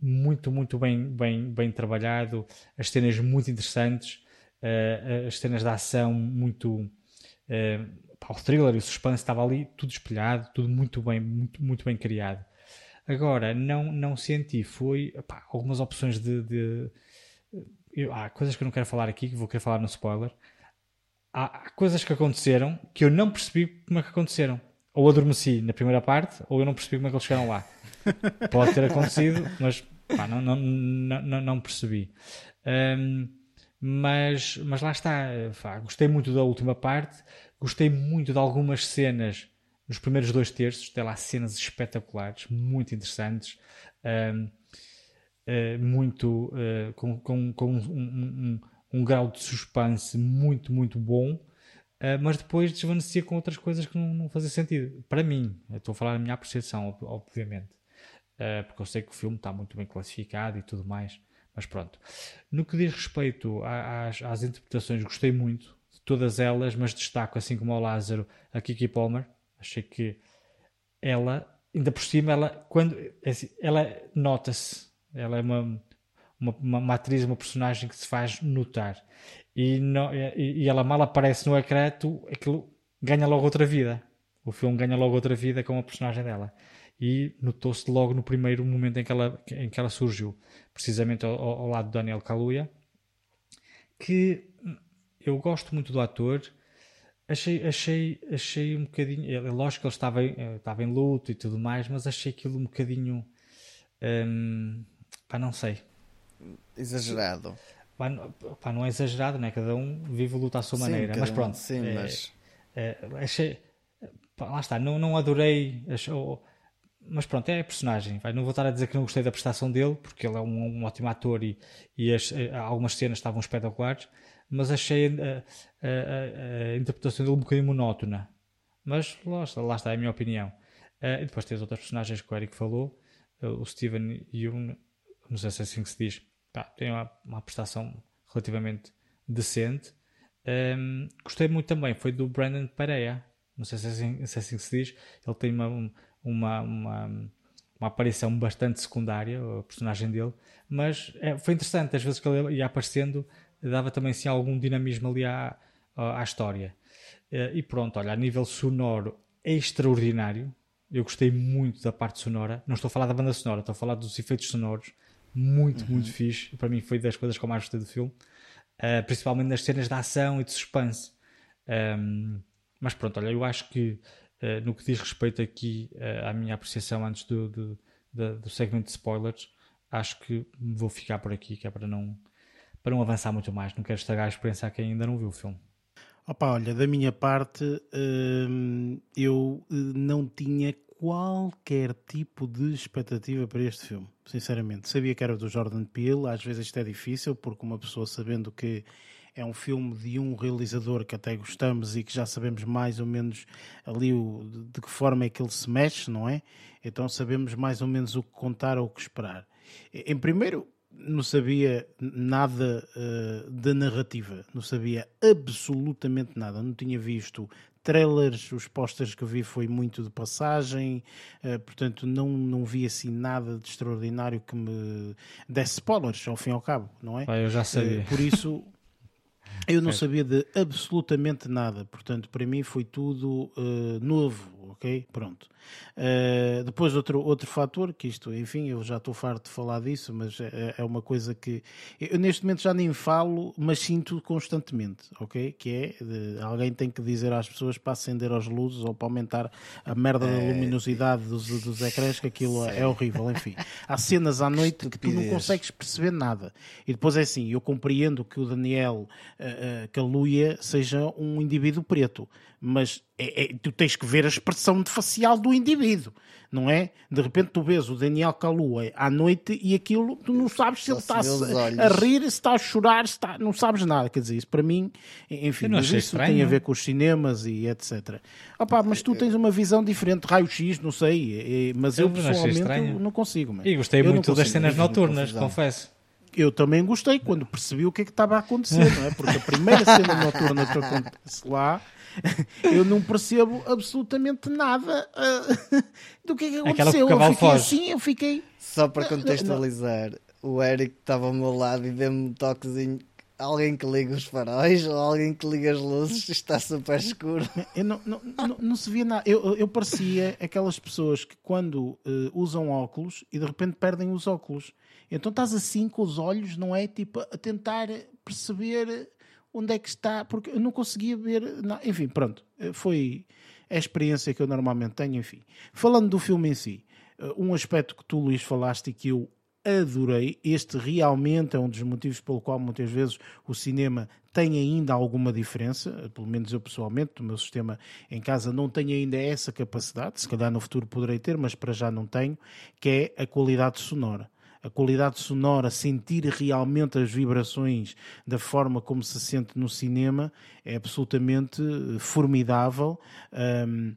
muito muito bem bem bem trabalhado as cenas muito interessantes uh, as cenas de ação muito uh, o thriller e o suspense estava ali tudo espelhado tudo muito bem muito muito bem criado Agora, não, não senti, foi algumas opções de. de eu, há coisas que eu não quero falar aqui, que vou querer falar no spoiler. Há, há coisas que aconteceram que eu não percebi como é que aconteceram. Ou adormeci na primeira parte, ou eu não percebi como é que eles chegaram lá. Pode ter acontecido, mas pá, não, não, não, não, percebi. Um, mas, mas lá está, pá, gostei muito da última parte, gostei muito de algumas cenas nos primeiros dois terços tem lá cenas espetaculares, muito interessantes, uh, muito uh, com, com, com um, um, um, grau de suspense muito, muito bom, uh, mas depois desvanecia com outras coisas que não, não fazia sentido. Para mim, estou a falar da minha apreciação, obviamente, porque eu sei que o filme está muito bem classificado e tudo mais. Mas pronto. No que diz respeito às, às interpretações, gostei muito de todas elas, mas destaco, assim como ao Lázaro, a Kiki Palmer Achei que ela, ainda por cima, ela, quando, é assim, ela nota-se. Ela é uma, uma, uma, atriz, uma personagem que se faz notar. E, não, e, e ela mal aparece no ecrã, tu, aquilo ganha logo outra vida. O filme ganha logo outra vida com a personagem dela. E notou-se logo no primeiro momento em que ela, em que ela surgiu, precisamente ao, ao lado de Daniel Kaluuya, que eu gosto muito do ator, achei, achei, achei um bocadinho. É lógico que ele estava em, eh, estava em luto e tudo mais, mas achei aquilo um bocadinho. Hum, pá, não sei. Exagerado. Pá, pá, não é exagerado, né? Cada um vive o luto à sua sim, maneira. Mas pronto. Sim, é, mas... É, achei. Pá, lá está, não, não adorei. Achou, mas pronto, é a personagem. Vai, não vou estar a dizer que não gostei da prestação dele, porque ele é um, um ótimo ator e, e as, eh, algumas cenas estavam espetaculares mas achei a, a, a, interpretação dele um bocadinho monótona. Mas lá está, lá está a minha opinião. Uh, e depois tem as outras personagens que o Eric falou, uh, o Steven Yeun, não sei se é assim que se diz, tem uma, uma prestação relativamente decente. Um, gostei muito também, foi do Brandon Pereira. Não sei se é assim, se, é assim que se diz. Ele tem uma, uma, uma, uma aparição bastante secundária, a personagem dele, mas é, foi interessante. Às vezes que ele ia aparecendo, dava também assim, algum dinamismo ali à, à história. Uh, e pronto, olha, a nível sonoro é extraordinário. Eu gostei muito da parte sonora. Não estou a falar da banda sonora, estou a falar dos efeitos sonoros. Muito, uhum. muito fixe. Para mim foi das coisas que eu mais gostei do filme. Uh, principalmente nas cenas de ação e de suspense. Um, mas pronto, olha, eu acho que no que diz respeito aqui uh, à minha apreciação antes do, do, do, segmento de spoilers, acho que vou ficar por aqui, que é para não, para não avançar muito mais. Não quero estragar a experiência a quem ainda não viu o filme. Opa, olha, da minha parte, hum, eu não tinha qualquer tipo de expectativa para este filme, sinceramente. Sabia que era do Jordan Peele, às vezes isto é difícil, porque uma pessoa sabendo que é um filme de um realizador que até gostamos e que já sabemos mais ou menos ali o, de que forma é que ele se mexe, não é? Então sabemos mais ou menos o que contar ou o que esperar. Em primeiro, não sabia nada uh, da narrativa, não sabia absolutamente nada, não tinha visto trailers, os posters que vi foi muito de passagem, uh, portanto não, não vi assim nada de extraordinário que me desse spoilers, ao fim e ao cabo, não é? Ah, eu já sabia. Uh, por isso [laughs] eu não sabia de absolutamente nada, portanto para mim foi tudo novo, ok? Pronto. Uh, depois outro, outro fator, que isto, enfim, eu já estou farto de falar disso, mas é, é, uma coisa que eu neste momento já nem falo, mas sinto constantemente, ok? Que é, de, alguém tem que dizer às pessoas para acender as luzes ou para aumentar a merda da é, luminosidade dos, dos ecrãs, que aquilo é, é horrível, enfim. Há cenas à noite que tu não consegues perceber nada. E depois é assim, eu compreendo que o Daniel uh, uh, Kaluuya seja um indivíduo preto, mas é, é, tu tens que ver a expressão de facial do indivíduo, não é? De repente tu vês o Daniel Kaluuya à noite e aquilo tu não sabes se ele está a, a, rir, se está a chorar, se está, não sabes nada. Quer dizer, isso para mim, enfim, mas isso estranho. tem a ver com os cinemas e etc. Opa, mas tu tens uma visão diferente, raio-x, não sei, mas eu, eu pessoalmente não consigo. Man. E gostei eu muito das cenas noturnas, confesso eu também gostei quando percebi o que é que estava a acontecer, não é? Porque a primeira cena noturna que acontece lá eu não percebo absolutamente nada uh, [laughs] do que é que aconteceu. eu fiquei foge. assim, eu fiquei. Só para contextualizar, o Eric estava ao meu lado e deu-me um toquezinho. Alguém que liga os faróis ou alguém que liga as luzes [laughs] está super escuro. [laughs] Eu não, não, não, não se via nada. Eu, eu parecia aquelas pessoas que quando uh, usam óculos e de repente perdem os óculos. Então estás assim com os olhos, não é? Tipo, a tentar perceber onde é que está, porque eu não conseguia ver. Não, enfim, pronto, eh, foi a experiência que eu normalmente tenho. Enfim, falando do filme em si, eh, um aspecto que tu, Luís, falaste e que eu adorei. Este realmente é um dos motivos pelo qual muitas vezes o cinema tem ainda alguma diferença, pelo menos eu pessoalmente, o meu sistema em casa não tem ainda essa capacidade, se calhar no futuro poderei ter, mas para já não tenho, que é a qualidade sonora a qualidade sonora, sentir realmente as vibrações da forma como se sente no cinema é absolutamente eh, formidável. Um,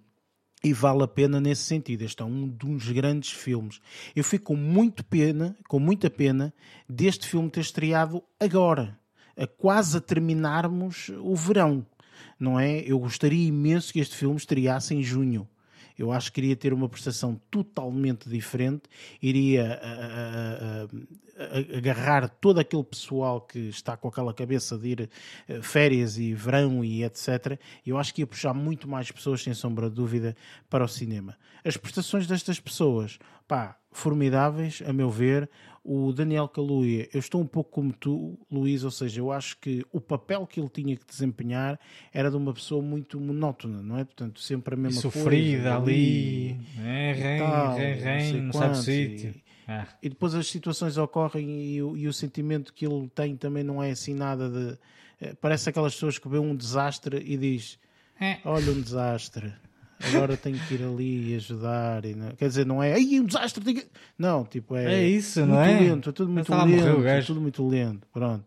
e vale a pena nesse sentido. Este é um dos grandes filmes. Eu fico com muito pena, com muita pena, deste filme ter estreado agora, a quase a terminarmos o verão, não é? Eu gostaria imenso que este filme estreasse em junho. Eu acho que iria ter uma prestação totalmente diferente, iria agarrar todo aquele pessoal que está com aquela cabeça de ir eh, férias e verão e etc. Eu acho que ia puxar muito mais pessoas, sem sombra de dúvida, para o cinema. As prestações destas pessoas, pá, formidáveis, a meu ver o Daniel Kaluuya, eu estou um pouco como tu, Luís, ou seja, eu acho que o papel que ele tinha que desempenhar era de uma pessoa muito monótona, não é? Portanto, sempre a mesma e sofrida coisa. ali, é, rei, tal, rei, rei, não, não sabe sítio. Ah. E depois as situações ocorrem e, e, o sentimento que ele tem também não é assim nada de... Eh, parece aquelas pessoas que vê um desastre e diz, é. olha um desastre agora tenho que ir ali e ajudar. E não, quer dizer, não é aí um desastre. Que... Não, tipo, é, é isso, não é? Lento, é tudo muito lento. É tudo muito lento. Pronto.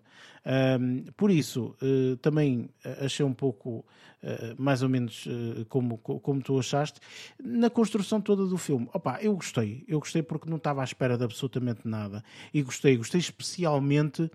Um, por isso, uh, também achei um pouco, uh, mais ou menos, uh, como, como tu achaste, na construção toda do filme. Opa, eu gostei. Eu gostei porque não estava à espera de absolutamente nada. E gostei. Gostei especialmente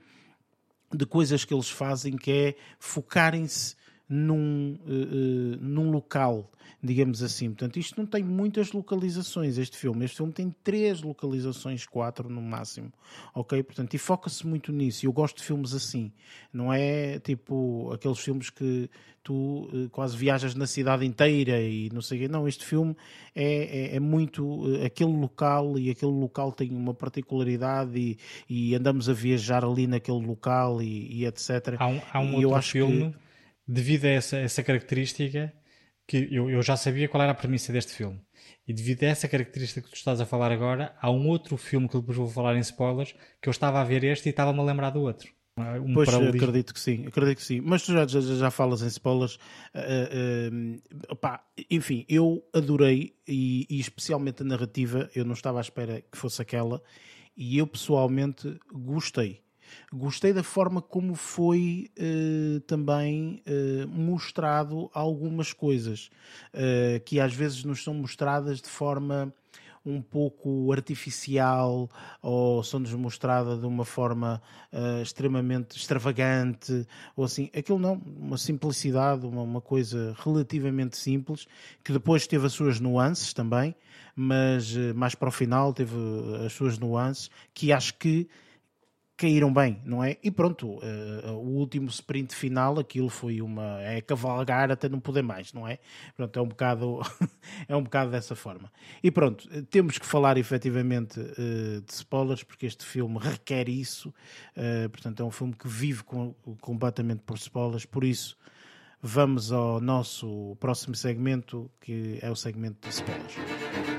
de coisas que eles fazem que é focarem-se num, uh, uh, num local, digamos assim. Portanto, isto não tem muitas localizações, este filme. Este filme tem três localizações, quatro no máximo. Ok? Portanto, e foca-se muito nisso. Eu gosto de filmes assim. Não é tipo aqueles filmes que tu uh, quase viajas na cidade inteira e não sei o quê. Não, este filme é, é, é muito aquele local e aquele local tem uma particularidade e, e andamos a viajar ali naquele local e, e etc. Há um, há um outro filme... Que devido a essa, essa característica, que eu, eu já sabia qual era a premissa deste filme. E devido a essa característica que tu estás a falar agora, há um outro filme que depois vou falar em spoilers, que eu estava a ver este e estava-me a lembrar do outro. Um pois, acredito que sim, acredito que sim. Mas tu já, já, já falas em spoilers. Uh, uh, opá, enfim, eu adorei e, e, especialmente a narrativa, eu não estava à espera que fosse aquela e eu pessoalmente gostei. Gostei da forma como foi uh, também uh, mostrado algumas coisas uh, que às vezes nos são mostradas de forma um pouco artificial ou são-nos mostrada de uma forma uh, extremamente extravagante ou assim. Aquilo não, uma simplicidade, uma, uma, coisa relativamente simples que depois teve as suas nuances também, mas uh, mais para o final teve as suas nuances que acho que caíram bem, não é? E pronto, uh, o último sprint final, aquilo foi uma é cavalgar até não poder mais, não é? Pronto, é um bocado [laughs] é um bocado dessa forma. E pronto, temos que falar efetivamente uh, de spoilers porque este filme requer isso. Uh, portanto, é um filme que vive com, completamente por spoilers, por isso vamos ao nosso próximo segmento, que é o segmento de spoilers.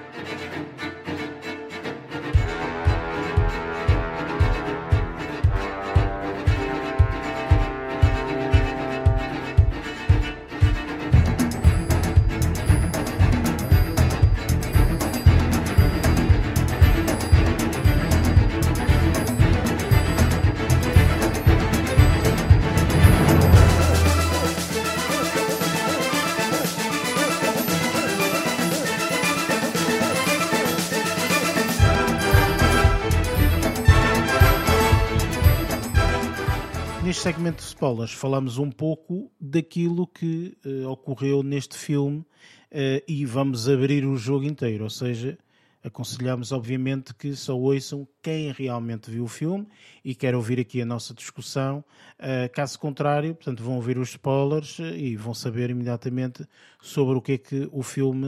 Spoilers falamos um pouco daquilo que uh, ocorreu neste filme uh, e vamos abrir o jogo inteiro, ou seja, aconselhamos obviamente que só ouçam quem realmente viu o filme e quer ouvir aqui a nossa discussão. Uh, caso contrário, portanto, vão ouvir os spoilers e vão saber imediatamente sobre o que é que o filme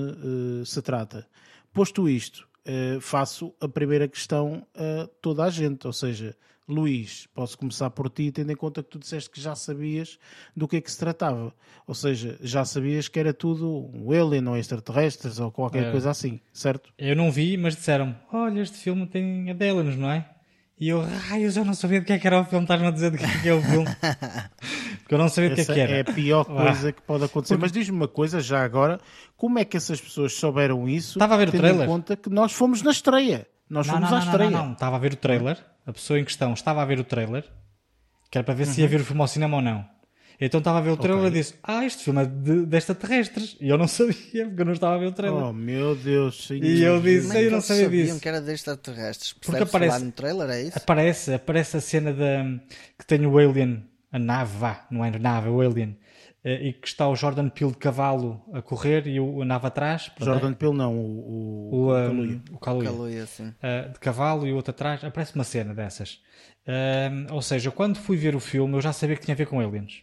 se trata. Posto isto, faço a primeira questão a toda a gente, ou seja, Luís, posso começar por ti, tendo em conta que tu disseste que já sabias do que é que se tratava. Ou seja, já sabias que era tudo um alien ou extraterrestres ou qualquer é. coisa assim, certo? Eu não vi, mas disseram olha, este filme tem aliens, não é? E eu, raios, eu não sabia do que é que era o filme, estás-me a dizer do que é que é o filme. [laughs] Porque eu não sabia do que é que era. É a pior coisa ah. que pode acontecer. Porque... Mas diz-me uma coisa, já agora, como é que essas pessoas souberam isso? Estava a ver o trailer. em conta que nós fomos na estreia. Nós não, fomos não, à não, estreia. Não, não, estava a ver o trailer. A pessoa em questão estava a ver o trailer, que era para ver uhum. se ia uhum. ver o filme ao cinema ou não. Então estava a ver o trailer okay. e disse: Ah, este filme é de, de extraterrestres. E eu não [laughs] sabia, porque eu não estava a ver o trailer. Oh meu Deus, sim. E eu disse: Eu não sabia disso. que era de extraterrestres. Porque aparece no trailer, é isso? Aparece, aparece a cena de, que tem o Alien, a nave, vá, não é a nave, é o Alien e que está o Jordan Peele de cavalo a correr e o, nave atrás. Jordan Peele não, o, o, o, um, o Kaluuya. Kaluuya uh, de cavalo e o outro atrás. Aparece uma cena dessas. Uh, ou seja, quando fui ver o filme eu já sabia que tinha a ver com aliens.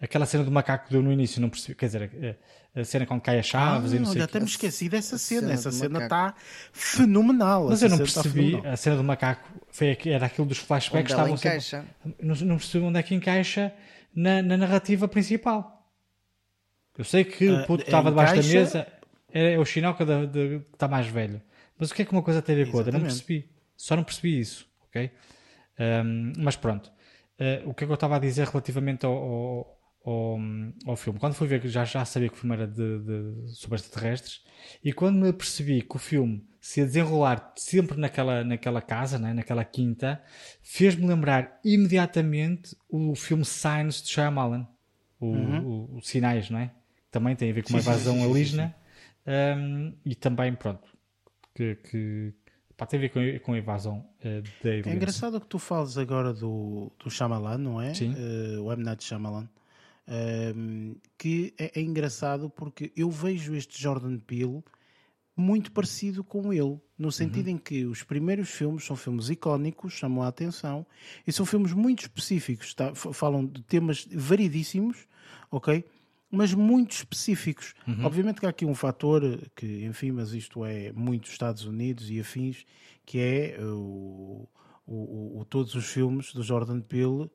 Aquela cena do macaco que deu no início, não percebi. Quer dizer, a cena com cai as chaves ah, e não sei. Olha, até me esqueci dessa cena. cena Essa cena está fenomenal. Mas eu não tá percebi. A cena do macaco foi, era aquilo dos flashbacks. Onde ela encaixa. Sempre, não, não percebi onde é que encaixa na, na narrativa principal. Eu sei que o ah, puto estava debaixo da mesa, é, é o Chinoca de, de, que está mais velho. Mas o que é que uma coisa tem a ver com outra? Não percebi. Só não percebi isso, ok? Um, mas pronto. Uh, o que é que eu estava a dizer relativamente ao, ao, ao, ao, filme? Quando fui ver, já, já sabia que o filme era de, de, sobre extraterrestres. E quando me percebi que o filme se ia desenrolar sempre naquela, naquela casa, né? naquela quinta, fez-me lembrar imediatamente o filme Signs de Shyamalan. O, uhum. o, o, Sinais, não é? Também tem a ver com uma invasão alígena. Um, e também, pronto, que, que Pá, tem a ver com, com a invasão uh, da É engraçado que tu fales agora do, do Shyamalan, não é? Sim. Uh, o M. Night Shyamalan. Um, que é, é, engraçado porque eu vejo este Jordan Peele muito parecido com ele, no sentido uhum. em que os primeiros filmes são filmes icónicos, chamam a atenção, e são filmes muito específicos, tá? falam de temas variedíssimos, ok? Mas muito específicos. Uhum. Obviamente que há aqui um fator que, enfim, mas isto é muito Estados Unidos e afins, que é o, o, o todos os filmes do Jordan Peele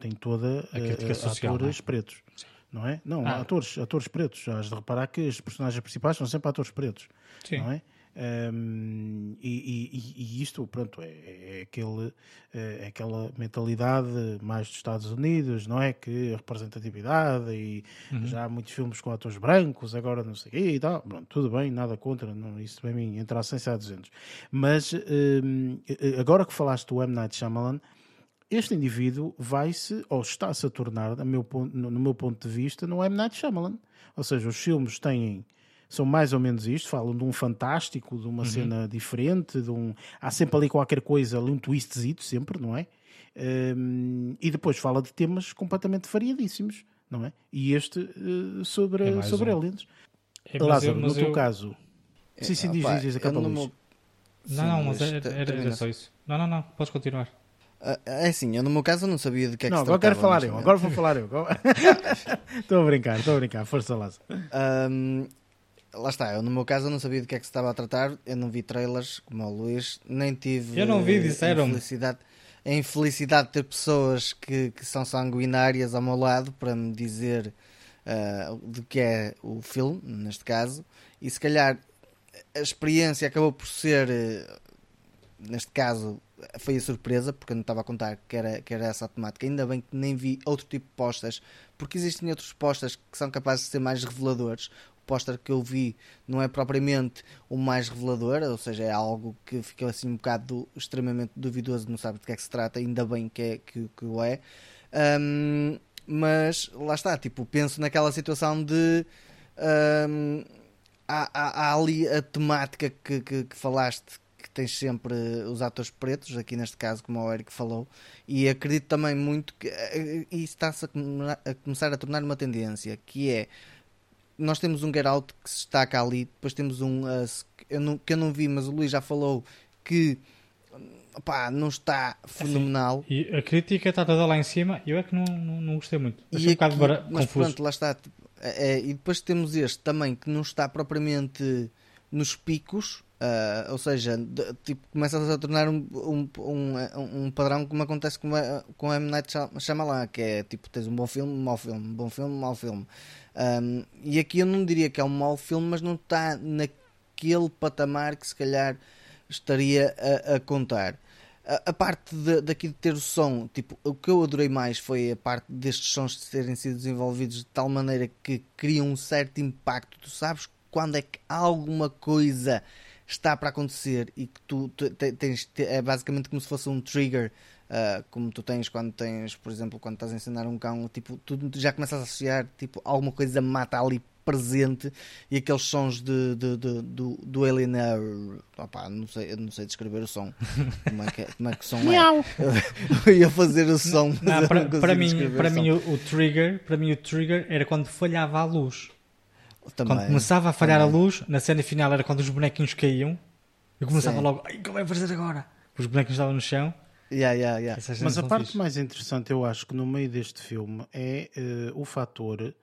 têm toda a crítica uh, social, atores é? pretos. Sim não é? Não, ah. atores, atores pretos. Has de reparar que os personagens principais são sempre atores pretos, Sim. não é? Um, e, e, e, isto, pronto, é, é, aquele, é aquela mentalidade mais dos Estados Unidos, não é? Que representatividade e uhum. já há muitos filmes com atores brancos, agora não sei e tal. Pronto, tudo bem, nada contra, não, isso para mim entra a 100 a 200. Mas um, agora que falaste do M. Night Shyamalan, este indivíduo vai-se, ou está-se a tornar, no meu, ponto, no meu ponto de vista, no M. Night Shyamalan. Ou seja, os filmes têm são mais ou menos isto, falam de um fantástico, de uma uhum. cena diferente, de um... há sempre ali qualquer coisa, ali um twistzito sempre, não é? Um, e depois fala de temas completamente variadíssimos, não é? E este uh, sobre, é sobre um. aliens. É, Lázaro, eu, no teu eu... caso... É, sim, sim, diz, diz, diz, acaba Não, não, mas era, era, era só isso. Não, não, não, podes continuar. Ah, é assim, eu no meu caso não sabia de que é que não, se agora quero falar eu, agora vou falar [laughs] eu. estou a brincar, estou a brincar, força lá. Um, lá está, eu no meu caso não sabia de que é que se estava a tratar, eu não vi trailers como o Luís, nem tive. Eu não vi, disseram. A infelicidade, a infelicidade de ter pessoas que, que são sanguinárias ao meu lado para me dizer uh, de que é o filme, neste caso, e se calhar a experiência acabou por ser, neste caso, foi a surpresa, porque eu não estava a contar que era, que era essa a temática. Ainda bem que nem vi outro tipo de postas, porque existem outros postas que são capazes de ser mais reveladores. O póster que eu vi não é propriamente o mais revelador, ou seja, é algo que fica assim um bocado extremamente duvidoso, não sabe de que é que se trata, ainda bem que, é, que, que o é. Um, mas lá está, tipo, penso naquela situação de. Um, há, há, há, ali a temática que, que, que falaste tens sempre os atores pretos, aqui neste caso, como o Eric falou, e acredito também muito que eh, isso está-se a, a, começar a tornar uma tendência, que é nós temos um Get Out que se destaca ali, depois temos um uh, eu não, que eu não vi, mas o Luís já falou que pá, não está fenomenal. Assim, e a crítica está toda lá em cima, eu é que não, não, não gostei muito. Achei e um aqui, bocado mas confuso. pronto, lá está. É, e depois temos este também que não está propriamente nos picos, Uh, ou seja, de, tipo, começa a tornar um, um, um, um, padrão como acontece com, com M. Night Shyamalan, que é tipo, tens um bom filme, mau filme, bom filme, mau filme. Um, e aqui eu não diria que é um mau filme, mas não está naquele patamar que se calhar estaria a, a contar. A, a parte de, daqui de ter o som, tipo, o que eu adorei mais foi a parte destes sons terem sido desenvolvidos de tal maneira que criam um certo impacto. Tu sabes quando é que alguma coisa está para acontecer e que tu, tu tens, é basicamente como se fosse um trigger, uh, como tu tens quando tens, por exemplo, quando estás a ensinar um cão, tipo, tu já começas a associar tipo, alguma coisa mata ali presente e aqueles sons de, de, de do, do Alien opa, não sei, não sei descrever o som. [laughs] Como é que, como é que o som é? Eu ia fazer o som não, não, para, para mim, para mim o, o, trigger para mim o trigger era quando falhava a luz também, quando começava a falhar também. a luz, na cena final era quando os bonequinhos caíam. Eu começava Sim. logo, o que vai fazer agora? Os bonecos estavam no chão. Yeah, yeah, yeah. Mas a parte fixe. mais interessante, eu acho que no meio deste filme é uh, o fator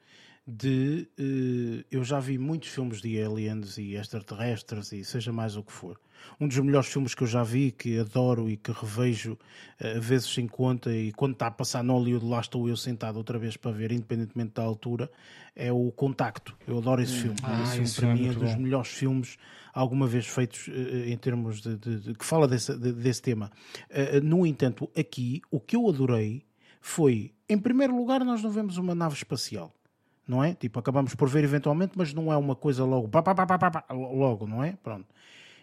de. Uh, eu já vi muitos filmes de aliens e extraterrestres e seja mais o que for um dos melhores filmes que eu já vi, que adoro e que revejo uh, vezes sem conta, e quando está a passar no Hollywood, lá estou eu sentado outra vez para ver, independentemente da altura, é o Contacto. Eu adoro esse hum. filme. Ah, esse filme para é mim é dos bom. melhores filmes alguma vez feitos uh, em termos de, de, de, que fala desse, de, desse tema. Uh, no entanto, aqui o que eu adorei foi, em primeiro lugar, nós não vemos uma nave espacial não é? Tipo, acabamos por ver eventualmente, mas não é uma coisa logo, pá, pá, pá, pá, logo, não é? Pronto.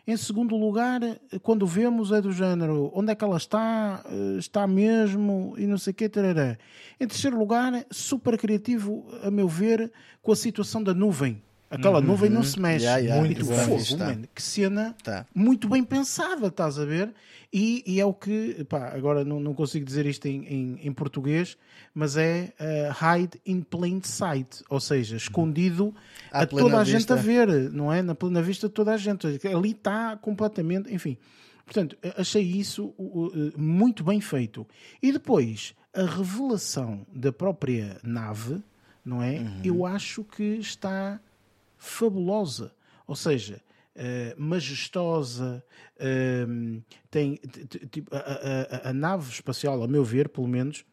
Em segundo lugar, quando vemos é do género onde é que ela está, eh, está mesmo e não sei o que. Em terceiro lugar, super criativo, a meu ver, com a situação da nuvem. Aquela uhum. nuvem não se mexe. Yeah, yeah. Muito fogo, man. Que cena tá. muito bem pensada, estás a ver? E, e é o que, pá, agora não, não consigo dizer isto em, em, em português, mas é uh, hide in plain sight, ou seja, escondido a toda a vista. gente a ver, não é? Na plena vista de toda a gente. Ali está completamente, enfim. Portanto, achei isso muito bem feito. E depois, a revelação da própria nave, não é? Uhum. Eu acho que está fabulosa. Ou seja, uh, majestosa, uh, tem tipo, a, a, a, nave espacial, a meu ver, pelo menos,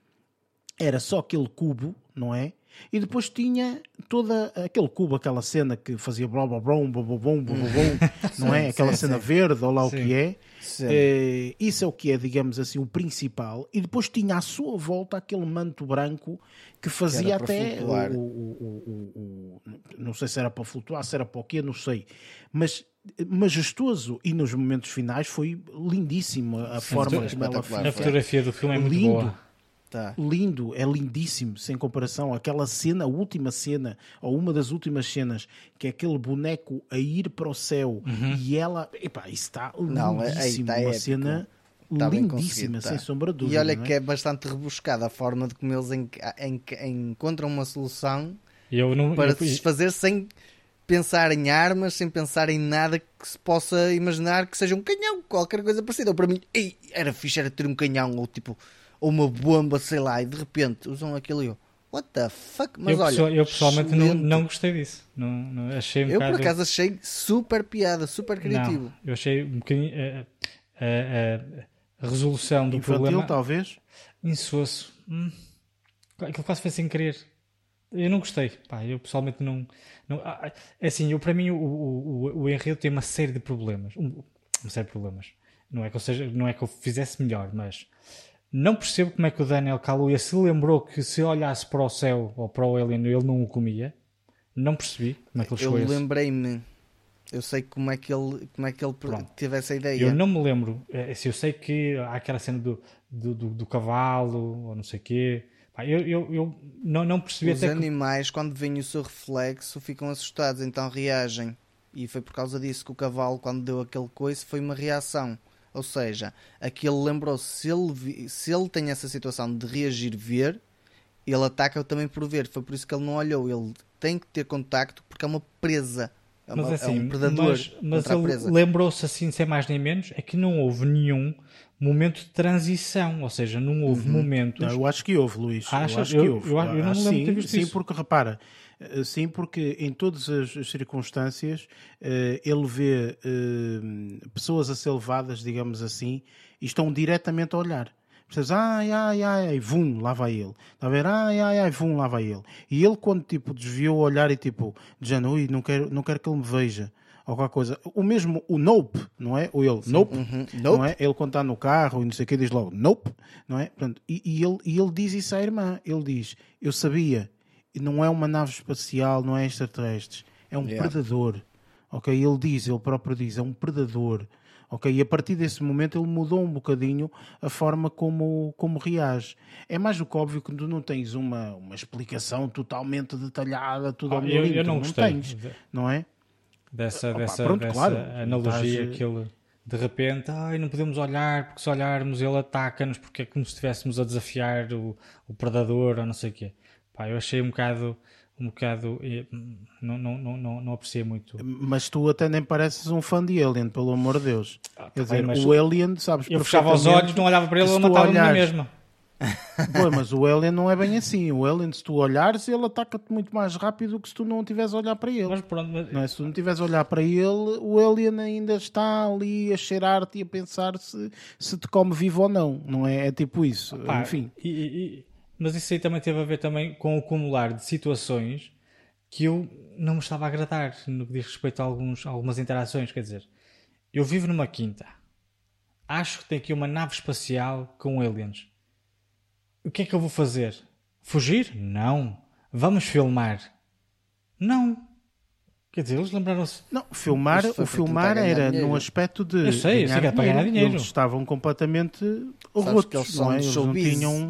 era só aquele cubo, não é? E depois tinha toda aquele cubo, aquela cena que fazia blá blá blá blá blá blá blá, [laughs] não é? Aquela sim, cena sim. verde ou lá sim. o que é. é. Isso é o que é, digamos assim, o principal. E depois tinha à sua volta aquele manto branco que fazia que até o, o, o, não sei se era para flutuar, se era para o quê, não sei. Mas majestoso e nos momentos finais foi lindíssimo a forma como ela fez. A fotografia do filme é muito Lindo. boa. Tá. Lindo, é lindíssimo, sem comparação. Aquela cena, a última cena, ou uma das últimas cenas, que é aquele boneco a ir para o céu uhum. e ela. Epá, isso está Não, é, lindíssimo. Está uma épico. cena Está lindíssima, sem tá. sombra de dúvida. E olha é? que é bastante rebuscada a forma de como eles en en encontram uma solução não, para se desfazer sem pensar em armas, sem pensar em nada que se possa imaginar que seja um canhão, qualquer coisa parecida. Ou para mim, ei, era fixe era ter um canhão, ou tipo, ou uma bomba, sei lá, e de repente usam aquilo e eu. What the fuck? Mas eu, olha, eu pessoalmente não, não, gostei disso. Não, não achei um eu bocado... por acaso achei super piada, super criativo. Não, eu achei um bocadinho. Uh, uh, uh, resolução do Infantil, problema. talvez? Insosso. Hum. Aquilo quase foi sem querer. Eu não gostei. Pá, eu pessoalmente não. não ah, ah, é assim, eu, para mim o, o, o enredo tem uma série de problemas. Um, uma série de problemas. Não é, que eu seja, não é que eu fizesse melhor, mas não percebo como é que o Daniel Kaluuya se lembrou que se olhasse para o céu ou para o alien ele não o comia. Não percebi como é que ele chegou Eu lembrei-me eu sei como é que ele, como é que ele teve essa ideia. Eu não me lembro. É, assim, eu sei que há aquela cena do, do, do, do cavalo ou não sei o quê. Eu, eu, eu não, não percebi Os até animais, que... quando veem o seu reflexo, ficam assustados, então reagem. E foi por causa disso que o cavalo, quando deu aquele coice, foi uma reação. Ou seja, aquele lembrou-se, se ele, se ele tem essa situação de reagir, ver, ele ataca também por ver. Foi por isso que ele não olhou. Ele tem que ter contacto porque é uma presa. É, uma, mas, assim, é um predador. Mas, mas ele lembrou-se assim, sem mais nem menos, é que não houve nenhum momento de transição, ou seja, não houve uhum. momentos. Eu acho que houve, Luís. Achas? Eu acho que houve. Eu, eu, eu não me lembro sim, de ter visto sim, isso. porque repara, sim, porque em todas as circunstâncias eh, ele vê eh, pessoas a ser levadas, digamos assim, e estão diretamente a olhar. Percebes? Ai, ai, ai, vum, lá vai ele. Está a ver? Ai, ai, ai, vum, lá vai ele. E ele, quando tipo, desviou o olhar e tipo, dizendo, ui, não quero, não quero que ele me veja. Ou qualquer coisa. O mesmo, o Nope, não é? Ou ele, Sim. Nope, uhum. nope, não é? Ele quando está no carro e não sei o que, diz logo, Nope, não é? Portanto, e, e, ele, e ele diz isso à irmã. Ele diz, eu sabia, não é uma nave espacial, não é extraterrestre, é um yeah. predador. Ok? Ele diz, ele próprio diz, é um predador. Ok? E a partir desse momento ele mudou um bocadinho a forma como, como reage. É mais do que óbvio que tu não tens uma, uma explicação totalmente detalhada, tudo ah, ao eu, eu não, não gostei. tens, não é? Dessa, Opa, dessa, pronto, dessa claro, analogia estás... que ele de repente, ai, não podemos olhar, porque se olharmos ele ataca-nos, porque é como se estivéssemos a desafiar o, o predador ou não sei o quê. Pá, eu achei um bocado um bocado. Não, não, não, não, apreciei muito. Mas tu até nem pareces um fã de Alien, pelo amor de Deus. Ah, Quer dizer, o Alien, sabes Eu fechava os olhos, não olhava para ele, ele matava-me olhares... na mesma. [laughs] Pois, mas o Alien não é bem assim. O Alien, se tu olhares, ele ataca-te muito mais rápido do que se tu não estiveres a olhar para ele. Mas pronto, mas... Não é? Se tu não estiveres a olhar para ele, o Alien ainda está ali a cheirar-te e a pensar se, se te come vivo ou não. Não é? É tipo isso. Enfim. E, e, mas isso aí também teve a ver também com o acumular de situações que eu não me estava a agradar no que diz respeito a alguns, algumas interações. Quer dizer, eu vivo numa quinta. Acho que tem aqui uma nave espacial com aliens. O que é que eu vou fazer? Fugir? Não. Vamos filmar? Não. Quer dizer, eles lembraram-se. Não, filmar, o filmar era no aspecto de. Eu sei, ganhar, eu sei que ganhar dinheiro. Eles estavam completamente rotos, não é? Eles não tinham.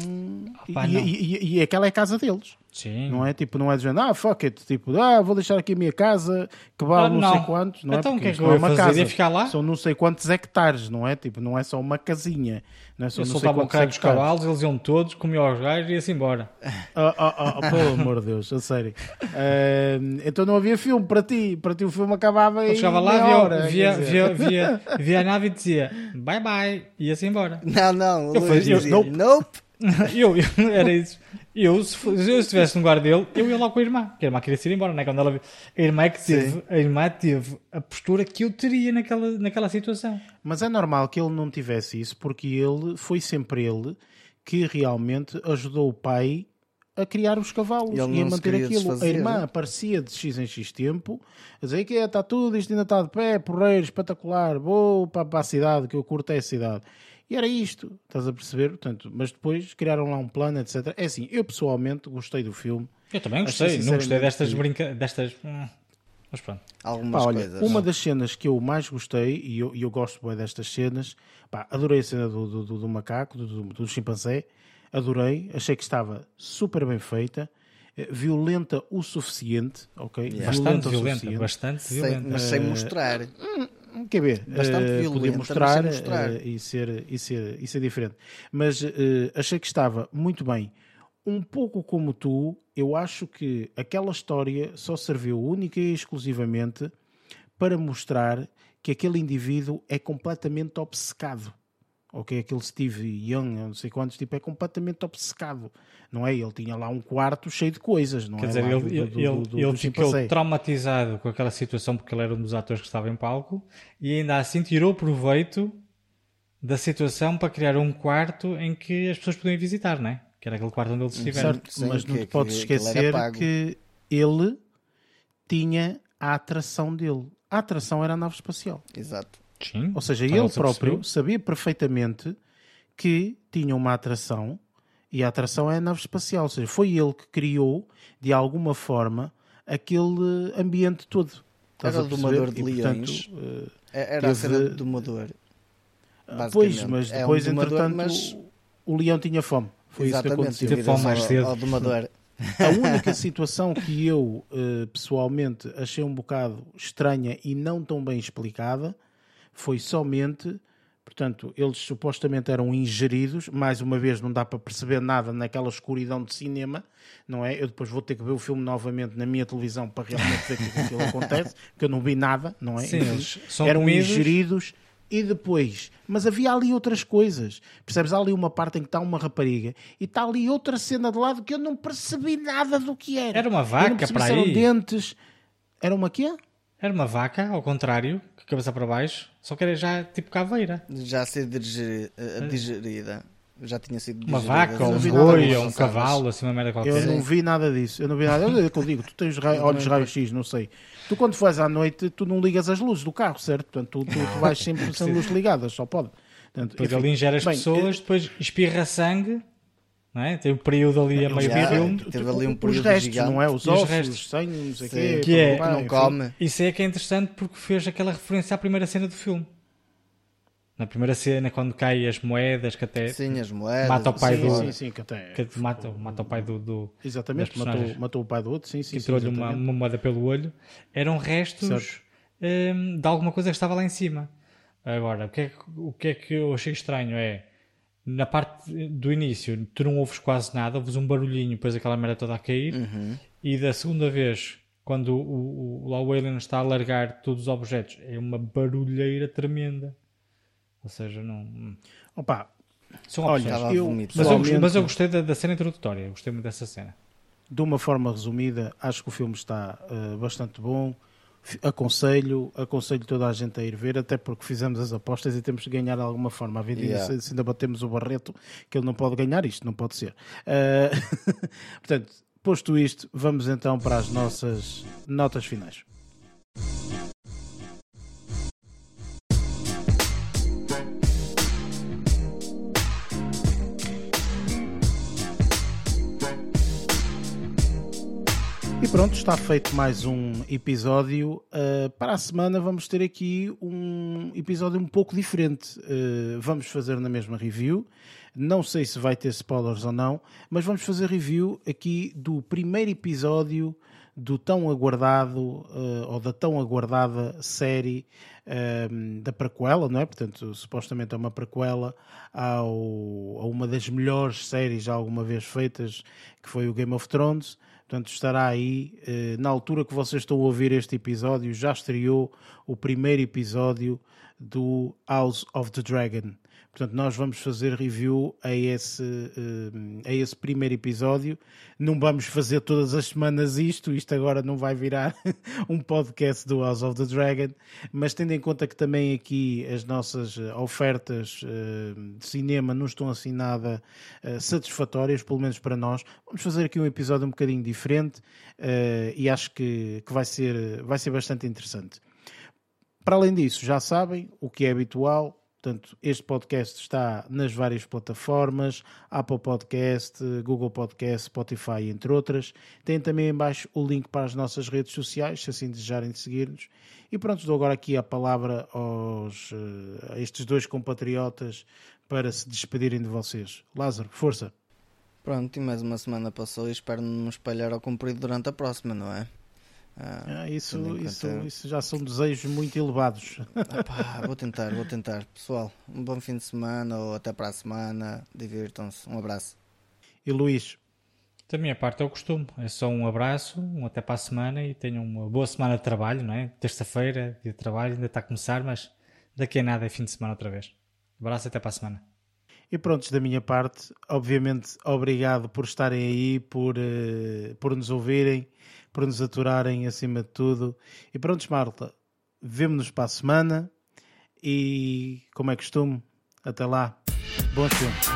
e, e, e, aquela é a casa deles. Sim. Não é tipo, não é dizendo, ah, fuck it, tipo, ah, vou deixar aqui a minha casa que vale ah, não, não sei quantos, não é? então, é? Porque que é que eu é uma casa. ficar lá? São não sei quantos hectares, não é? Tipo, não é só uma casinha. Não é só eu não soltava o carro dos cavalos, eles iam todos, comiam os gajos e ia-se embora. Oh, oh, oh, pelo amor de Deus, a sério. Uh, então não havia filme para ti, para ti o filme acabava e chegava lá, via, hora, via, via, via, via, a nave e dizia bye bye, ia-se embora. Não, não, eu, eu, eu, nope. nope. [laughs] eu, eu, era isso. Eu, se, eu, estivesse no lugar dele, eu ia lá com a irmã, que a irmã queria se ir embora, né? Quando ela a irmã é que teve, a irmã teve a postura que eu teria naquela, naquela situação. Mas é normal que ele não tivesse isso, porque ele foi sempre ele que realmente ajudou o pai a criar os cavalos e a manter aquilo. a irmã né? aparecia de X em X tempo, a dizer que está tudo, isto ainda está de pé, porreiro, espetacular, vou para, para a cidade, que eu curto é a cidade. E era isto, estás a perceber? Portanto, mas depois criaram lá um plano, etc. É assim, eu pessoalmente gostei do filme. Eu também gostei, não gostei destas brincadeiras. Destas... Hum, mas pronto. Algumas pá, olha, coisas. Uma das cenas que eu mais gostei, e eu, eu gosto bem destas cenas, pá, adorei a cena do, do, do, do macaco, do, do, do chimpanzé, adorei, achei que estava super bem feita violenta o suficiente, ok? Yeah. Bastante violenta, bastante violenta. mas sem mostrar. Uh, quer ver, bastante uh, violenta, podia mostrar, mostrar. Uh, e, ser, e, ser, e ser diferente. Mas uh, achei que estava muito bem. Um pouco como tu, eu acho que aquela história só serviu única e exclusivamente para mostrar que aquele indivíduo é completamente obcecado. Ok, aquele Steve Young, não sei quantos, tipo, é completamente obcecado, não é? Ele tinha lá um quarto cheio de coisas, não Quer é? dizer, ele, do, do, ele, do, ele ficou traumatizado com aquela situação porque ele era um dos atores que estava em palco e ainda assim tirou proveito da situação para criar um quarto em que as pessoas podiam visitar, não é? Que era aquele quarto onde eles estiveram. Certo, Sim, mas não te podes esquecer que ele tinha a atração dele. A atração era a nave espacial. Exato. Sim, Ou seja, ele próprio percebeu. sabia perfeitamente que tinha uma atração e a atração é a nave espacial. Ou seja, foi ele que criou, de alguma forma, aquele ambiente todo. Estás era o domador de e, leões. Portanto, uh, era teve... a cena do domador. Ah, pois, mas depois, é um domador, entretanto, mas... o leão tinha fome. Foi Exatamente, isso que aconteceu. Teve fome mais cedo. Ao, ao domador. A única situação que eu uh, pessoalmente achei um bocado estranha e não tão bem explicada foi somente, portanto, eles supostamente eram ingeridos, mais uma vez não dá para perceber nada naquela escuridão de cinema, não é? Eu depois vou ter que ver o filme novamente na minha televisão para realmente ver o que aquilo acontece, porque eu não vi nada, não é? Sim, eles são eram comidos... ingeridos e depois, mas havia ali outras coisas. Percebes? Há ali uma parte em que está uma rapariga e está ali outra cena de lado que eu não percebi nada do que era. Era uma vaca para aí. Eram dentes. Era uma quê? Era uma vaca, ao contrário, cabeça para baixo, só que era já tipo caveira. Já ser digerida. Eh, digerida. Já tinha sido digerida. Uma vaca, ou um boi, ou um cavalo, assim uma merda qualquer. Eu não vi nada disso. Eu não vi nada. Eu, eu digo, tu tens raio, olhos raio-x, não sei. Tu quando fores à noite, tu não ligas as luzes do carro, certo? Portanto, tu, tu, tu vais sempre [laughs] sem luzes ligadas, só pode. Portanto, depois ele ingere as bem, pessoas, depois espirra sangue não é? Tem um período ali a meio do filme. Teve ali um período os restos, gigante. não é? Os ossos, os restos. os sei o quê. Que é, não come. Isso é que é interessante porque fez aquela referência à primeira cena do filme. Na primeira cena, quando caem as moedas, que até sim, as moedas. mata o pai sim, do. Sim, sim, que até. Que mata, mata o pai do. do exatamente, matou, matou o pai do outro, sim, sim. Que tirou-lhe uma, uma moeda pelo olho. Eram restos hum, de alguma coisa que estava lá em cima. Agora, o que, é, o que é que eu achei estranho é na parte do início tu não ouves quase nada, ouves um barulhinho, depois aquela merda toda a cair, uhum. e da segunda vez, quando o, o, lá o Alien está a largar todos os objetos, é uma barulheira tremenda. Ou seja, não. Opa, são Olha, eu, mas, eu, mas eu gostei da, da cena introdutória, eu gostei muito dessa cena. De uma forma resumida, acho que o filme está uh, bastante bom aconselho, aconselho toda a gente a ir ver, até porque fizemos as apostas e temos que ganhar de alguma forma. A vida yeah. se, ainda batemos o Barreto, que ele não pode ganhar, isto não pode ser. Uh, [laughs] portanto, posto isto, vamos então para as nossas notas finais. E pronto, está feito mais um episódio. Uh, para a semana vamos ter aqui um episódio um pouco diferente. Uh, vamos fazer na mesma review, Não sei se vai ter spoilers ou não, mas vamos fazer review aqui do primeiro episódio do tão aguardado uh, ou da tão aguardada série da prequela, não é? Portanto, supostamente é uma prequela ao, a uma das melhores séries já alguma vez feitas, que foi o Game of Thrones. Portanto, estará aí. Uh, na altura que vocês estão a ouvir este episódio, já estreou o primeiro episódio do House of the Dragon. Portanto, nós vamos fazer review a esse, eh, a esse primeiro episódio. Não vamos fazer todas as semanas isto, isto agora não vai virar [laughs] um podcast do House of the Dragon, mas tendo em conta que também aqui as nossas eh, ofertas eh, de cinema não estão assim nada satisfatórias, pelo menos para nós, vamos fazer aqui um episódio um bocadinho diferente e acho que, que vai, ser, vai ser bastante interessante. Para além disso, já sabem o que é habitual, Portanto, este podcast está nas várias plataformas, Apple Podcast, Google Podcast, Spotify, entre outras. Tem também em baixo o link para as nossas redes sociais, se assim desejarem de seguir-nos. E pronto, dou agora aqui a palavra aos, eh, a estes dois compatriotas para se despedirem de vocês. Lázaro, força! Pronto, e mais uma semana passou e espero não me espalhar ao comprido durante a próxima, não é? Ah, ah, isso, isso, isso já são desejos muito elevados. [laughs] vou tentar, vou tentar. Pessoal, um bom fim de semana ou até para a semana. Divirtam-se. Um abraço. E Luís? Da minha parte é o costume. É só um abraço, um até para a semana e tenham uma boa semana de trabalho, não é? Terça-feira, dia de trabalho, ainda está a começar, mas daqui a nada é fim de semana outra vez. Abraço até para a semana. E pronto, da minha parte, obviamente, obrigado por estarem aí, por, uh, por nos ouvirem por nos aturarem acima de tudo. E pronto, Marta, vemo-nos para a semana e, como é costume, até lá. Bons filmes.